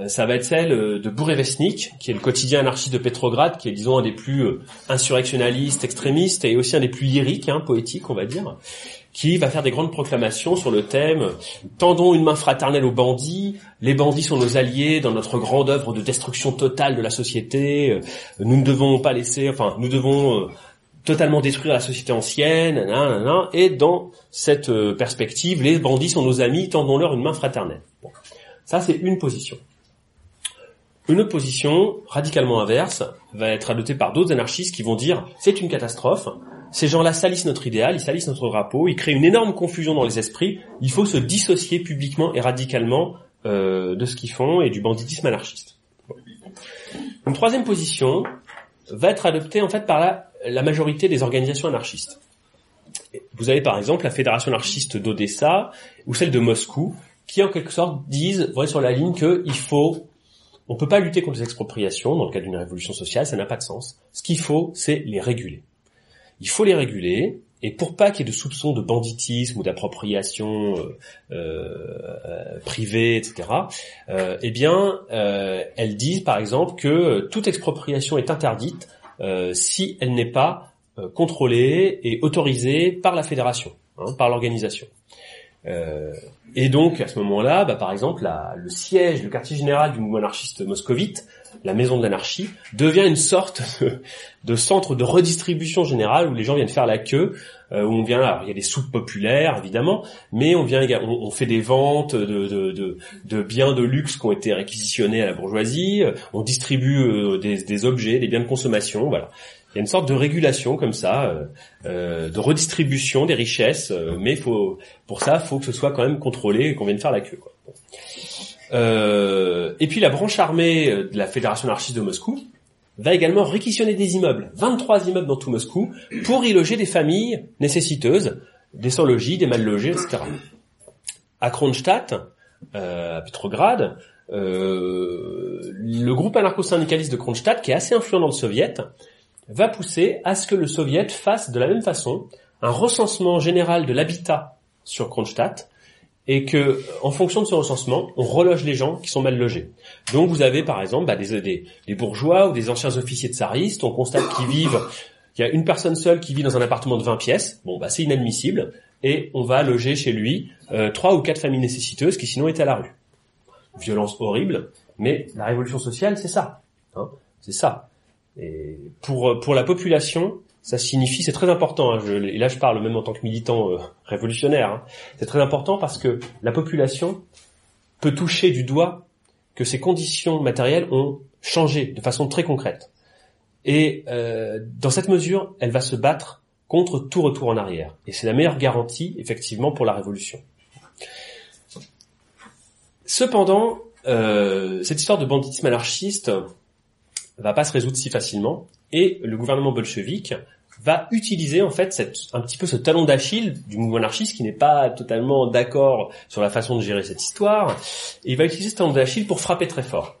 euh, ça va être celle euh, de Bourrevesnik, qui est le quotidien anarchiste de Petrograd, qui est disons un des plus euh, insurrectionnalistes, extrémistes et aussi un des plus lyriques, hein, poétiques on va dire, qui va faire des grandes proclamations sur le thème tendons une main fraternelle aux bandits, les bandits sont nos alliés dans notre grande œuvre de destruction totale de la société, nous ne devons pas laisser, enfin nous devons totalement détruire la société ancienne, nanana, et dans cette euh, perspective, les bandits sont nos amis, tendons-leur une main fraternelle. Ça, c'est une position. Une autre position, radicalement inverse, va être adoptée par d'autres anarchistes qui vont dire c'est une catastrophe, ces gens-là salissent notre idéal, ils salissent notre drapeau, ils créent une énorme confusion dans les esprits, il faut se dissocier publiquement et radicalement euh, de ce qu'ils font et du banditisme anarchiste. Une troisième position va être adoptée en fait par la, majorité des organisations anarchistes. Vous avez par exemple la Fédération anarchiste d'Odessa ou celle de Moscou qui en quelque sorte disent, voyez sur la ligne qu'il faut on peut pas lutter contre les expropriations dans le cadre d'une révolution sociale, ça n'a pas de sens. Ce qu'il faut, c'est les réguler. Il faut les réguler, et pour pas qu'il y ait de soupçons de banditisme ou d'appropriation euh, euh, privée, etc., euh, eh bien, elles disent par exemple que toute expropriation est interdite si elle n'est pas contrôlée et autorisée par la fédération, hein, par l'organisation. Et donc à ce moment-là, bah, par exemple, le siège, le quartier général du mouvement anarchiste moscovite, la maison de l'anarchie, devient une sorte de, centre de redistribution générale où les gens viennent faire la queue, euh, où on vient, alors, il y a des soupes populaires évidemment, mais on vient, on, fait des ventes de, biens de luxe qui ont été réquisitionnés à la bourgeoisie, on distribue euh, des, objets, des biens de consommation, voilà. Il y a une sorte de régulation comme ça, euh, euh, de redistribution des richesses, euh, mais pour ça, faut que ce soit quand même contrôlé et qu'on vienne faire la queue. Quoi. Et puis la branche armée de la Fédération anarchiste de Moscou va également réquisitionner des immeubles, 23 immeubles dans tout Moscou, pour y loger des familles nécessiteuses, des sans-logis, des mal-logés, etc. À Kronstadt, à Petrograd, le groupe anarcho-syndicaliste de Kronstadt, qui est assez influent dans le soviet, va pousser à ce que le soviet fasse de la même façon un recensement général de l'habitat sur Kronstadt et que, en fonction de ce recensement, on reloge les gens qui sont mal logés. Donc vous avez par exemple bah, des, des, bourgeois ou des anciens officiers de tsaristes, on constate qu'ils vivent, il y a une personne seule qui vit dans un appartement de 20 pièces, bon bah c'est inadmissible, et on va loger chez lui euh, trois ou quatre familles nécessiteuses qui sinon étaient à la rue. Violence horrible, mais la révolution sociale c'est ça. Hein, c'est ça. Et pour pour la population, ça signifie, c'est très important. Hein, et là, je parle même en tant que militant euh, révolutionnaire. Hein, c'est très important parce que la population peut toucher du doigt que ses conditions matérielles ont changé de façon très concrète. Et euh, dans cette mesure, elle va se battre contre tout retour en arrière. Et c'est la meilleure garantie, effectivement, pour la révolution. Cependant, euh, cette histoire de banditisme anarchiste, va pas se résoudre si facilement et le gouvernement bolchevique va utiliser en fait un petit peu ce talon d'Achille du mouvement anarchiste qui n'est pas totalement d'accord sur la façon de gérer cette histoire et il va utiliser ce talon d'Achille pour frapper très fort.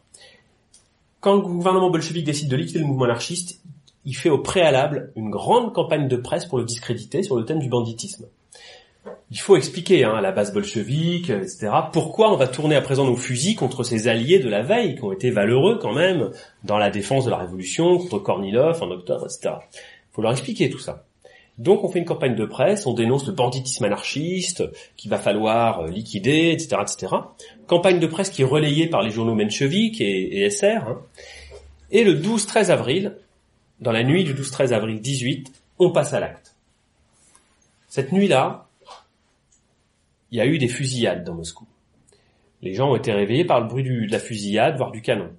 Quand le gouvernement bolchevique décide de liquider le mouvement anarchiste, il fait au préalable une grande campagne de presse pour le discréditer sur le thème du banditisme il faut expliquer hein, à la base bolchevique, etc., pourquoi on va tourner à présent nos fusils contre ces alliés de la veille, qui ont été valeureux quand même dans la défense de la Révolution, contre Kornilov en octobre, etc. Il faut leur expliquer tout ça. Donc on fait une campagne de presse, on dénonce le banditisme anarchiste qu'il va falloir euh, liquider, etc., etc. Campagne de presse qui est relayée par les journaux mencheviques et, et SR. Hein. Et le 12-13 avril, dans la nuit du 12-13 avril 18, on passe à l'acte. Cette nuit-là, il y a eu des fusillades dans Moscou. Les gens ont été réveillés par le bruit de la fusillade, voire du canon.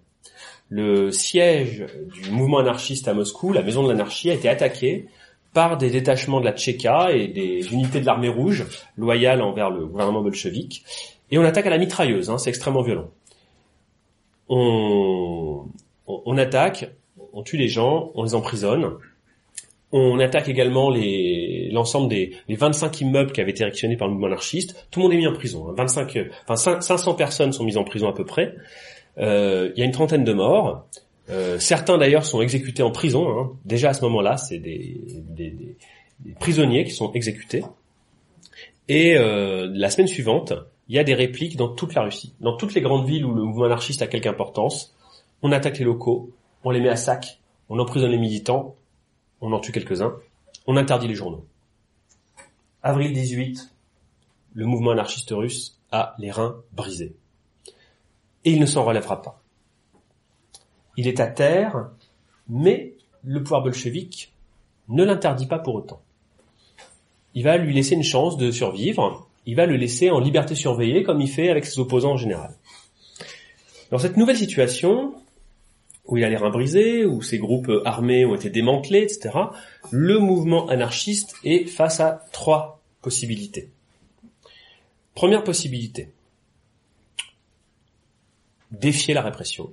Le siège du mouvement anarchiste à Moscou, la maison de l'anarchie, a été attaqué par des détachements de la Tchéka et des unités de l'armée rouge loyales envers le gouvernement bolchevique. Et on attaque à la mitrailleuse, hein, c'est extrêmement violent. On, attaque, on tue les gens, on les emprisonne, on attaque également l'ensemble des les 25 immeubles qui avaient été réquisitionnés par le mouvement anarchiste. Tout le monde est mis en prison. 25, hein. enfin 500 personnes sont mises en prison à peu près. Euh, il y a une trentaine de morts. Euh, certains d'ailleurs sont exécutés en prison. Hein. Déjà à ce moment-là, c'est des, prisonniers qui sont exécutés. Et euh, la semaine suivante, il y a des répliques dans toute la Russie, dans toutes les grandes villes où le mouvement anarchiste a quelque importance. On attaque les locaux, on les met à sac, on emprisonne les militants, on en tue quelques-uns, on interdit les journaux. Avril 18, le mouvement anarchiste russe a les reins brisés. Et il ne s'en relèvera pas. Il est à terre, mais le pouvoir bolchevique ne l'interdit pas pour autant. Il va lui laisser une chance de survivre, il va le laisser en liberté surveillée comme il fait avec ses opposants en général. Dans cette nouvelle situation, où il a les reins brisés, où ses groupes armés ont été démantelés, etc., le mouvement anarchiste est face à trois possibilités. Première possibilité, défier la répression,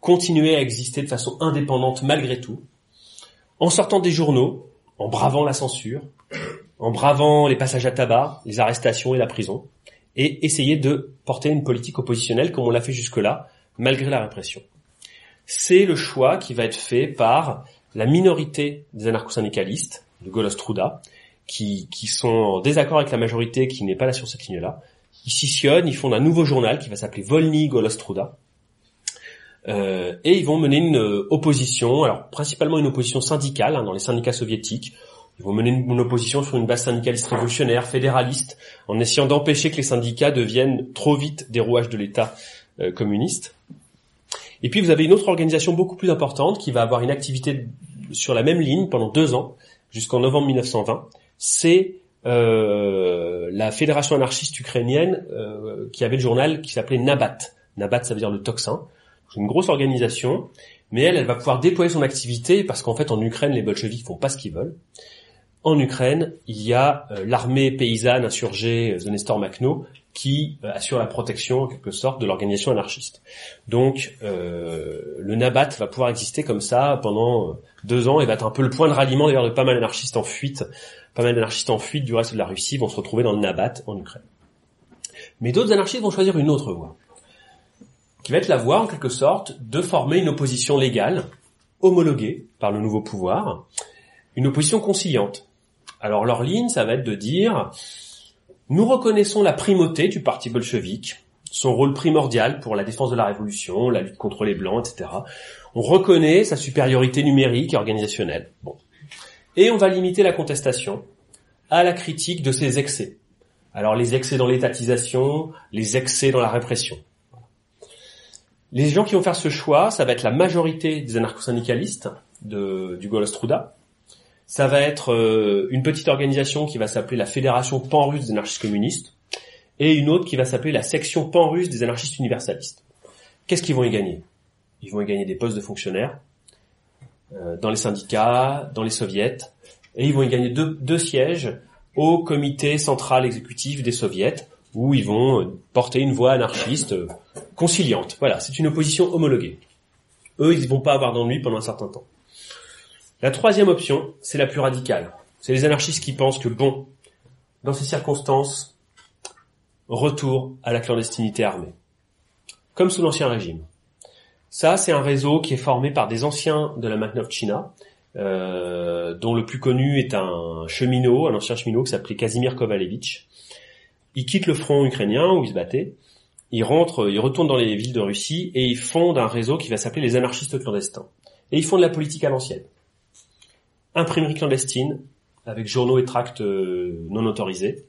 continuer à exister de façon indépendante malgré tout, en sortant des journaux, en bravant la censure, en bravant les passages à tabac, les arrestations et la prison, et essayer de porter une politique oppositionnelle comme on l'a fait jusque-là, malgré la répression. C'est le choix qui va être fait par la minorité des anarcho-syndicalistes, de Golostruda, qui, qui sont en désaccord avec la majorité qui n'est pas là sur cette ligne-là. Ils scissionnent, ils font un nouveau journal qui va s'appeler Volny Golostruda, euh, et ils vont mener une euh, opposition, alors principalement une opposition syndicale hein, dans les syndicats soviétiques. Ils vont mener une, opposition sur une base syndicaliste révolutionnaire, fédéraliste, en essayant d'empêcher que les syndicats deviennent trop vite des rouages de l'État euh, communiste. Et puis vous avez une autre organisation beaucoup plus importante qui va avoir une activité sur la même ligne pendant deux ans, jusqu'en novembre 1920. C'est euh, la fédération anarchiste ukrainienne euh, qui avait le journal qui s'appelait Nabat. Nabat, ça veut dire le tocsin. C'est une grosse organisation, mais elle, elle va pouvoir déployer son activité parce qu'en fait, en Ukraine, les bolcheviks font pas ce qu'ils veulent. En Ukraine, il y a euh, l'armée paysanne insurgée de Nestor Makhno qui euh, assure la protection en quelque sorte de l'organisation anarchiste. Donc euh, le Nabat va pouvoir exister comme ça pendant deux ans et va être un peu le point de ralliement d'ailleurs de pas mal d'anarchistes en fuite. Pas mal d'anarchistes en fuite du reste de la Russie vont se retrouver dans le Nabat en Ukraine. Mais d'autres anarchistes vont choisir une autre voie qui va être la voie en quelque sorte de former une opposition légale, homologuée par le nouveau pouvoir, une opposition conciliante. Alors leur ligne, ça va être de dire, nous reconnaissons la primauté du parti bolchevique, son rôle primordial pour la défense de la révolution, la lutte contre les blancs, etc. On reconnaît sa supériorité numérique et organisationnelle. Bon. Et on va limiter la contestation à la critique de ses excès. Alors les excès dans l'étatisation, les excès dans la répression. Les gens qui vont faire ce choix, ça va être la majorité des anarcho-syndicalistes de, du Golostruda. Ça va être euh, une petite organisation qui va s'appeler la Fédération pan-russe des anarchistes communistes et une autre qui va s'appeler la Section pan-russe des anarchistes universalistes. Qu'est-ce qu'ils vont y gagner? Ils vont y gagner des postes de fonctionnaires euh, dans les syndicats, dans les soviets, et ils vont y gagner deux, sièges au comité central exécutif des soviets, où ils vont porter une voix anarchiste euh, conciliante. Voilà, c'est une opposition homologuée. Eux, ils ne vont pas avoir d'ennui pendant un certain temps. La troisième option, c'est la plus radicale. C'est les anarchistes qui pensent que, bon, dans ces circonstances, retour à la clandestinité armée. Comme sous l'Ancien Régime. Ça, c'est un réseau qui est formé par des anciens de la Makhnovchina, euh, dont le plus connu est un cheminot, un ancien cheminot qui s'appelait Kazimir Kovalevich, ils quittent le front ukrainien où ils se battaient, ils rentrent, ils retournent dans les villes de Russie et ils fondent un réseau qui va s'appeler les anarchistes clandestins. Et ils font de la politique à l'ancienne. Imprimerie clandestine, avec journaux et tracts euh, non autorisés.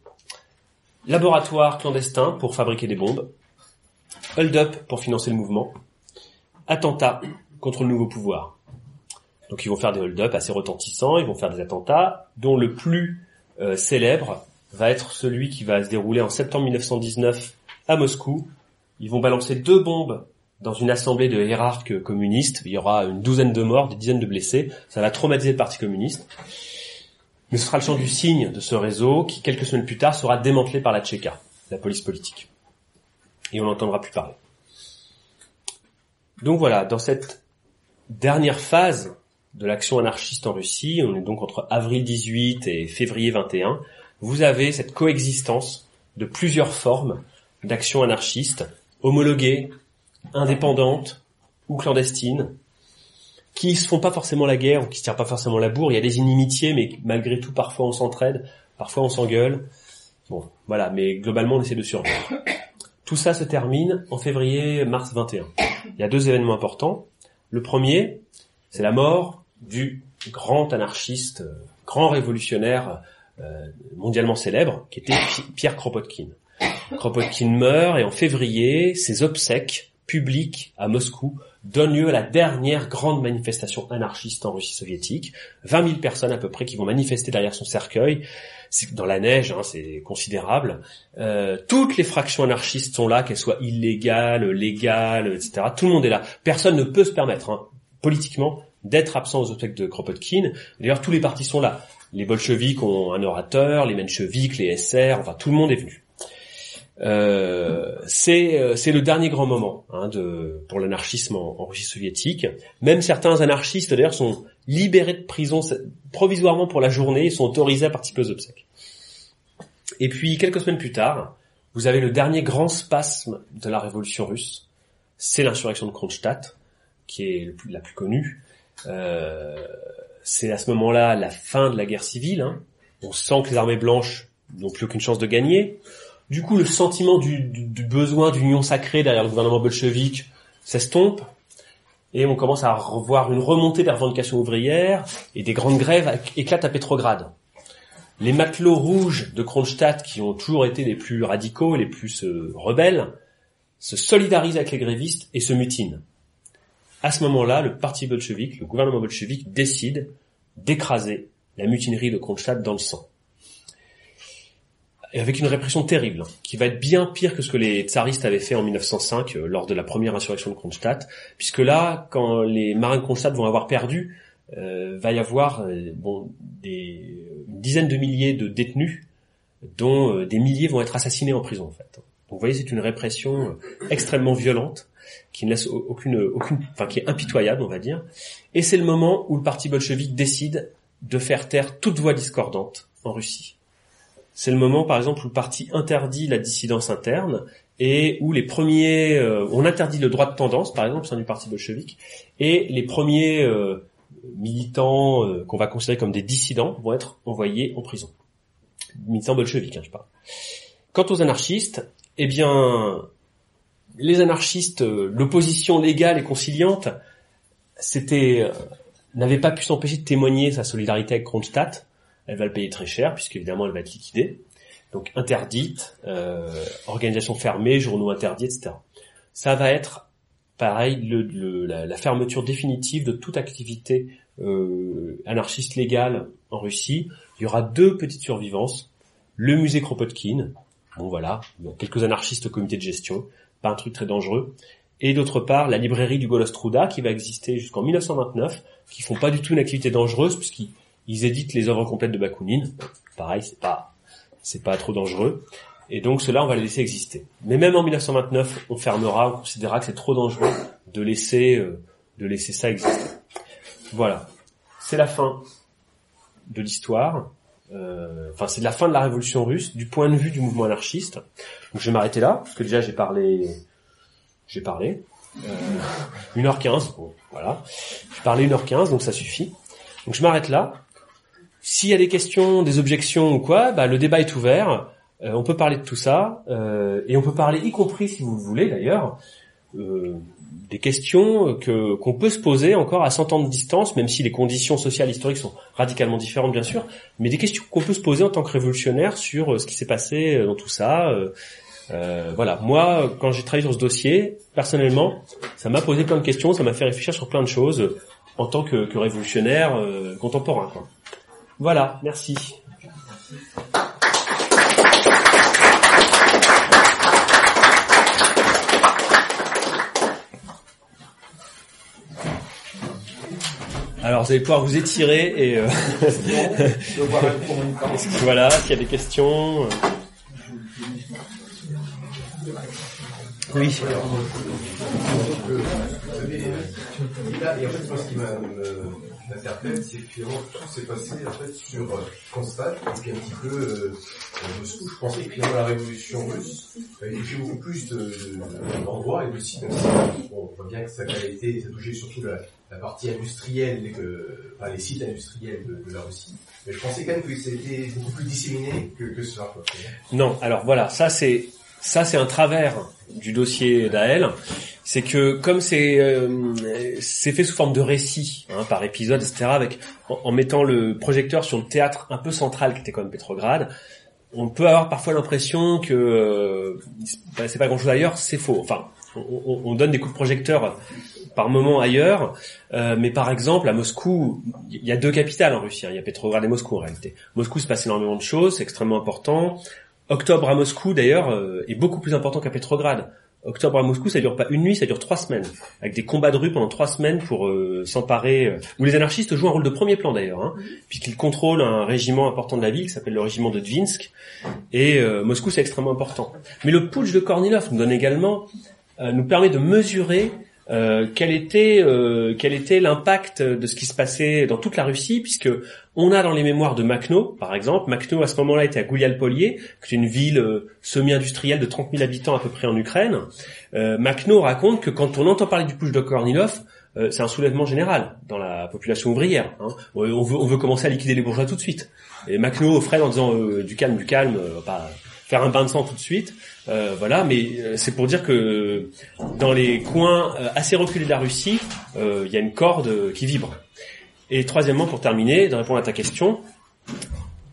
Laboratoire clandestin pour fabriquer des bombes. Hold-up pour financer le mouvement. Attentat contre le nouveau pouvoir. Donc ils vont faire des hold-up assez retentissants, ils vont faire des attentats, dont le plus euh, célèbre va être celui qui va se dérouler en septembre 1919 à Moscou. Ils vont balancer deux bombes dans une assemblée de hiérarques communistes. Il y aura une douzaine de morts, des dizaines de blessés. Ça va traumatiser le Parti communiste. Mais ce sera le champ du signe de ce réseau qui, quelques semaines plus tard, sera démantelé par la Tchéka, la police politique. Et on n'entendra plus parler. Donc voilà, dans cette dernière phase de l'action anarchiste en Russie, on est donc entre avril 18 et février 21, vous avez cette coexistence de plusieurs formes d'action anarchiste, homologuées, indépendantes ou clandestines, qui se font pas forcément la guerre ou qui se tirent pas forcément la bourre. Il y a des inimitiés, mais malgré tout, parfois on s'entraide, parfois on s'engueule. Bon, voilà, mais globalement on essaie de survivre. Tout ça se termine en février-mars 21. Il y a deux événements importants. Le premier, c'est la mort du grand anarchiste, grand révolutionnaire euh, mondialement célèbre, qui était Pierre Kropotkin. Kropotkin meurt et en février, ses obsèques public à Moscou donne lieu à la dernière grande manifestation anarchiste en Russie soviétique. 20 000 personnes à peu près qui vont manifester derrière son cercueil. C'est dans la neige, hein, c'est considérable. Euh, toutes les fractions anarchistes sont là, qu'elles soient illégales, légales, etc. Tout le monde est là. Personne ne peut se permettre, hein, politiquement, d'être absent aux obsèques de Kropotkin. D'ailleurs, tous les partis sont là. Les bolcheviks ont un orateur, les mencheviks, les SR, enfin tout le monde est venu. Euh, c'est c'est le dernier grand moment hein, pour l'anarchisme en, Russie soviétique. Même certains anarchistes d'ailleurs sont libérés de prison provisoirement pour la journée et sont autorisés à participer aux obsèques. Et puis quelques semaines plus tard, vous avez le dernier grand spasme de la révolution russe, c'est l'insurrection de Kronstadt, qui est la plus connue. Euh, c'est à ce moment-là la fin de la guerre civile. Hein. On sent que les armées blanches n'ont plus aucune chance de gagner. Du coup, le sentiment du, besoin d'union sacrée derrière le gouvernement bolchevique s'estompe, et on commence à revoir une remontée des revendications ouvrières, et des grandes grèves éclatent à Pétrograd. Les matelots rouges de Kronstadt, qui ont toujours été les plus radicaux, les plus euh, rebelles, se solidarisent avec les grévistes et se mutinent. À ce moment-là, le parti bolchevique, le gouvernement bolchevique décide d'écraser la mutinerie de Kronstadt dans le sang et avec une répression terrible, qui va être bien pire que ce que les tsaristes avaient fait en 1905 euh, lors de la première insurrection de Kronstadt, puisque là, quand les marins de Kronstadt vont avoir perdu, euh, va y avoir euh, bon, des, une dizaine de milliers de détenus, dont des milliers vont être assassinés en prison en fait. Donc vous voyez, c'est une répression extrêmement violente, qui ne laisse aucune, aucune, enfin qui est impitoyable, on va dire. Et c'est le moment où le parti bolchevique décide de faire taire toute voix discordante en Russie c'est le moment, par exemple, où le parti interdit la dissidence interne et où les premiers, euh, on interdit le droit de tendance, par exemple, au sein du parti bolchevique, et les premiers euh, militants euh, qu'on va considérer comme des dissidents vont être envoyés en prison. Militants bolcheviques, hein, je parle. Quant aux anarchistes, eh bien, les anarchistes, l'opposition légale et conciliante, c'était, n'avait pas pu s'empêcher de témoigner sa solidarité avec Kronstadt, elle va le payer très cher puisqu'évidemment elle va être liquidée. Donc interdite, euh, organisation fermée, journaux interdits, etc. Ça va être pareil le, la, fermeture définitive de toute activité euh, anarchiste légale en Russie. Il y aura deux petites survivances. Le musée Kropotkin, bon voilà, quelques anarchistes au comité de gestion, pas un truc très dangereux. Et d'autre part, la librairie du Golostruda qui va exister jusqu'en 1929, qui font pas du tout une activité dangereuse puisqu'ils ils éditent les œuvres complètes de Bakounine. Pareil, c'est pas, c'est pas trop dangereux. Et donc cela, on va les laisser exister. Mais même en 1929, on fermera, on considérera que c'est trop dangereux de laisser, euh, de laisser ça exister. Voilà. C'est la fin de l'histoire. Euh, enfin, c'est la fin de la révolution russe du point de vue du mouvement anarchiste. Donc je vais m'arrêter là, parce que déjà j'ai parlé, j'ai parlé. Euh, 1h15, bon, voilà. J'ai parlé 1h15, donc ça suffit. Donc je m'arrête là. S'il y a des questions, des objections ou quoi, bah, le débat est ouvert. Euh, on peut parler de tout ça euh, et on peut parler, y compris si vous le voulez d'ailleurs, euh, des questions que qu'on peut se poser encore à 100 ans de distance, même si les conditions sociales historiques sont radicalement différentes bien sûr, mais des questions qu'on peut se poser en tant que révolutionnaire sur ce qui s'est passé dans tout ça. voilà, moi, quand j'ai travaillé sur ce dossier, personnellement, ça m'a posé plein de questions, ça m'a fait réfléchir sur plein de choses en tant que, révolutionnaire contemporain. Voilà, merci. Alors vous allez pouvoir vous étirer et euh... voilà, s'il y a des questions. Euh. Oui. Et m'interpelle, c'est que tout s'est passé en fait sur euh, Constat, qui est un petit peu euh, Moscou. Je pensais que finalement la révolution russe avait touché beaucoup plus d'endroits et de sites. on voit bien que ça a été, ça touchait surtout la, partie industrielle, enfin, les sites industriels de, de, la Russie. Mais je pensais quand même que c'était beaucoup plus disséminé que, que cela. Non, alors voilà, ça c'est ça c'est un travers du dossier d'Ael, c'est que comme c'est euh, fait sous forme de récit hein, par épisode, etc., avec en, mettant le projecteur sur le théâtre un peu central qui était comme Petrograd, on peut avoir parfois l'impression que euh, c'est pas grand-chose ailleurs, c'est faux. Enfin, on, on donne des coups de projecteur par moment ailleurs, euh, mais par exemple à Moscou, il y a deux capitales en Russie, hein. il y a Petrograd et Moscou en réalité. Moscou se passe énormément de choses, c'est extrêmement important. Octobre à Moscou d'ailleurs euh, est beaucoup plus important qu'à Petrograd. Octobre à Moscou, ça dure pas une nuit, ça dure trois semaines, avec des combats de rue pendant trois semaines pour euh, s'emparer. Euh, où les anarchistes jouent un rôle de premier plan d'ailleurs, hein, puisqu'ils contrôlent un régiment important de la ville qui s'appelle le régiment de Dvinsk. Et euh, Moscou, c'est extrêmement important. Mais le putsch de Kornilov nous donne également, nous permet de mesurer euh, quel était euh, quel était l'impact de ce qui se passait dans toute la Russie, puisque on a dans les mémoires de Makhno, par exemple, Makhno à ce moment-là était à Goulial-Polier, qui est une ville euh, semi-industrielle de 30 000 habitants à peu près en Ukraine. Euh, Makhno raconte que quand on entend parler du push de Kornilov, c'est un soulèvement général dans la population ouvrière. Hein. On, veut, on veut commencer à liquider les bourgeois tout de suite. Et Makhno offrait en disant du calme, du calme, pas faire un bain de sang tout de suite. Euh, voilà, mais euh, c'est pour dire que dans les coins euh, assez reculés de la Russie, il y a une corde qui vibre. Et troisièmement, pour terminer, de répondre à ta question,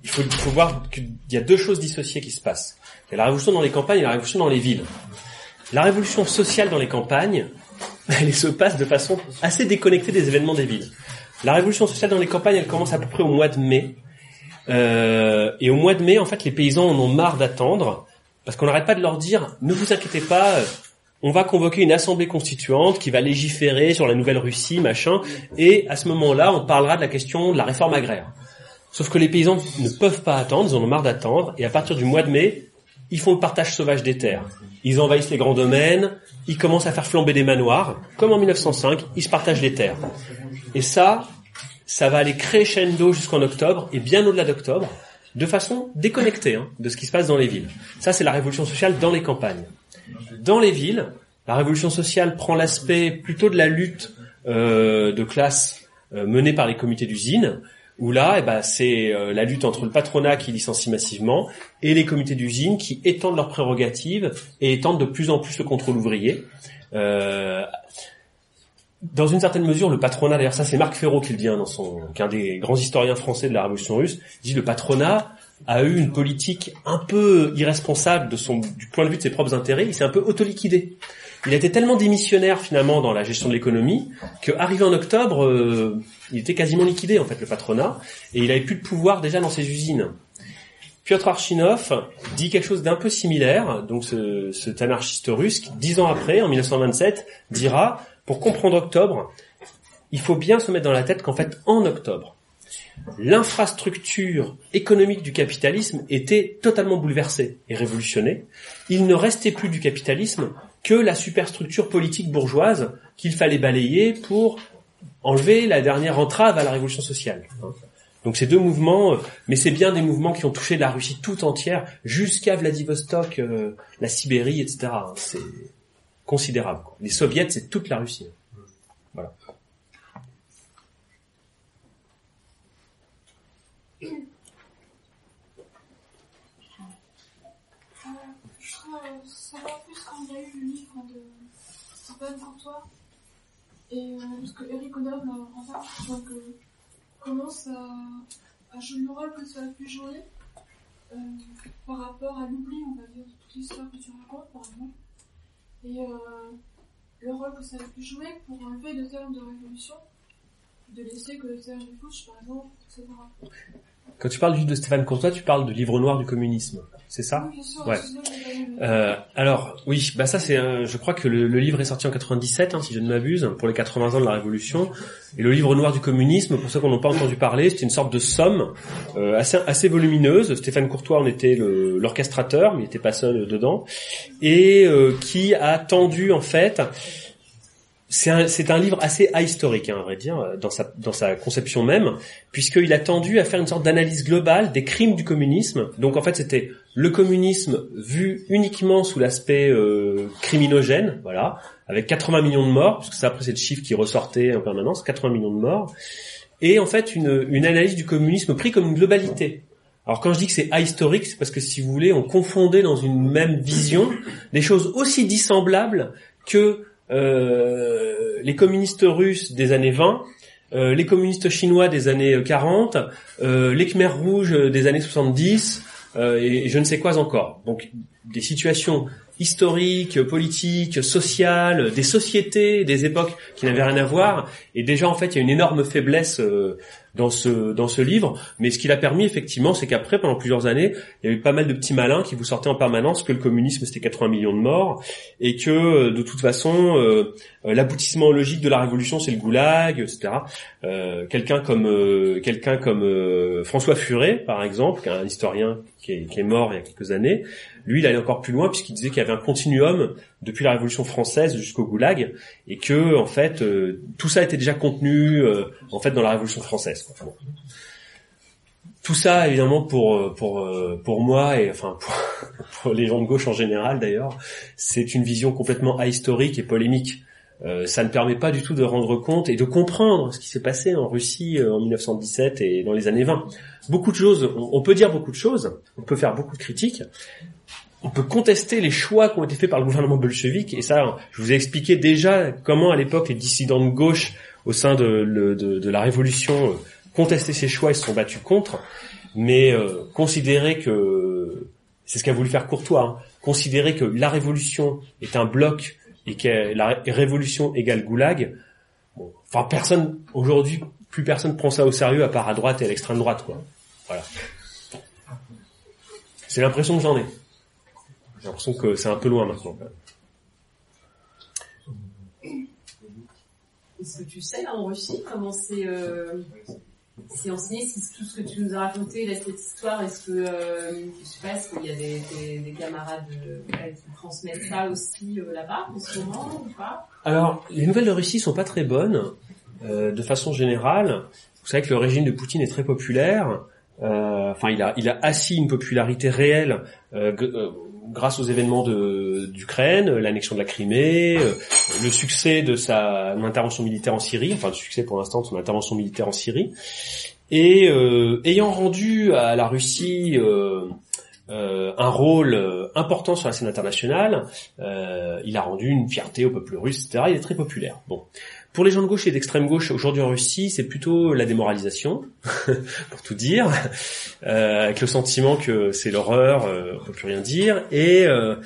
il faut, faut voir qu'il y a deux choses dissociées qui se passent. Il y a la révolution dans les campagnes et la révolution dans les villes. La révolution sociale dans les campagnes, elle se passe de façon assez déconnectée des événements des villes. La révolution sociale dans les campagnes, elle commence à peu près au mois de mai. Euh, et au mois de mai, en fait, les paysans en ont marre d'attendre parce qu'on n'arrête pas de leur dire ne vous inquiétez pas, on va convoquer une assemblée constituante qui va légiférer sur la nouvelle Russie, machin, et à ce moment-là, on parlera de la question de la réforme agraire. Sauf que les paysans ne peuvent pas attendre, ils en ont marre d'attendre, et à partir du mois de mai, ils font le partage sauvage des terres. Ils envahissent les grands domaines, ils commencent à faire flamber des manoirs, comme en 1905, ils se partagent les terres. Et ça, ça va aller crescendo jusqu'en octobre, et bien au-delà d'octobre, de façon déconnectée hein, de ce qui se passe dans les villes. Ça, c'est la révolution sociale dans les campagnes. Dans les villes, la révolution sociale prend l'aspect plutôt de la lutte euh, de classe euh, menée par les comités d'usine, où là, eh ben, c'est euh, la lutte entre le patronat qui licencie massivement et les comités d'usine qui étendent leurs prérogatives et étendent de plus en plus le contrôle ouvrier. Dans une certaine mesure, le patronat, d'ailleurs ça c'est Marc Ferraud qui le dit, hein, dans son, qui un des grands historiens français de la Révolution russe, dit le patronat a eu une politique un peu irresponsable de son, du point de vue de ses propres intérêts, il s'est un peu auto-liquidé. Il été tellement démissionnaire finalement dans la gestion de l'économie qu'arrivé en octobre, euh, il était quasiment liquidé en fait le patronat et il avait plus de pouvoir déjà dans ses usines. Piotr Archinov dit quelque chose d'un peu similaire, donc ce, cet anarchiste russe dix ans après, en 1927, dira pour comprendre octobre, il faut bien se mettre dans la tête qu'en fait, en octobre, l'infrastructure économique du capitalisme était totalement bouleversée et révolutionnée. Il ne restait plus du capitalisme que la superstructure politique bourgeoise qu'il fallait balayer pour enlever la dernière entrave à la révolution sociale. Donc ces deux mouvements, euh, mais c'est bien des mouvements qui ont touché la Russie tout entière, jusqu'à Vladivostok, euh, la Sibérie, etc. Considérable. Les soviets, c'est toute la Russie. Voilà. Euh, je voudrais savoir plus quand il y a eu le livre de Stephen Courtois et euh, que Eric Odom en fait donc euh, commence à, à, jouer le rôle que ça a pu jouer euh, par rapport à l'oubli on va dire de toute l'histoire que tu racontes par exemple et euh, le rôle que ça a pu jouer pour enlever le terme de révolution, de laisser que le terme de push, par exemple, etc. Quand tu parles livre de Stéphane Courtois, tu parles de livre noir du communisme, c'est ça. Ouais. Euh, alors oui, bah ça c'est, je crois que le, le, livre est sorti en 97, hein, si je ne m'abuse, pour les 80 ans de la Révolution. Et le livre noir du communisme, pour ceux qui n'ont pas entendu parler, c'était une sorte de somme euh, assez, assez volumineuse. Stéphane Courtois en était l'orchestrateur, mais il n'était pas seul dedans, et euh, qui a tendu en fait c'est un, un livre assez ahistorique, hein, à vrai dire, dans sa, dans sa conception même, puisqu'il a tendu à faire une sorte d'analyse globale des crimes du communisme. Donc en fait, c'était le communisme vu uniquement sous l'aspect euh, criminogène, voilà, avec 80 millions de morts, puisque c'est après c'est le chiffre qui ressortait en permanence, 80 millions de morts, et en fait une, une analyse du communisme pris comme une globalité. Alors quand je dis que c'est ahistorique, c'est parce que si vous voulez, on confondait dans une même vision des choses aussi dissemblables que euh, les communistes russes des années 20, euh, les communistes chinois des années 40, euh, les Khmers rouges des années 70, et, et je ne sais quoi encore. Donc des situations historique, politique, social, des sociétés, des époques qui n'avaient rien à voir. Et déjà, en fait, il y a une énorme faiblesse euh, dans ce dans ce livre. Mais ce qu'il a permis, effectivement, c'est qu'après, pendant plusieurs années, il y a eu pas mal de petits malins qui vous sortaient en permanence que le communisme c'était 80 millions de morts et que euh, de toute façon, euh, l'aboutissement logique de la révolution c'est le goulag, etc. Euh, quelqu'un comme euh, quelqu'un comme François Furet, par exemple, un historien qui est mort il y a quelques années, lui, il allait encore plus loin puisqu'il disait qu'il y avait un continuum depuis la Révolution française jusqu'au Goulag et que en fait euh, tout ça était déjà contenu euh, en fait dans la Révolution française. Tout ça, évidemment, pour euh, pour euh, pour moi et enfin pour, pour les gens de gauche en général d'ailleurs, c'est une vision complètement ahistorique et polémique. Euh, ça ne permet pas du tout de rendre compte et de comprendre ce qui s'est passé en Russie euh, en 1917 et dans les années 20. Beaucoup de choses, on peut dire beaucoup de choses, on peut faire beaucoup de critiques, on peut contester les choix qui ont été faits par le gouvernement bolchevique, et ça, je vous ai expliqué déjà comment à l'époque les dissidents de gauche au sein de, la révolution euh, contestaient ces choix et se sont battus contre, mais euh, considérer que, c'est ce qu'a voulu faire Courtois, hein, considérer que la révolution est un bloc et que la ré- révolution égale goulag, bon, enfin personne, aujourd'hui, plus personne prend ça au sérieux à part à droite et à l'extrême droite, quoi. Voilà. C'est l'impression que j'en ai. J'ai l'impression que c'est un peu loin maintenant. Est-ce que tu sais, là, en Russie, comment c'est euh, c'est enseigné si tout ce que tu nous as raconté, là, cette histoire, est-ce que, euh, je sais pas, est-ce qu'il y a des, des, des camarades euh, qui transmettent ça aussi euh, là-bas, en ce moment, ou pas? Alors, les nouvelles de Russie sont pas très bonnes, euh, de façon générale. Vous savez que le régime de Poutine est très populaire. Euh, Enfin, il a, il a assis une popularité réelle grâce aux événements d'Ukraine, l'annexion de la Crimée, euh, le succès de sa intervention militaire en Syrie, enfin le succès pour l'instant de son intervention militaire en Syrie, et euh, ayant rendu à la Russie euh, euh, un rôle euh, important sur la scène internationale, euh, il a rendu une fierté au peuple russe, etc. Il est très populaire. Bon. Pour les gens de gauche et d'extrême gauche aujourd'hui en Russie, c'est plutôt la démoralisation, pour tout dire, euh, avec le sentiment que c'est l'horreur, euh, on peut plus rien dire. Et, euh,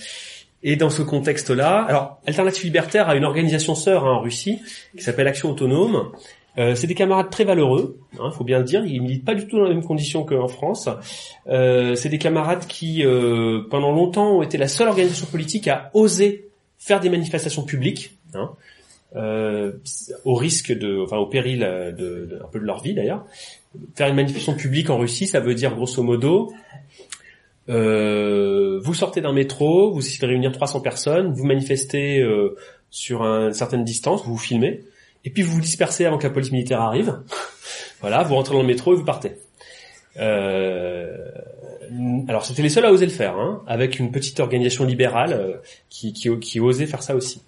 dans ce contexte-là, alors Alternative Libertaire a une organisation sœur hein, en Russie qui s'appelle Action Autonome. Euh, c'est des camarades très valeureux, il faut bien le dire. Ils militent pas du tout dans les mêmes conditions qu'en France. C'est des camarades qui, pendant longtemps, ont été la seule organisation politique à oser faire des manifestations publiques, hein, euh, au risque de, enfin au péril euh, de, de- un peu de leur vie d'ailleurs. Faire une manifestation publique en Russie, ça veut dire grosso modo, euh, vous sortez d'un métro, vous essayez de réunir 300 personnes, vous manifestez euh, sur un- une certaine distance, vous vous filmez, et puis vous vous dispersez avant que la police militaire arrive. voilà, vous rentrez dans le métro et vous partez. Euh, alors c'était les seuls à oser le faire, hein, avec une petite organisation libérale euh, qui, qui, qui osait faire ça aussi.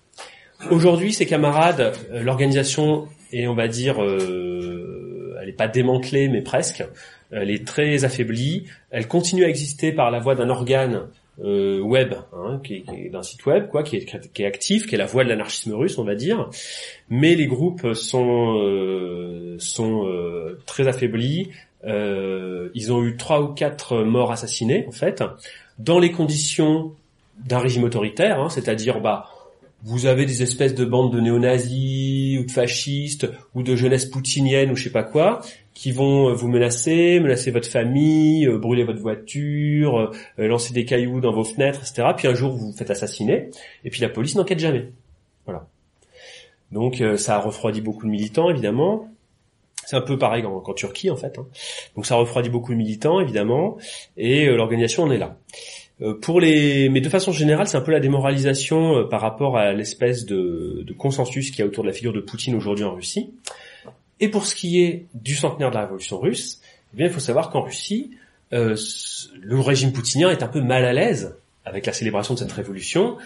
Aujourd'hui, ces camarades, euh, l'organisation est, on va dire, euh, elle n'est pas démantelée, mais presque. Elle est très affaiblie. Elle continue à exister par la voie d'un organe euh, web, hein, qui qui d'un site web, quoi, qui est, qui est actif, qui est la voie de l'anarchisme russe, on va dire. Mais les groupes sont euh, sont euh, très affaiblis. Euh, ils ont eu trois ou quatre morts assassinés, en fait, dans les conditions d'un régime autoritaire, hein, c'est-à-dire, bah, vous avez des espèces de bandes de néo-nazis ou de fascistes ou de jeunesse poutinienne ou je sais pas quoi qui vont euh, vous menacer, menacer votre famille, euh, brûler votre voiture, euh, lancer des cailloux dans vos fenêtres, etc. Puis un jour vous vous faites assassiner et puis la police n'enquête jamais. Voilà. Donc ça a refroidi beaucoup de militants évidemment. C'est un peu pareil qu'en Turquie en fait. hein. Donc ça refroidit beaucoup de militants évidemment et l'organisation en est là. Euh, pour les, mais de façon générale, c'est un peu la démoralisation euh, par rapport à l'espèce de, consensus qu'il y a autour de la figure de Poutine aujourd'hui en Russie. Et pour ce qui est du centenaire de la révolution russe, eh bien, il faut savoir qu'en Russie, euh, le régime poutinien est un peu mal à l'aise avec la célébration de cette révolution,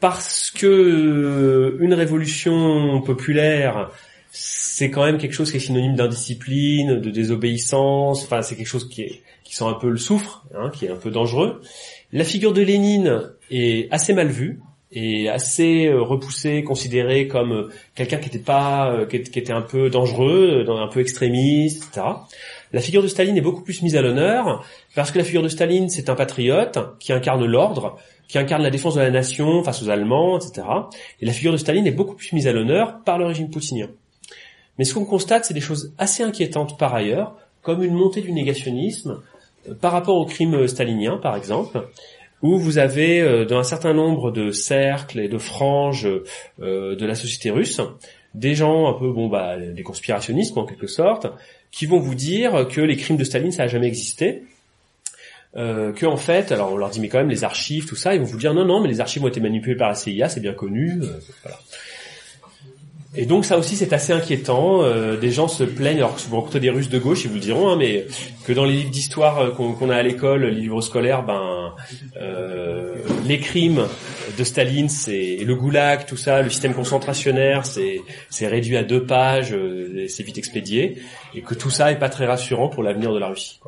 parce que une révolution populaire, c'est quand même quelque chose qui est synonyme d'indiscipline, de désobéissance. Enfin, c'est quelque chose qui est sent un peu le soufre, hein, qui est un peu dangereux. La figure de Lénine est assez mal vue et assez euh, repoussée, considérée comme euh, quelqu'un qui était pas, euh, qui, était un peu dangereux, un peu extrémiste, etc. La figure de Staline est beaucoup plus mise à l'honneur parce que la figure de Staline, c'est un patriote qui incarne l'ordre, qui incarne la défense de la nation face aux Allemands, etc. Et la figure de Staline est beaucoup plus mise à l'honneur par le régime poutinien. Mais ce qu'on constate, c'est des choses assez inquiétantes par ailleurs, comme une montée du négationnisme par rapport au crime stalinien, par exemple, où vous avez euh, dans un certain nombre de cercles et de franges euh, de la société russe des gens un peu bon bah des conspirationnistes en quelque sorte qui vont vous dire que les crimes de Staline ça a jamais existé euh, que en fait, alors on leur dit mais quand même les archives, tout ça, ils vont vous dire non non mais les archives ont été manipulées par la CIA, c'est bien connu. Euh. Et donc ça aussi c'est assez inquiétant. Euh, des gens se plaignent, alors que vous rencontrez des Russes de gauche, ils vous le diront, hein, mais que dans les livres d'histoire euh, qu'on a à l'école, les livres scolaires, ben euh, les crimes de Staline, c'est le goulag, tout ça, le système concentrationnaire, c'est réduit à deux pages, c'est vite expédié, et que tout ça est pas très rassurant pour l'avenir de la Russie.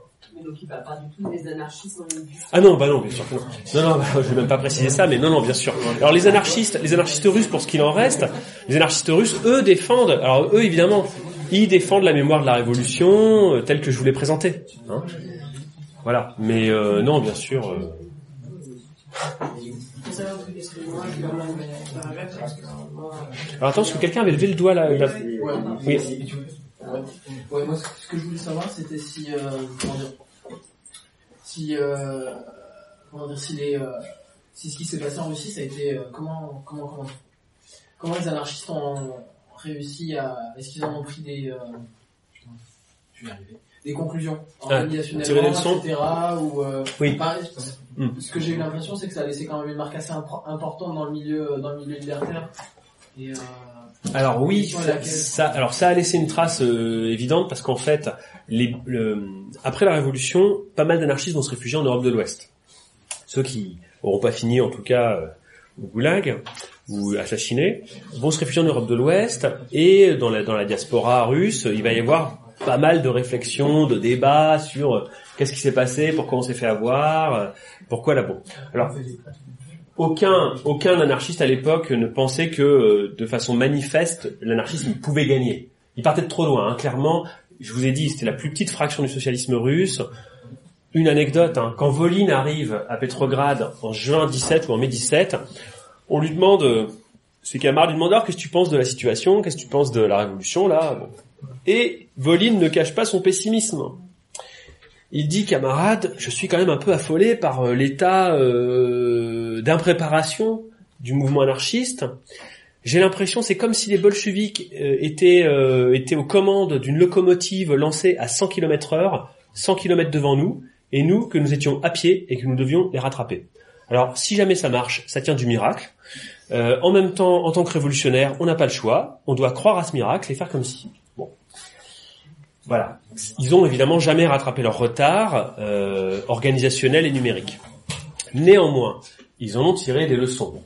Donc il parle pas du tout des anarchistes dans Ah non, bah non, bien sûr que non. Non, non, bah, je vais même pas préciser ça, mais non, non, bien sûr. Alors les anarchistes, les anarchistes russes, pour ce qu'il en reste, les anarchistes russes, eux défendent. Alors eux, évidemment, ils défendent la mémoire de la révolution euh, telle que je vous l'ai présentée. Hein voilà. Mais euh, non, bien sûr. Euh... Alors attends, est-ce que quelqu'un avait levé le doigt là, là Oui. Ouais, moi, ce que je voulais savoir, c'était si, euh, comment dire, si, euh, comment dire, si les, euh, si ce qui s'est passé en Russie, ça a été, euh, comment, comment, comment, comment les anarchistes ont réussi à, est-ce qu'ils en ont pris des, je vais y arriver, des conclusions organisationnellement, etc. Ou, oui. Pareil, ce que j'ai eu l'impression, c'est que ça a laissé quand même une marque assez importante dans le milieu, dans le milieu libertaire. Et, alors oui, ça, alors ça a laissé une trace euh, évidente parce qu'en fait, les, le, après la Révolution, pas mal d'anarchistes vont se réfugier en Europe de l'Ouest. Ceux qui n'auront pas fini, en tout cas, euh, au goulag ou assassinés, vont se réfugier en Europe de l'Ouest et dans la, dans la diaspora russe, il va y avoir pas mal de réflexions, de débats sur euh, qu'est-ce qui s'est passé, pourquoi on s'est fait avoir, pourquoi là bon. Alors aucun aucun anarchiste à l'époque ne pensait que euh, de façon manifeste l'anarchisme pouvait gagner. Il partait de trop loin. Hein. Clairement, je vous ai dit, c'était la plus petite fraction du socialisme russe. Une anecdote, hein. quand Volin arrive à Petrograd en juin 17 ou en mai 17, on lui demande, euh, ses camarades lui demandent alors qu'est-ce que tu penses de la situation, qu'est-ce que tu penses de la révolution là? Et Volin ne cache pas son pessimisme. Il dit, camarade, je suis quand même un peu affolé par euh, l'état euh, d'impréparation du mouvement anarchiste. J'ai l'impression, c'est comme si les bolcheviks euh, étaient, euh, étaient aux commandes d'une locomotive lancée à 100 km heure, 100 km devant nous, et nous, que nous étions à pied et que nous devions les rattraper. Alors, si jamais ça marche, ça tient du miracle. Euh, en même temps, en tant que révolutionnaire, on n'a pas le choix. On doit croire à ce miracle et faire comme si. Voilà. Ils ont évidemment jamais rattrapé leur retard euh, organisationnel et numérique. Néanmoins, ils en ont tiré des leçons.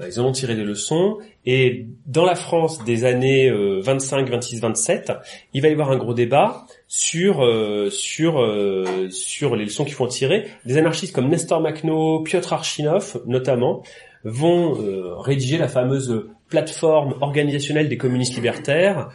Euh, Ils en ont tiré des leçons et dans la France des années euh, 25, 26, 27, il va y avoir un gros débat sur euh, sur euh, sur les leçons qu'il faut en tirer. Des anarchistes comme Nestor Makhno, Piotr Archinov notamment vont euh, rédiger la fameuse plateforme organisationnelle des communistes libertaires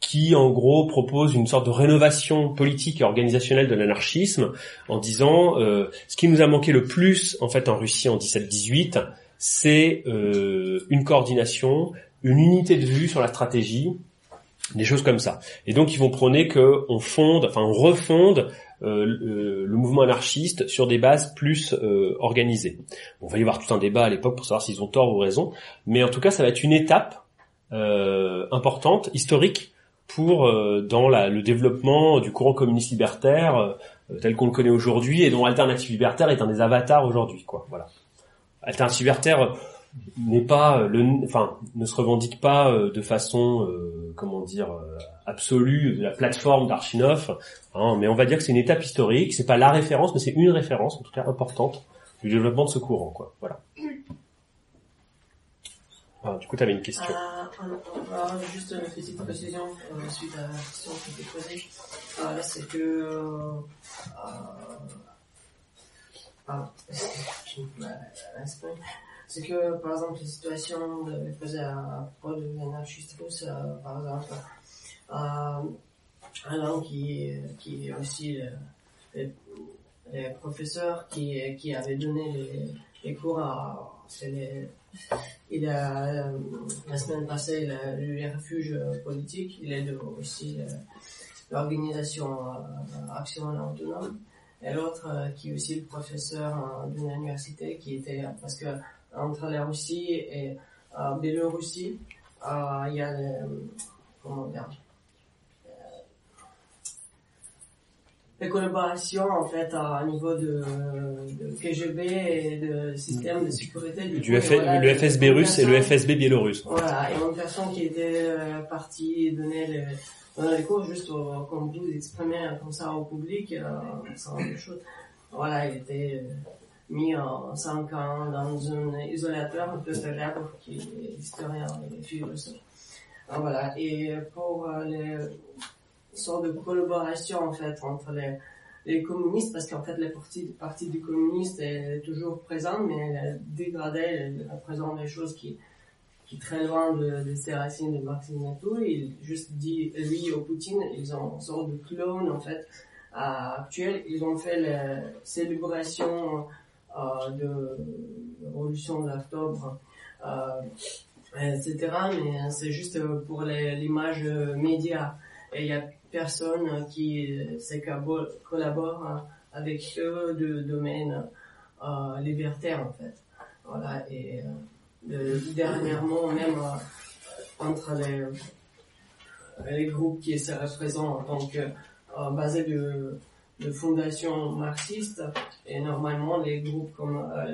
qui en gros propose une sorte de rénovation politique et organisationnelle de l'anarchisme en disant euh, ce qui nous a manqué le plus en fait en Russie en 17-18 c'est euh, une coordination, une unité de vue sur la stratégie, des choses comme ça. Et donc ils vont prôner que on fonde, enfin on refonde euh, le, le, mouvement anarchiste sur des bases plus euh, organisées. Bon, on va y avoir tout un débat à l'époque pour savoir s'ils ont tort ou raison, mais en tout cas ça va être une étape euh, importante, historique, pour euh, dans la, le développement du courant communiste libertaire euh, tel qu'on le connaît aujourd'hui et dont Alternative Libertaire est un des avatars aujourd'hui. Quoi, voilà. Alternative Libertaire n'est pas le, enfin, ne se revendique pas euh, de façon, euh, comment dire, euh, absolue la plateforme d'Archinov, hein, mais on va dire que c'est une étape historique. C'est pas la référence, mais c'est une référence, en tout cas importante, du développement de ce courant, quoi. Voilà. Ah, du coup, tu avais une question. Alors, juste une petite précision suite à la question qui était posée. Euh, c'est que pardon, c'est que par exemple les situations de, à propos de l'anarchiste russe, par exemple, un homme qui, qui est aussi le, le, le professeur qui, qui avait donné les, les cours à, c'est les- il a, euh, la semaine passée, il a eu les refuges politiques, il aide aussi euh, l'organisation euh, Action Autonome, et l'autre euh, qui est aussi le professeur euh, d'une université qui était, parce que entre la Russie et euh, Biélorussie, euh, il y a, comment dire, les collaborations en fait à niveau de, de KGB et de système de sécurité Du coup, F- voilà, le FSB russe et le FSB biélorusse. Voilà, et une personne qui était euh, partie donner les, donner les cours juste au- comme vous exprimer comme ça au public, euh, sans des choses. Voilà, il était euh, mis en 5 ans dans un isolateur un peu célèbre qui est historien et philosophe. Ah, Voilà, et pour euh, les sortes de collaboration en fait entre les, les communistes, parce qu'en fait le parti, le parti du communiste est toujours présent, mais elle a dégradé, elle représente des choses qui qui très loin de, de ses racines de marxisme et tout. Il juste dit, lui au Poutine, ils ont une sorte de clone, en fait, à- actuel. Ils ont fait la célébration euh, de la révolution d'octobre, euh, etc. Mais c'est juste pour les- l'image euh, média. Et il y a personne qui euh, se cabo- collabore euh, avec eux de domaine euh, libertaire, en fait. Voilà, et... euh, de- dernièrement même euh, entre les, groupes qui se représentent donc euh, euh, basés de, de fondations marxistes et normalement les groupes comme euh,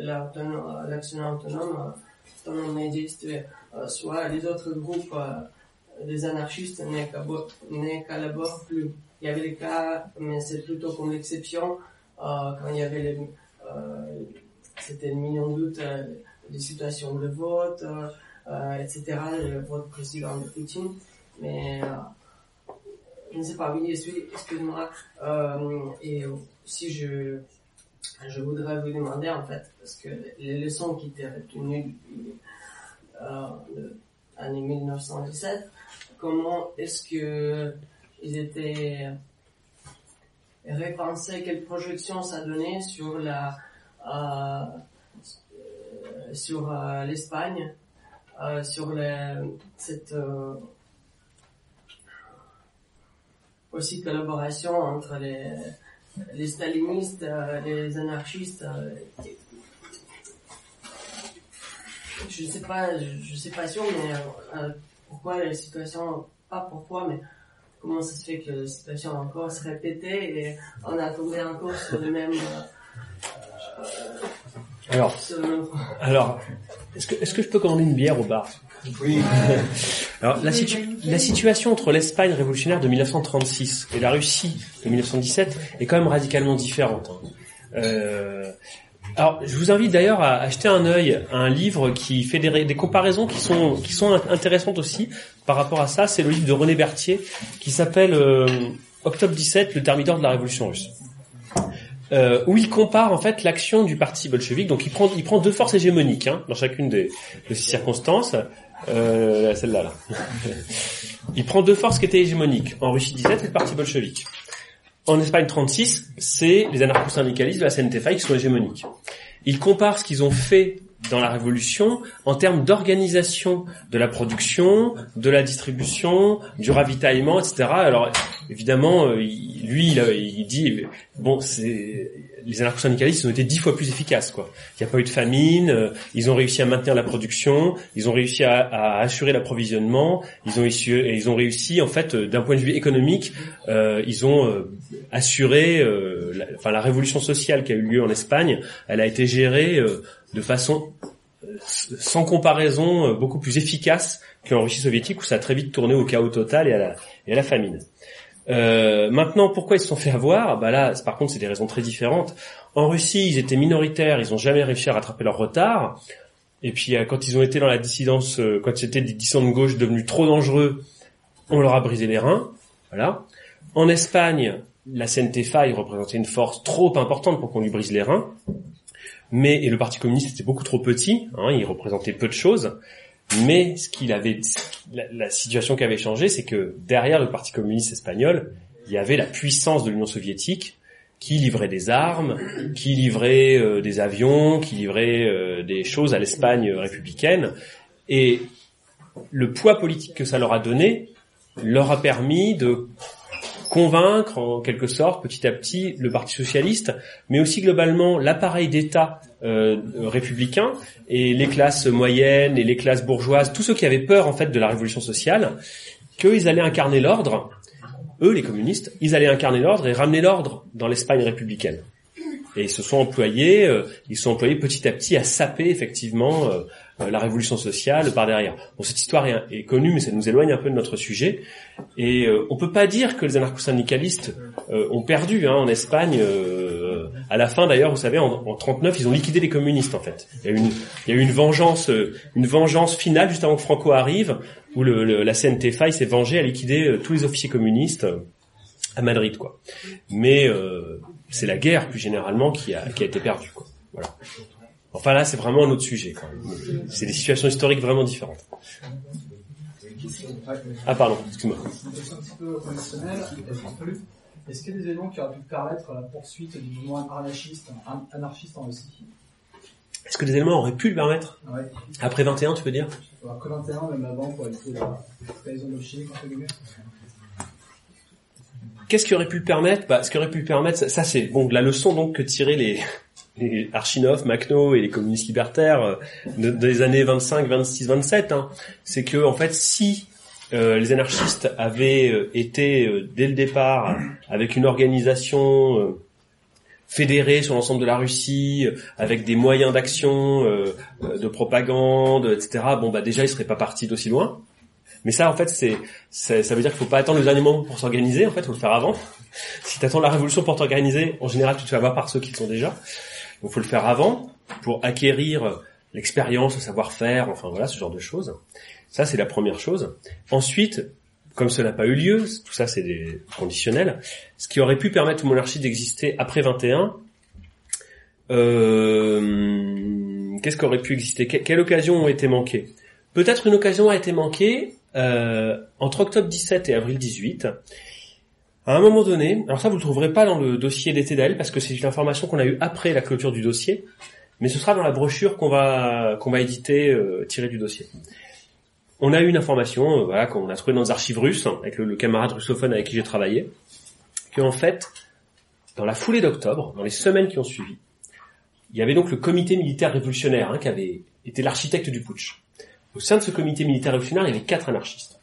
euh, l'action autonome euh, euh, soit les autres groupes des anarchistes ne collabo- ne collaborent plus il y avait des cas mais c'est plutôt comme l'exception euh, quand il y avait les euh, c'était une million de doutes euh, des situations de vote, euh, etc., le vote président de Poutine. Mais euh, je ne sais pas, oui, excuse- excuse-moi. Euh, et si je, je voudrais vous demander, en fait, parce que les leçons qui étaient retenues l'année 1917, comment est-ce que ils étaient repensés, quelle projection ça donnait sur la euh, sur euh, l'Espagne, euh, sur cette aussi collaboration entre les, stalinistes, les anarchistes. je sais pas, je, je sais pas sûr, mais pourquoi la situation, pas pourquoi, mais comment ça se fait que la situation encore se répétait et on a tombé encore sur le même, euh, Alors, le même alors, est-ce que, est-ce que je peux commander une bière au bar? Oui. Alors, la, situ- la situation entre l'Espagne révolutionnaire de 1936 et la Russie de 1917 est quand même radicalement différente. hein. Euh, alors, je vous invite d'ailleurs à acheter un œil à un livre qui fait des, comparaisons qui sont qui sont int- intéressantes aussi par rapport à ça. C'est le livre de René Berthier qui s'appelle euh, Octobre 17, le thermidor de la révolution russe. Euh, où il compare en fait l'action du parti bolchevique. Donc il prend il prend deux forces hégémoniques hein, dans chacune des, de ces circonstances. Euh, celle-là là. il prend deux forces qui étaient hégémoniques. En Russie 17, c'est le parti bolchevique. En Espagne 36, c'est les anarcho-syndicalistes de la CNTFA qui sont hégémoniques. Il compare ce qu'ils ont fait dans la révolution en termes d'organisation de la production, de la distribution, du ravitaillement, etc. Alors évidemment, euh, lui, il, il dit bon, c'est les anarcho-syndicalistes ont été dix fois plus efficaces, quoi. Il n'y a pas eu de famine, euh, ils ont réussi à maintenir la production, ils ont réussi à, assurer l'approvisionnement, ils ont ils ont réussi en fait, euh, d'un point de vue économique, euh, ils ont euh, assuré, euh, enfin la révolution sociale qui a eu lieu en Espagne, elle a été gérée euh, de façon euh, sans comparaison euh, beaucoup plus efficace qu'en Russie soviétique où ça a très vite tourné au chaos total et à la, famine. Euh, maintenant, pourquoi ils se sont fait avoir? Bah là, par contre, c'est des raisons très différentes. En Russie, ils étaient minoritaires, ils n'ont jamais réussi à rattraper leur retard. Et puis, euh, quand ils ont été dans la dissidence, quand c'était des dissidents de gauche devenus trop dangereux, on leur a brisé les reins. Voilà. En Espagne, la CNTFA, il représentait une force trop importante pour qu'on lui brise les reins. Mais et le Parti communiste était beaucoup trop petit, hein, il représentait peu de choses. Mais ce qu'il avait, la, situation qui avait changé, c'est que derrière le Parti communiste espagnol, il y avait la puissance de l'Union soviétique qui livrait des armes, qui livrait euh, des avions, qui livrait euh, des choses à l'Espagne républicaine. Et le poids politique que ça leur a donné leur a permis de convaincre en quelque sorte petit à petit le Parti socialiste, mais aussi globalement l'appareil d'État euh, républicain et les classes moyennes et les classes bourgeoises, tous ceux qui avaient peur en fait de la révolution sociale, qu'ils allaient incarner l'ordre. Eux, les communistes, ils allaient incarner l'ordre et ramener l'ordre dans l'Espagne républicaine. Et ils se sont employés, euh, ils sont employés petit à petit à saper effectivement euh, la révolution sociale par derrière. Bon, cette histoire est, connue, mais ça nous éloigne un peu de notre sujet. Et euh, on peut pas dire que les anarcho-syndicalistes euh, ont perdu hein, en Espagne. Euh, à la fin, d'ailleurs, vous savez, en, en 39, ils ont liquidé les communistes. En fait, il y a eu une, il y a eu une vengeance, une vengeance finale juste avant que Franco arrive, où le, le, la CNTFA s'est vengée à liquider tous les officiers communistes à Madrid, quoi. Mais c'est la guerre plus généralement qui a, qui a été perdue, quoi. Voilà. Enfin là, c'est vraiment un autre sujet. quand même. C'est des situations historiques vraiment différentes. Ah pardon, excuse-moi. Est-ce qu'il y a des éléments qui auraient pu permettre la poursuite du mouvement anarchiste, anarchiste en Russie? Est-ce que des éléments auraient pu le permettre? Ouais. Après 21, tu peux dire? Que 21, même avant, pour éviter la trahison de Chine, Qu'est-ce qui aurait pu le permettre? Bah, Ce qui aurait pu le permettre, ça, ça c'est bon la leçon donc que tiraient les, les Archinov, Makhno et les communistes libertaires euh, de- des années 25, 26, 27, hein, c'est que en fait, si euh, les anarchistes avaient euh, été euh, dès le départ avec une organisation euh, fédérée sur l'ensemble de la Russie, euh, avec des moyens d'action, de propagande, etc. Bon bah déjà ils seraient pas partis d'aussi loin. Mais ça en fait c'est- ça veut dire qu'il faut pas attendre le dernier moment pour s'organiser. En fait, faut le faire avant. Si tu attends la révolution pour t'organiser, en général tu te fais avoir par ceux qui le sont déjà. Donc faut le faire avant pour acquérir l'expérience, le savoir-faire, enfin voilà ce genre de choses. Ça c'est la première chose. Ensuite, comme cela n'a pas eu lieu, tout ça c'est des conditionnels, ce qui aurait pu permettre aux monarchies d'exister après 21, euh, qu'est-ce qui aurait pu exister? Que- Quelle occasion ont été manquées? Peut-être une occasion a été manquée euh, entre octobre 17 et avril 18. À un moment donné, alors ça vous le trouverez pas dans le dossier d'été d'Ael parce que c'est une information qu'on a eue après la clôture du dossier, mais ce sera dans la brochure qu'on va qu'on va éditer euh, tirée du dossier. On a eu une information, euh, voilà, qu'on a trouvée dans les archives russes hein, avec le, camarade russophone avec qui j'ai travaillé, qu'en fait, dans la foulée d'octobre, dans les semaines qui ont suivi, il y avait donc le comité militaire révolutionnaire hein, qui avait été l'architecte du putsch. Au sein de ce comité militaire révolutionnaire, il y avait quatre anarchistes.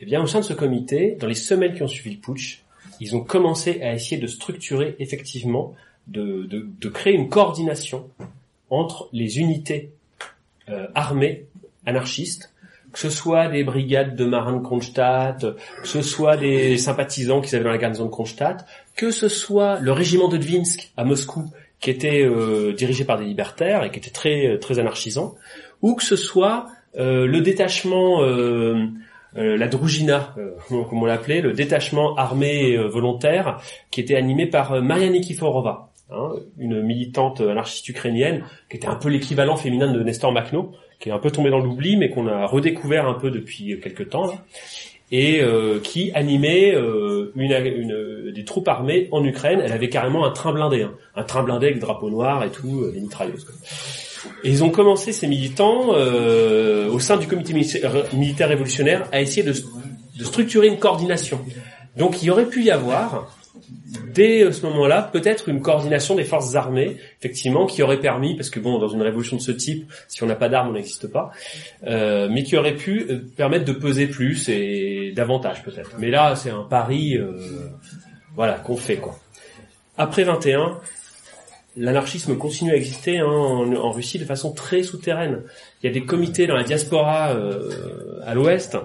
Eh bien, au sein de ce comité, dans les semaines qui ont suivi le putsch, ils ont commencé à essayer de structurer effectivement, de, de, de créer une coordination entre les unités euh, armées anarchistes, que ce soit des brigades de marins de Kronstadt, que ce soit des sympathisants qu'ils avaient dans la garnison de Kronstadt, que ce soit le régiment de Dvinsk à Moscou, qui était euh, dirigé par des libertaires et qui était très très anarchisant, ou que ce soit euh, le détachement, euh, la Drujina, euh, comme on l'appelait, le détachement armé euh, volontaire, qui était animé par Maria Nikiforova, hein, une militante anarchiste ukrainienne, qui était un peu l'équivalent féminin de Nestor Makhno, qui est un peu tombé dans l'oubli, mais qu'on a redécouvert un peu depuis quelques temps, là, et qui animait une, des troupes armées en Ukraine. Elle avait carrément un train blindé, hein, un train blindé avec drapeau noir et tout, des mitrailleuses. Et ils ont commencé ces militants euh, au sein du comité militaire, militaire révolutionnaire à essayer de, structurer une coordination. Donc il aurait pu y avoir dès euh, ce moment-là peut-être une coordination des forces armées, effectivement, qui aurait permis, parce que bon, dans une révolution de ce type, si on n'a pas d'armes, on n'existe pas, euh, mais qui aurait pu euh, permettre de peser plus et davantage peut-être. Mais là, c'est un pari, euh, voilà, qu'on fait quoi. Après 21, l'anarchisme continue à exister hein, en, Russie de façon très souterraine. Il y a des comités dans la diaspora euh, à l'ouest,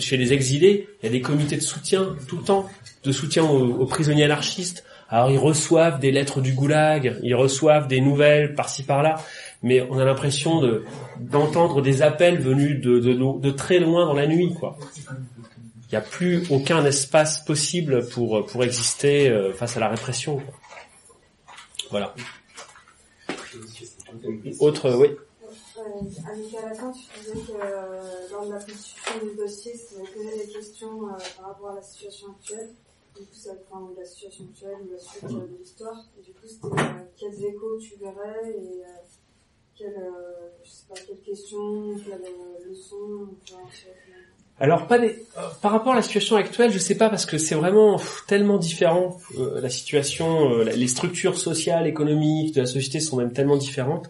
chez les exilés, il y a des comités de soutien tout le temps, de soutien aux, prisonniers anarchistes. Alors ils reçoivent des lettres du goulag, ils reçoivent des nouvelles par-ci par-là, mais on a l'impression de d'entendre des appels venus de très loin dans la nuit, quoi. Il n'y a plus aucun espace possible pour pour exister euh, face à la répression. quoi. Voilà. Autre, oui. Euh, Annika, à la fin, tu disais que euh, lors de la constitution du dossier, ça posé des questions euh, par rapport à la situation actuelle. du coup, ça, enfin, la situation actuelle ou la suite euh, de l'histoire. Et du coup, c'était euh, quels échos tu verrais et euh, quelles, euh, je sais pas, quelles questions, quelles euh, leçons en tirer. Alors euh, par rapport à la situation actuelle, je sais pas parce que c'est vraiment tellement différent. euh, la situation, euh, les structures sociales, économiques de la société sont même tellement différentes.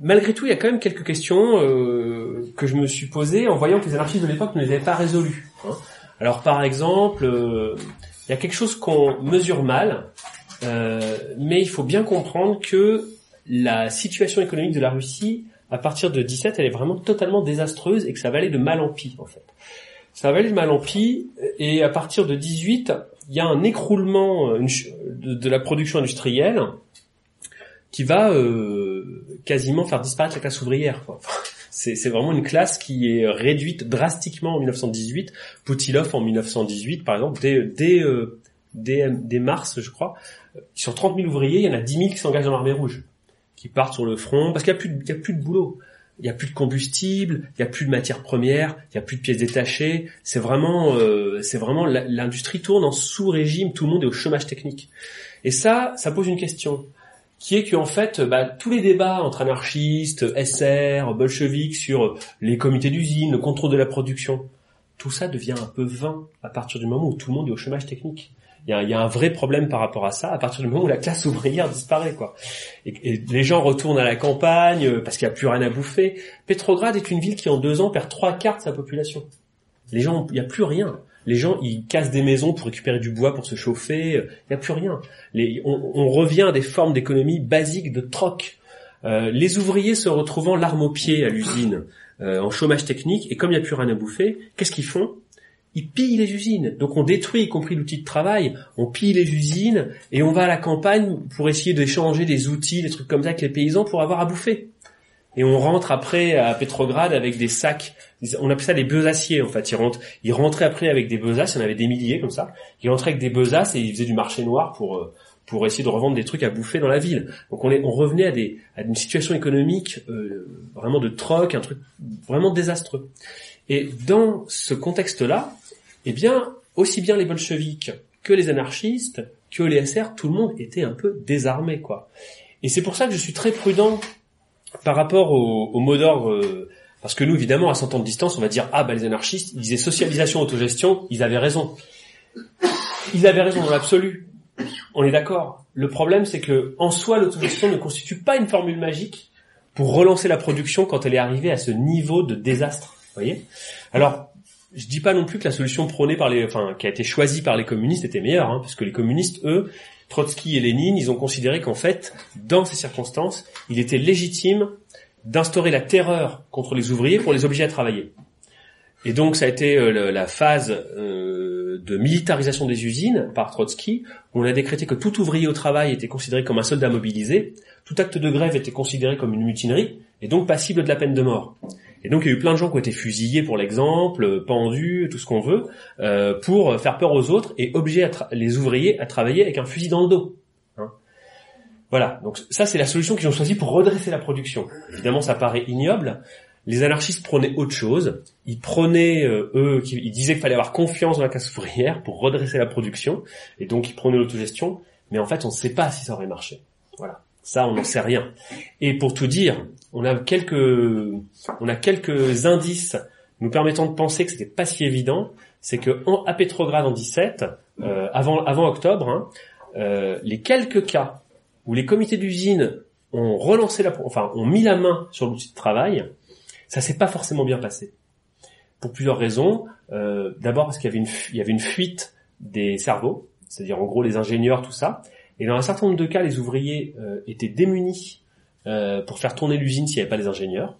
Malgré tout, il y a quand même quelques questions euh, que je me suis posées en voyant que les anarchistes de l'époque ne les avaient pas résolues. hein. Alors par exemple, euh, il y a quelque chose qu'on mesure mal, mais il faut bien comprendre que la situation économique de la Russie à partir de 17, elle est vraiment totalement désastreuse et que ça va aller de mal en pis, en fait. Ça va aller de mal en pis, et à partir de 18, il y a un écroulement euh, de, la production industrielle qui va euh, quasiment faire disparaître la classe ouvrière. C'est vraiment une classe qui est réduite drastiquement en 1918. Poutilov en 1918, par exemple, euh, dès, mars, je crois, sur 30 000 ouvriers, il y en a 10 000 qui s'engagent dans l'armée rouge qui partent sur le front parce qu'il y a plus de, y a plus de boulot. Il y a plus de combustible, il y a plus de matières premières, il y a plus de pièces détachées. C'est vraiment, euh, c'est vraiment l'industrie tourne en sous régime. Tout le monde est au chômage technique. Et ça, ça pose une question qui est qu'en fait, bah, tous les débats entre anarchistes, SR, bolcheviques sur les comités d'usine, le contrôle de la production, tout ça devient un peu vain à partir du moment où tout le monde est au chômage technique. Il y a, un vrai problème par rapport à ça à partir du moment où la classe ouvrière disparaît, quoi. Et, les gens retournent à la campagne euh, parce qu'il n'y a plus rien à bouffer. Petrograd est une ville qui en deux ans perd trois quarts de sa population. Les gens, il n'y a plus rien. Les gens, ils cassent des maisons pour récupérer du bois pour se chauffer. euh, Il n'y a plus rien. On, revient à des formes d'économie basiques de troc. Euh, les ouvriers se retrouvant l'arme au pied à l'usine, en chômage technique, et comme il n'y a plus rien à bouffer, qu'est-ce qu'ils font? Ils pillent les usines. Donc on détruit, y compris l'outil de travail, on pille les usines, et on va à la campagne pour essayer d'échanger des outils, des trucs comme ça avec les paysans pour avoir à bouffer. Et on rentre après à Petrograd avec des sacs, on appelle ça des besaciers en fait. Ils rentrent, ils rentraient après avec des besaces, il y en avait des milliers comme ça. Ils rentraient avec des besaces et ils faisaient du marché noir pour euh, pour essayer de revendre des trucs à bouffer dans la ville. Donc on, est, on revenait à, des, à une situation économique euh, vraiment de troc, un truc vraiment désastreux. Et dans ce contexte-là, eh bien, aussi bien les bolcheviks que les anarchistes, que les SR, tout le monde était un peu désarmé, quoi. Et c'est pour ça que je suis très prudent par rapport au, au mot d'ordre, euh, parce que nous, évidemment, à 100 ans de distance, on va dire, ah, bah, les anarchistes, ils disaient socialisation, autogestion, ils avaient raison. Ils avaient raison dans l'absolu. On est d'accord. Le problème, c'est que, en soi, l'autogestion ne constitue pas une formule magique pour relancer la production quand elle est arrivée à ce niveau de désastre. Vous voyez? Alors, je dis pas non plus que la solution prônée par les, enfin, qui a été choisie par les communistes était meilleure, hein, parce que les communistes, eux, Trotsky et Lénine, ils ont considéré qu'en fait, dans ces circonstances, il était légitime d'instaurer la terreur contre les ouvriers pour les obliger à travailler. Et donc, ça a été euh, la phase euh, de militarisation des usines par Trotsky, où on a décrété que tout ouvrier au travail était considéré comme un soldat mobilisé, tout acte de grève était considéré comme une mutinerie, et donc passible de la peine de mort. Et donc il y a eu plein de gens qui ont été fusillés pour l'exemple, euh, pendus, tout ce qu'on veut, euh, pour faire peur aux autres et obliger les ouvriers à travailler avec un fusil dans le dos. Hein. voilà, donc ça c'est la solution qu'ils ont choisie pour redresser la production. Évidemment ça paraît ignoble. Les anarchistes prenaient autre chose. Ils prenaient, euh, eux, ils disaient qu'il fallait avoir confiance dans la classe ouvrière pour redresser la production, et donc ils prenaient l'autogestion, mais en fait on ne sait pas si ça aurait marché. Voilà, ça on n'en sait rien. Et pour tout dire, on a quelques, on a quelques indices nous permettant de penser que c'était pas si évident. C'est que en, à Petrograd en 17, euh, avant, avant octobre, hein, euh, les quelques cas où les comités d'usine ont relancé la, enfin, ont mis la main sur l'outil de travail, ça s'est pas forcément bien passé. Pour plusieurs raisons. Euh, D'abord parce qu'il y avait une, il y avait une fuite des cerveaux, c'est-à-dire en gros les ingénieurs, tout ça. Et dans un certain nombre de cas, les ouvriers euh, étaient démunis euh, pour faire tourner l'usine s'il n'y avait pas les ingénieurs.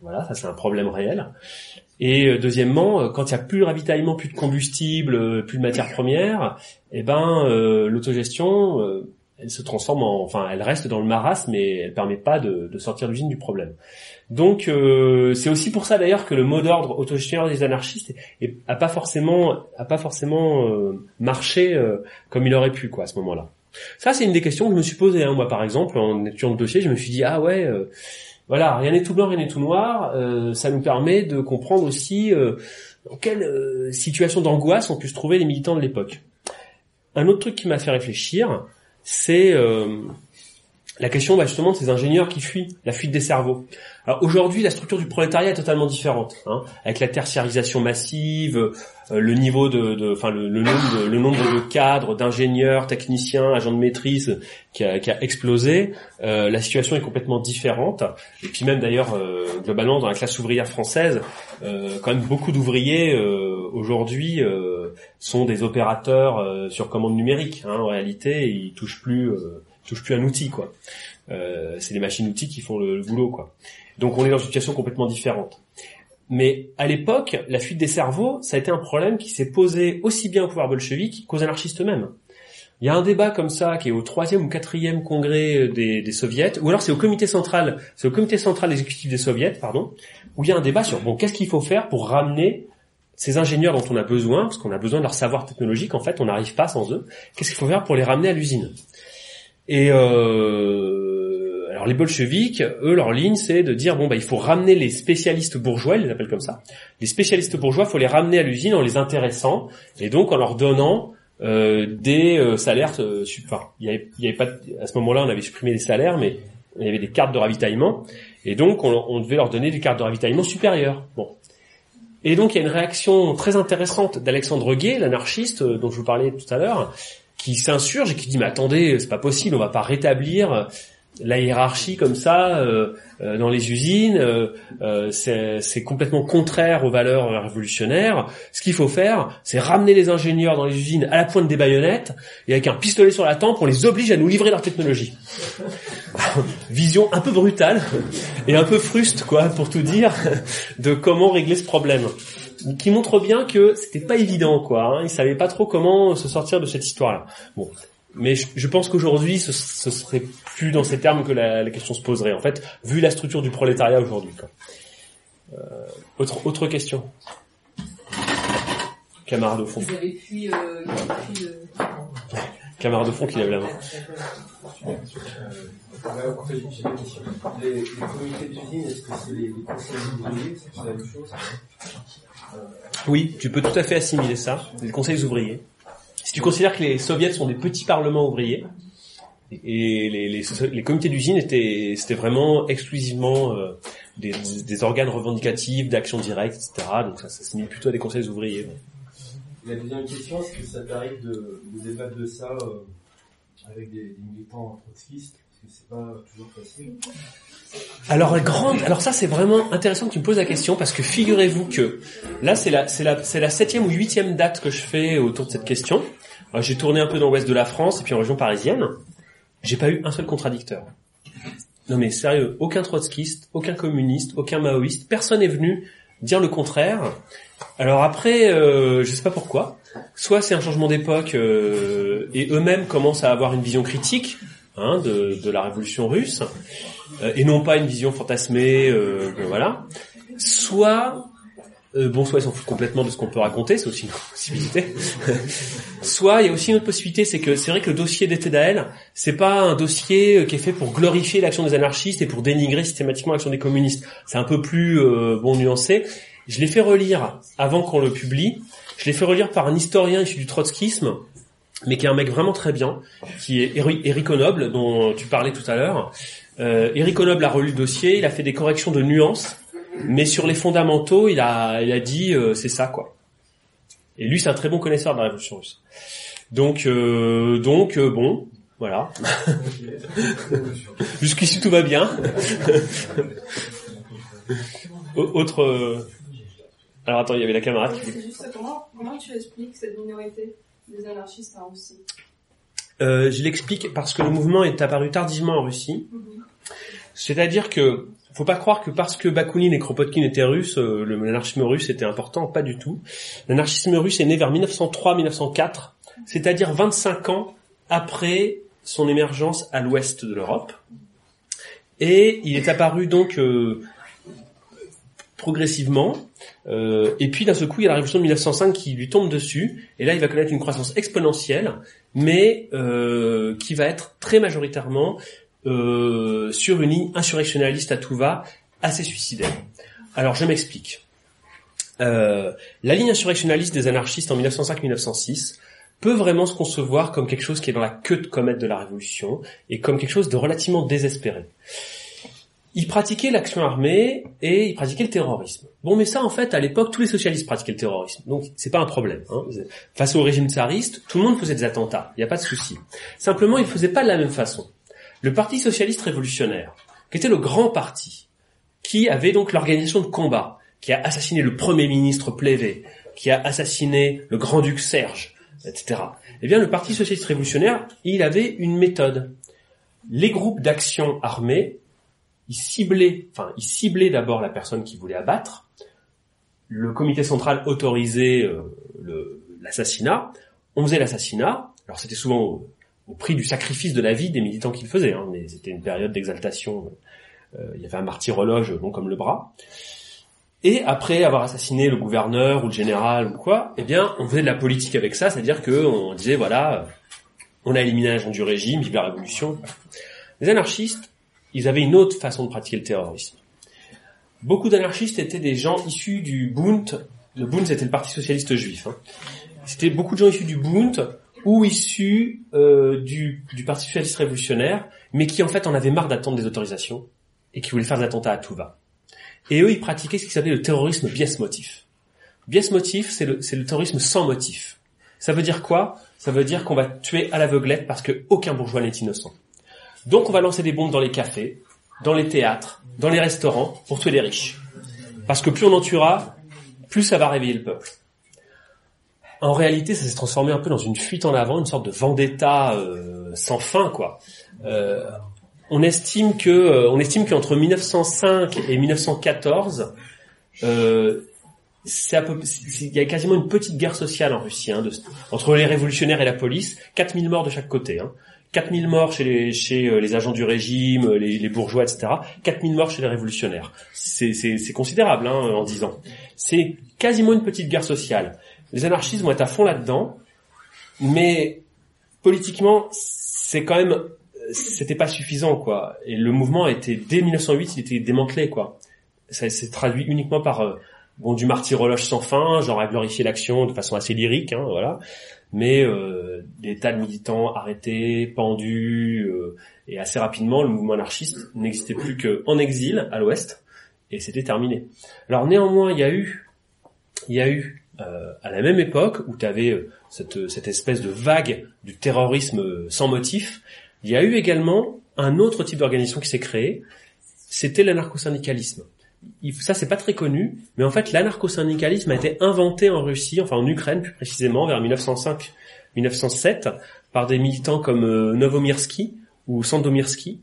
Voilà, ça c'est un problème réel. Et euh, deuxièmement, euh, quand il n'y a plus de ravitaillement, plus de combustible, plus de matières premières, eh ben euh, l'autogestion, euh, elle se transforme en, enfin, elle reste dans le marasme, mais elle permet pas de, de sortir l'usine du problème. Donc euh, c'est aussi pour ça d'ailleurs que le mot d'ordre autogestionnaire des anarchistes est, a pas forcément, a pas forcément marché comme il aurait pu quoi à ce moment-là. Ça c'est une des questions que je me suis posée. Hein. Moi par exemple en étudiant le dossier, je me suis dit ah ouais. euh, voilà, rien n'est tout blanc, rien n'est tout noir. euh, ça nous permet de comprendre aussi euh, dans quelle situation d'angoisse ont pu se trouver les militants de l'époque. un autre truc qui m'a fait réfléchir, c'est la question bah, justement de ces ingénieurs qui fuient, la fuite des cerveaux. Alors aujourd'hui, la structure du prolétariat est totalement différente, hein, avec la tertiarisation massive, euh, le niveau de, enfin le, nombre, de, le nombre de cadres, d'ingénieurs, techniciens, agents de maîtrise qui a, explosé. Euh, la situation est complètement différente. Et puis même d'ailleurs, euh, globalement, dans la classe ouvrière française, quand même beaucoup d'ouvriers aujourd'hui sont des opérateurs sur commande numérique. hein. en réalité, ils touchent plus, touchent plus un outil quoi. Euh, c'est les machines-outils qui font le, le boulot quoi. Donc on est dans une situation complètement différente. Mais à l'époque, la fuite des cerveaux, ça a été un problème qui s'est posé aussi bien au pouvoir bolchevique qu'aux anarchistes eux-mêmes. Il y a un débat comme ça qui est au troisième ou quatrième congrès des, des soviets, ou alors c'est au comité central, c'est au comité central exécutif des soviets, pardon, où il y a un débat sur bon qu'est-ce qu'il faut faire pour ramener ces ingénieurs dont on a besoin, parce qu'on a besoin de leur savoir technologique, en fait, on n'arrive pas sans eux. Qu'est-ce qu'il faut faire pour les ramener à l'usine? Et euh, alors les bolcheviks, eux, leur ligne, c'est de dire bon bah il faut ramener les spécialistes bourgeois, ils les appellent comme ça. Les spécialistes bourgeois, il faut les ramener à l'usine en les intéressant et donc en leur donnant euh, des euh, salaires. euh, enfin, il y avait, y avait pas à ce moment-là, on avait supprimé les salaires, mais il y avait des cartes de ravitaillement et donc on, devait leur donner des cartes de ravitaillement supérieures. Bon. Et donc il y a une réaction très intéressante d'Alexandre Gay, l'anarchiste euh, dont je vous parlais tout à l'heure, qui s'insurge et qui dit mais attendez, c'est pas possible, on va pas rétablir la hiérarchie comme ça euh, euh, dans les usines, euh, euh, c'est complètement contraire aux valeurs révolutionnaires. Ce qu'il faut faire, c'est ramener les ingénieurs dans les usines à la pointe des baïonnettes et avec un pistolet sur la tempe, on les oblige à nous livrer leur technologie. Vision un peu brutale et un peu fruste, quoi, pour tout dire, de comment régler ce problème. Qui montre bien que c'était pas évident, quoi. Hein. Ils savaient pas trop comment se sortir de cette histoire-là. Bon, mais je, je pense qu'aujourd'hui, ce, ce serait plus dans ces termes que la, la question se poserait, en fait, vu la structure du prolétariat aujourd'hui. quoi. Euh, autre, autre question? Camarade au fond. Vous avez fui, euh, le... Camarade au fond qui lève la main. Ouais. Les, les comités d'usine, est-ce que c'est les, les conseils ouvriers C'est la même chose Oui, tu peux tout à fait assimiler ça, les conseils ouvriers. Si tu considères que les soviets sont des petits parlements ouvriers, et les, les, comités d'usine étaient, c'était vraiment exclusivement euh, des, des organes revendicatifs, d'action directe, etc. Donc ça s'assimile plutôt à des conseils ouvriers. La deuxième question, est-ce que ça t'arrive de, de débattre de ça euh, avec des, des militants trotskistes c'est pas toujours facile. Alors grande, alors ça c'est vraiment intéressant que tu me poses la question parce que figurez-vous que là c'est la septième ou huitième date que je fais autour de cette question. Alors, J'ai tourné un peu dans l'ouest de la France et puis en région parisienne. J'ai pas eu un seul contradicteur. Non mais sérieux, aucun trotskiste, aucun communiste, aucun maoïste, personne n'est venu dire le contraire. Alors après, euh, je sais pas pourquoi. Soit c'est un changement d'époque euh, et eux-mêmes commencent à avoir une vision critique hein, de, de la révolution russe euh, et non pas une vision fantasmée, euh, voilà. Soit euh, bon, soit ils s'en foutent complètement de ce qu'on peut raconter, c'est aussi une possibilité. soit il y a aussi une autre possibilité, c'est que c'est vrai que le dossier des TDAL, c'est pas un dossier euh, qui est fait pour glorifier l'action des anarchistes et pour dénigrer systématiquement l'action des communistes. C'est un peu plus euh, bon nuancé. Je l'ai fait relire avant qu'on le publie. Je l'ai fait relire par un historien issu du trotskisme, mais qui est un mec vraiment très bien, qui est Eri- Eric Onoble, dont tu parlais tout à l'heure. Euh, Eric Onoble a relu le dossier, il a fait des corrections de nuances, mais sur les fondamentaux, il a, il a dit euh, c'est ça quoi. Et lui, c'est un très bon connaisseur de la révolution russe. Donc, euh, donc euh, bon, voilà. Jusqu'ici tout va bien. Au- Autre. euh, Alors attends, il y avait la camarade comment tu expliques cette minorité? Des anarchistes en Russie Euh, je l'explique parce que le mouvement est apparu tardivement en Russie. C'est-à-dire que faut pas croire que parce que Bakounine et Kropotkin étaient russes, euh, l'anarchisme russe était important, pas du tout. L'anarchisme russe est né vers 1903-1904, c'est-à-dire 25 ans après son émergence à l'ouest de l'Europe. Et il est apparu donc euh, progressivement. Euh, et puis d'un seul coup, il y a la révolution de 1905 qui lui tombe dessus. Et là, il va connaître une croissance exponentielle, mais euh, qui va être très majoritairement euh, sur une ligne insurrectionnaliste à tout va, assez suicidaire. Alors, je m'explique. Euh, la ligne insurrectionnaliste des anarchistes en 1905-1906 peut vraiment se concevoir comme quelque chose qui est dans la queue de comète de la révolution et comme quelque chose de relativement désespéré. Il pratiquait l'action armée et il pratiquait le terrorisme. Bon, mais ça, en fait, à l'époque, tous les socialistes pratiquaient le terrorisme, donc c'est pas un problème. Hein. Face au régime tsariste, tout le monde faisait des attentats, il n'y a pas de souci. Simplement, il ne faisait pas de la même façon. Le Parti socialiste révolutionnaire, qui était le grand parti, qui avait donc l'organisation de combat, qui a assassiné le premier ministre Plévé, qui a assassiné le grand-duc Serge, etc. Eh bien, le Parti socialiste révolutionnaire, il avait une méthode. Les groupes d'action armés, ils ciblaient, enfin, ils ciblaient d'abord la personne qu'ils voulaient abattre. Le comité central autorisait euh, l'assassinat. On faisait l'assassinat. Alors, c'était souvent au, prix du sacrifice de la vie des militants qui le faisaient, hein, mais c'était une période d'exaltation. Euh, il y avait un martyrologe long comme le bras. Et après avoir assassiné le gouverneur ou le général ou quoi, eh bien, on faisait de la politique avec ça, c'est-à-dire que on disait voilà, euh, on a éliminé l'agent du régime, vive la révolution. Les anarchistes, ils avaient une autre façon de pratiquer le terrorisme. Beaucoup d'anarchistes étaient des gens issus du Bund. Le Bund, c'était le Parti socialiste juif. hein. C'était beaucoup de gens issus du Bund ou issus euh, du, Parti socialiste révolutionnaire, mais qui en fait en avaient marre d'attendre des autorisations et qui voulaient faire des attentats à tout va. Et eux, ils pratiquaient ce qui s'appelait le terrorisme bias motif. Bias motif, c'est le, terrorisme sans motif. Ça veut dire quoi? Ça veut dire qu'on va tuer à l'aveuglette parce que aucun bourgeois n'est innocent. Donc on va lancer des bombes dans les cafés, dans les théâtres, dans les restaurants pour tuer les riches. Parce que plus on en tuera, plus ça va réveiller le peuple. En réalité, ça s'est transformé un peu dans une fuite en avant, une sorte de vendetta euh, sans fin, quoi. Euh, on estime que, euh, on estime qu'entre 1905 et 1914, euh, c'est à peu- il y a quasiment une petite guerre sociale en Russie, hein, entre les révolutionnaires et la police. 4000 morts de chaque côté. Hein. 4000 morts chez euh, les agents du régime, euh, les, bourgeois, etc. 4000 morts chez les révolutionnaires. C'est considérable hein, en 10 ans. C'est quasiment une petite guerre sociale. Les anarchistes vont être à fond là-dedans, mais politiquement, c'est quand même, c'était pas suffisant quoi. Et le mouvement été dès 1908, il était démantelé quoi. Ça s'est traduit uniquement par euh, bon du martyrologe sans fin, genre à glorifier l'action de façon assez lyrique, hein, voilà. Mais euh, des tas de militants arrêtés, pendus, euh, et assez rapidement, le mouvement anarchiste n'existait plus qu'en exil à l'Ouest, et c'était terminé. Alors néanmoins, il y a eu, il y a eu euh, à la même époque où tu avais cette, cette espèce de vague du terrorisme euh, sans motif, il y a eu également un autre type d'organisation qui s'est créé, c'était l'anarcho-syndicalisme. Ça, c'est pas très connu, mais en fait, l'anarcho-syndicalisme a été inventé en Russie, enfin en Ukraine plus précisément, vers 1905-1907, par des militants comme euh, Novomirsky ou Sandomirsky,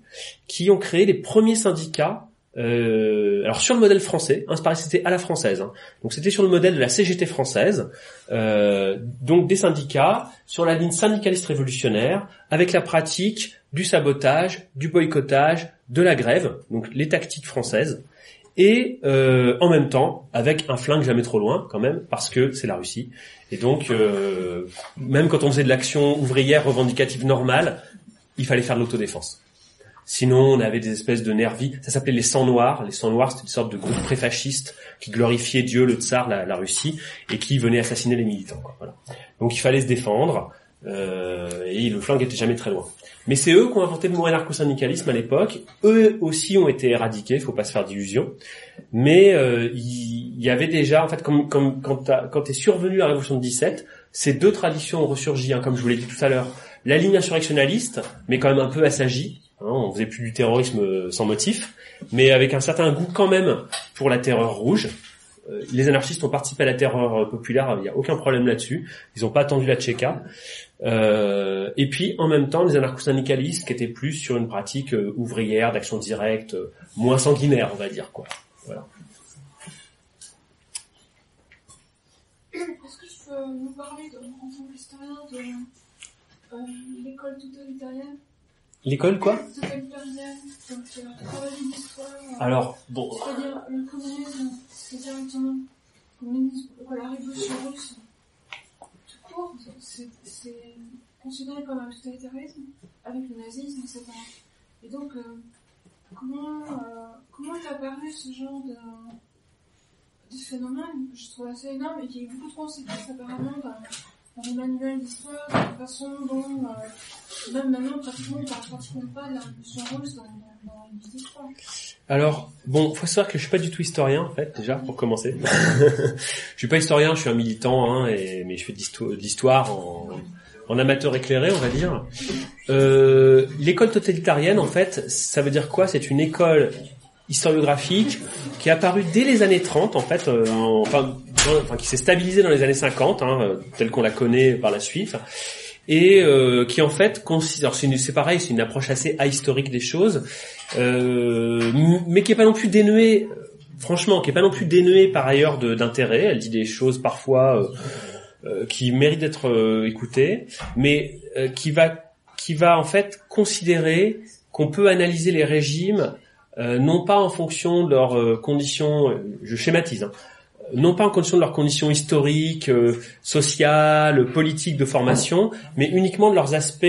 qui ont créé les premiers syndicats euh, alors sur le modèle français, hein, c'était à la française. hein. Donc c'était sur le modèle de la CGT française, euh, donc des syndicats sur la ligne syndicaliste révolutionnaire, avec la pratique du sabotage, du boycottage, de la grève, donc les tactiques françaises, et euh, en même temps avec un flingue jamais trop loin quand même, parce que c'est la Russie. Et donc euh, même quand on faisait de l'action ouvrière revendicative normale, il fallait faire de l'autodéfense. Sinon, on avait des espèces de nervis. Ça s'appelait les sangs noirs. Les sangs noirs, c'était une sorte de groupe préfasciste qui glorifiait Dieu, le tsar, la, la Russie, et qui venait assassiner les militants. quoi, voilà. Donc il fallait se défendre, euh, et le flingue était jamais très loin. Mais c'est eux qui ont inventé le mot anarcho-syndicalisme à l'époque. Eux aussi ont été éradiqués, faut pas se faire d'illusions. Mais euh, il y, avait déjà, en fait, quand est survenue la révolution de 17, ces deux traditions ont ressurgi, hein, comme je vous l'ai dit tout à l'heure. La ligne insurrectionnaliste, mais quand même un peu assagie, Hein, on faisait plus du terrorisme euh, sans motif, mais avec un certain goût quand même pour la terreur rouge. Euh, Les anarchistes ont participé à la terreur euh, populaire, il n'y a aucun problème là-dessus. Ils n'ont pas attendu la Tchéka. Euh, et puis en même temps, les anarcho-syndicalistes qui étaient plus sur une pratique euh, ouvrière, d'action directe, euh, moins sanguinaire, on va dire quoi. Voilà. Est-ce que tu peux nous parler, de, en tant qu'historien, de euh, l'école totalitarienne? L'école quoi? Totalitarienne, donc euh, l'histoire. Alors bon, C'est-à-dire le communisme, c'est directement la révolution russe, tout court, c'est considéré comme un totalitarisme avec le nazisme, etc. Et donc, euh, comment, euh, comment est apparu ce genre de, de phénomène? Je trouve assez énorme et qui est beaucoup trop ensuite apparemment dans, d'histoire, la façon dont, euh, même maintenant, de la dans. Alors, bon, faut savoir que je suis pas du tout historien, en fait, déjà, pour commencer. je suis pas historien, je suis un militant, hein, mais je fais d'histoire en, en amateur éclairé, on va dire. Euh, l'école totalitarienne, en fait, ça veut dire quoi? C'est une école historiographique qui est apparue dès les années 30, en fait, euh, en- enfin, qui s'est stabilisée dans les années 50, hein, euh, telle qu'on la connaît par la suite et euh, qui en fait considère, c'est pareil, c'est une approche assez ahistorique des choses, euh, mais qui est pas non plus dénuée, franchement, qui est pas non plus dénuée par ailleurs d'intérêt. Elle dit des choses parfois euh, qui méritent d'être écoutées, mais qui va qui va en fait considérer qu'on peut analyser les régimes euh, non pas en fonction de leurs euh, conditions, euh, je schématise, hein, non pas en fonction de leurs conditions historiques, sociales, politiques de formation, mais uniquement de leurs aspects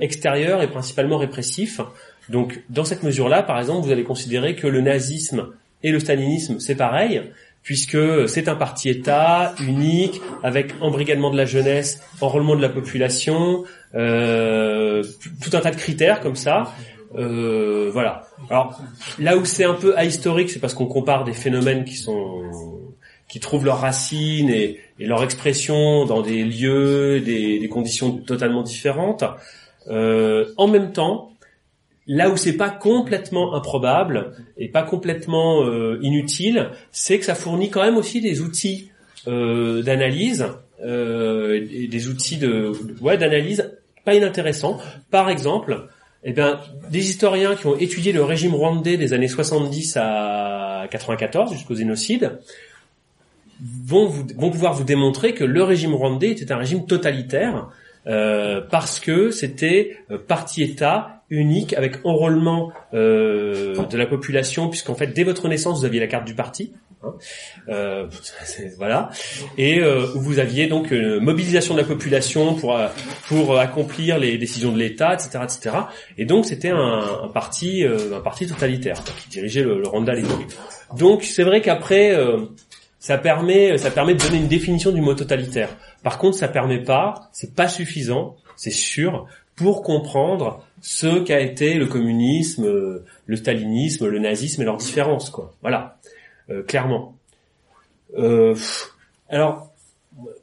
extérieurs et principalement répressifs. Donc, dans cette mesure-là, par exemple, vous allez considérer que le nazisme et le stalinisme, c'est pareil, puisque c'est un parti-État unique, avec embrigadement de la jeunesse, enrôlement de la population, tout un tas de critères comme ça. Euh, voilà. Alors, là où c'est un peu ahistorique, c'est parce qu'on compare des phénomènes qui sont qui trouvent leurs racines et, et leur expression dans des lieux, des, conditions totalement différentes. Euh, en même temps, là où c'est pas complètement improbable et pas complètement euh, inutile, c'est que ça fournit quand même aussi des outils euh, d'analyse, euh, et des outils de ouais d'analyse pas inintéressants. Par exemple, eh bien, des historiens qui ont étudié le régime rwandais des années 70 à 94 jusqu'au génocide vont, pouvoir vous démontrer que le régime rwandais était un régime totalitaire euh, parce que c'était euh, parti-État unique avec enrôlement euh, de la population puisqu'en fait dès votre naissance vous aviez la carte du parti. Hein. Euh, voilà et euh, vous aviez donc une mobilisation de la population pour euh, pour accomplir les décisions de l'État etc etc et donc c'était un, parti euh, un parti totalitaire qui dirigeait le, le Rwanda à l'époque donc c'est vrai qu'après euh, ça permet, ça permet de donner une définition du mot totalitaire. Par contre, ça permet pas, c'est pas suffisant, c'est sûr, pour comprendre ce qu'a été le communisme, euh, le stalinisme, le nazisme et leurs différences, quoi. Voilà, Euh, clairement. Euh, alors,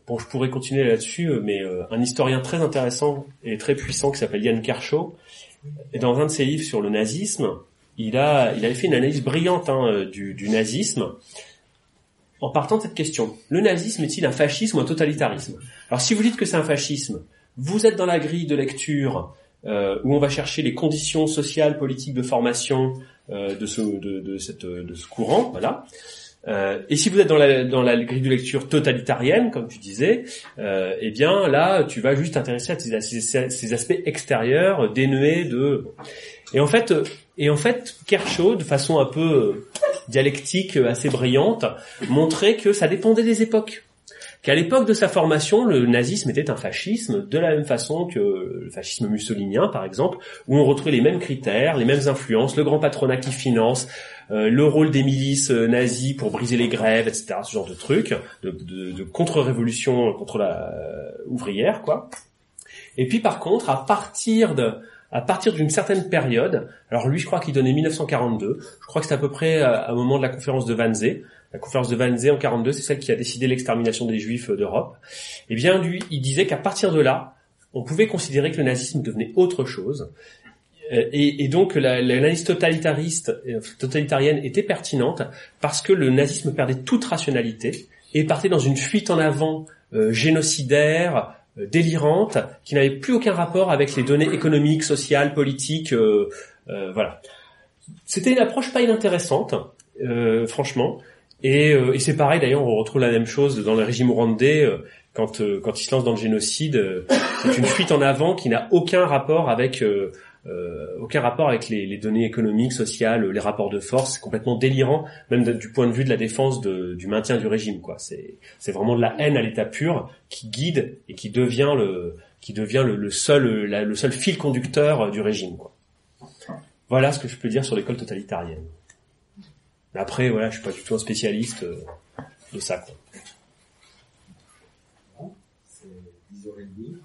bon, je pourrais continuer là-dessus, euh, mais euh, un historien très intéressant et très puissant qui s'appelle Yann Kershaw, dans un de ses livres sur le nazisme, il a, il avait fait une analyse brillante hein, euh, du, du nazisme en partant de cette question. Le nazisme est-il un fascisme ou un totalitarisme? Alors si vous dites que c'est un fascisme, vous êtes dans la grille de lecture euh, où on va chercher les conditions sociales, politiques de formation euh, de, ce, de, de, cette, de ce courant, voilà. Euh, et si vous êtes dans la, dans la grille de lecture totalitarienne, comme tu disais, euh, eh bien là, tu vas juste t'intéresser à ces, ces- aspects extérieurs, euh, dénués de. Et en fait, euh, et en fait, Kershaw, de façon un peu euh, dialectique, euh, assez brillante, montrait que ça dépendait des époques. Qu'à l'époque de sa formation, le nazisme était un fascisme, de la même façon que le fascisme mussolinien, par exemple, où on retrouvait les mêmes critères, les mêmes influences, le grand patronat qui finance, euh, le rôle des milices euh, nazies pour briser les grèves, etc., ce genre de trucs, de, contre-révolution contre la euh, ouvrière, quoi. Et puis par contre, à partir de à partir d'une certaine période, alors lui je crois qu'il donnait 1942, je crois que c'est à peu près au moment de la conférence de Wannsee, la conférence de Wannsee en 42, c'est celle qui a décidé l'extermination des juifs euh, d'Europe. Et bien lui, il disait qu'à partir de là, on pouvait considérer que le nazisme devenait autre chose. Euh, Et, donc la- l'analyse totalitariste, euh, totalitarienne était pertinente parce que le nazisme perdait toute rationalité et partait dans une fuite en avant génocidaire, délirante, qui n'avait plus aucun rapport avec les données économiques, sociales, politiques. voilà. C'était une approche pas inintéressante, franchement. Et, euh, et c'est pareil d'ailleurs, on retrouve la même chose dans le régime rwandais euh, quand euh, quand il se lance dans le génocide. c'est une fuite en avant qui n'a aucun rapport avec euh, aucun rapport avec les, les données économiques, sociales, les rapports de force. C'est complètement délirant, même du point de vue de la défense de- du maintien du régime. Quoi. C'est c'est vraiment de la haine à l'état pur qui guide et qui devient le qui devient le, le seul le seul fil conducteur du régime. Quoi. Voilà ce que je peux dire sur l'école totalitarienne. Après, voilà, je suis pas du tout un spécialiste euh, de ça. Quoi. c'est 10h30.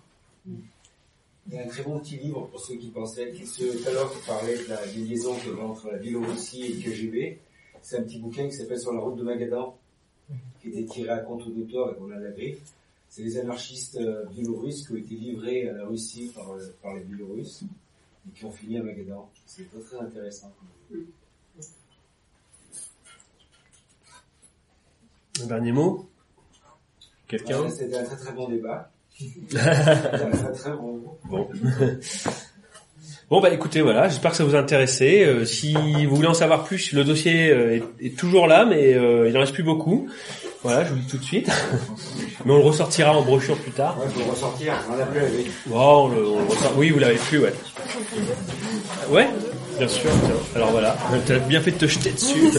Il y a un très bon petit livre pour ceux qui pensaient, qui, ceux, tout à qui parlait de la avait entre la Biélorussie et le KGB. C'est un petit bouquin qui s'appelle Sur la route de Magadan, qui était tiré à compte d'auteur et qu'on a la griffe. C'est les anarchistes euh, biélorusses qui ont été livrés à la Russie par, euh, les Biélorusses et qui ont fini à Magadan. C'est très très intéressant. Un dernier mot Quelqu'un Ouais, C'était un très très bon débat. C'était un très très bon. Bon. Bon bah écoutez voilà, j'espère que ça vous a intéressé. Euh, si vous voulez en savoir plus, le dossier euh, est, est toujours là, mais euh, il en reste plus beaucoup. Voilà, je vous le dis tout de suite. mais on le ressortira en brochure plus tard. Ouais, faut le ressortir. On l'a plus avec. Oh, on le, on le ressort. Oui, vous l'avez plus, ouais. Ouais, bien sûr. Alors voilà, t'as bien fait de te jeter dessus.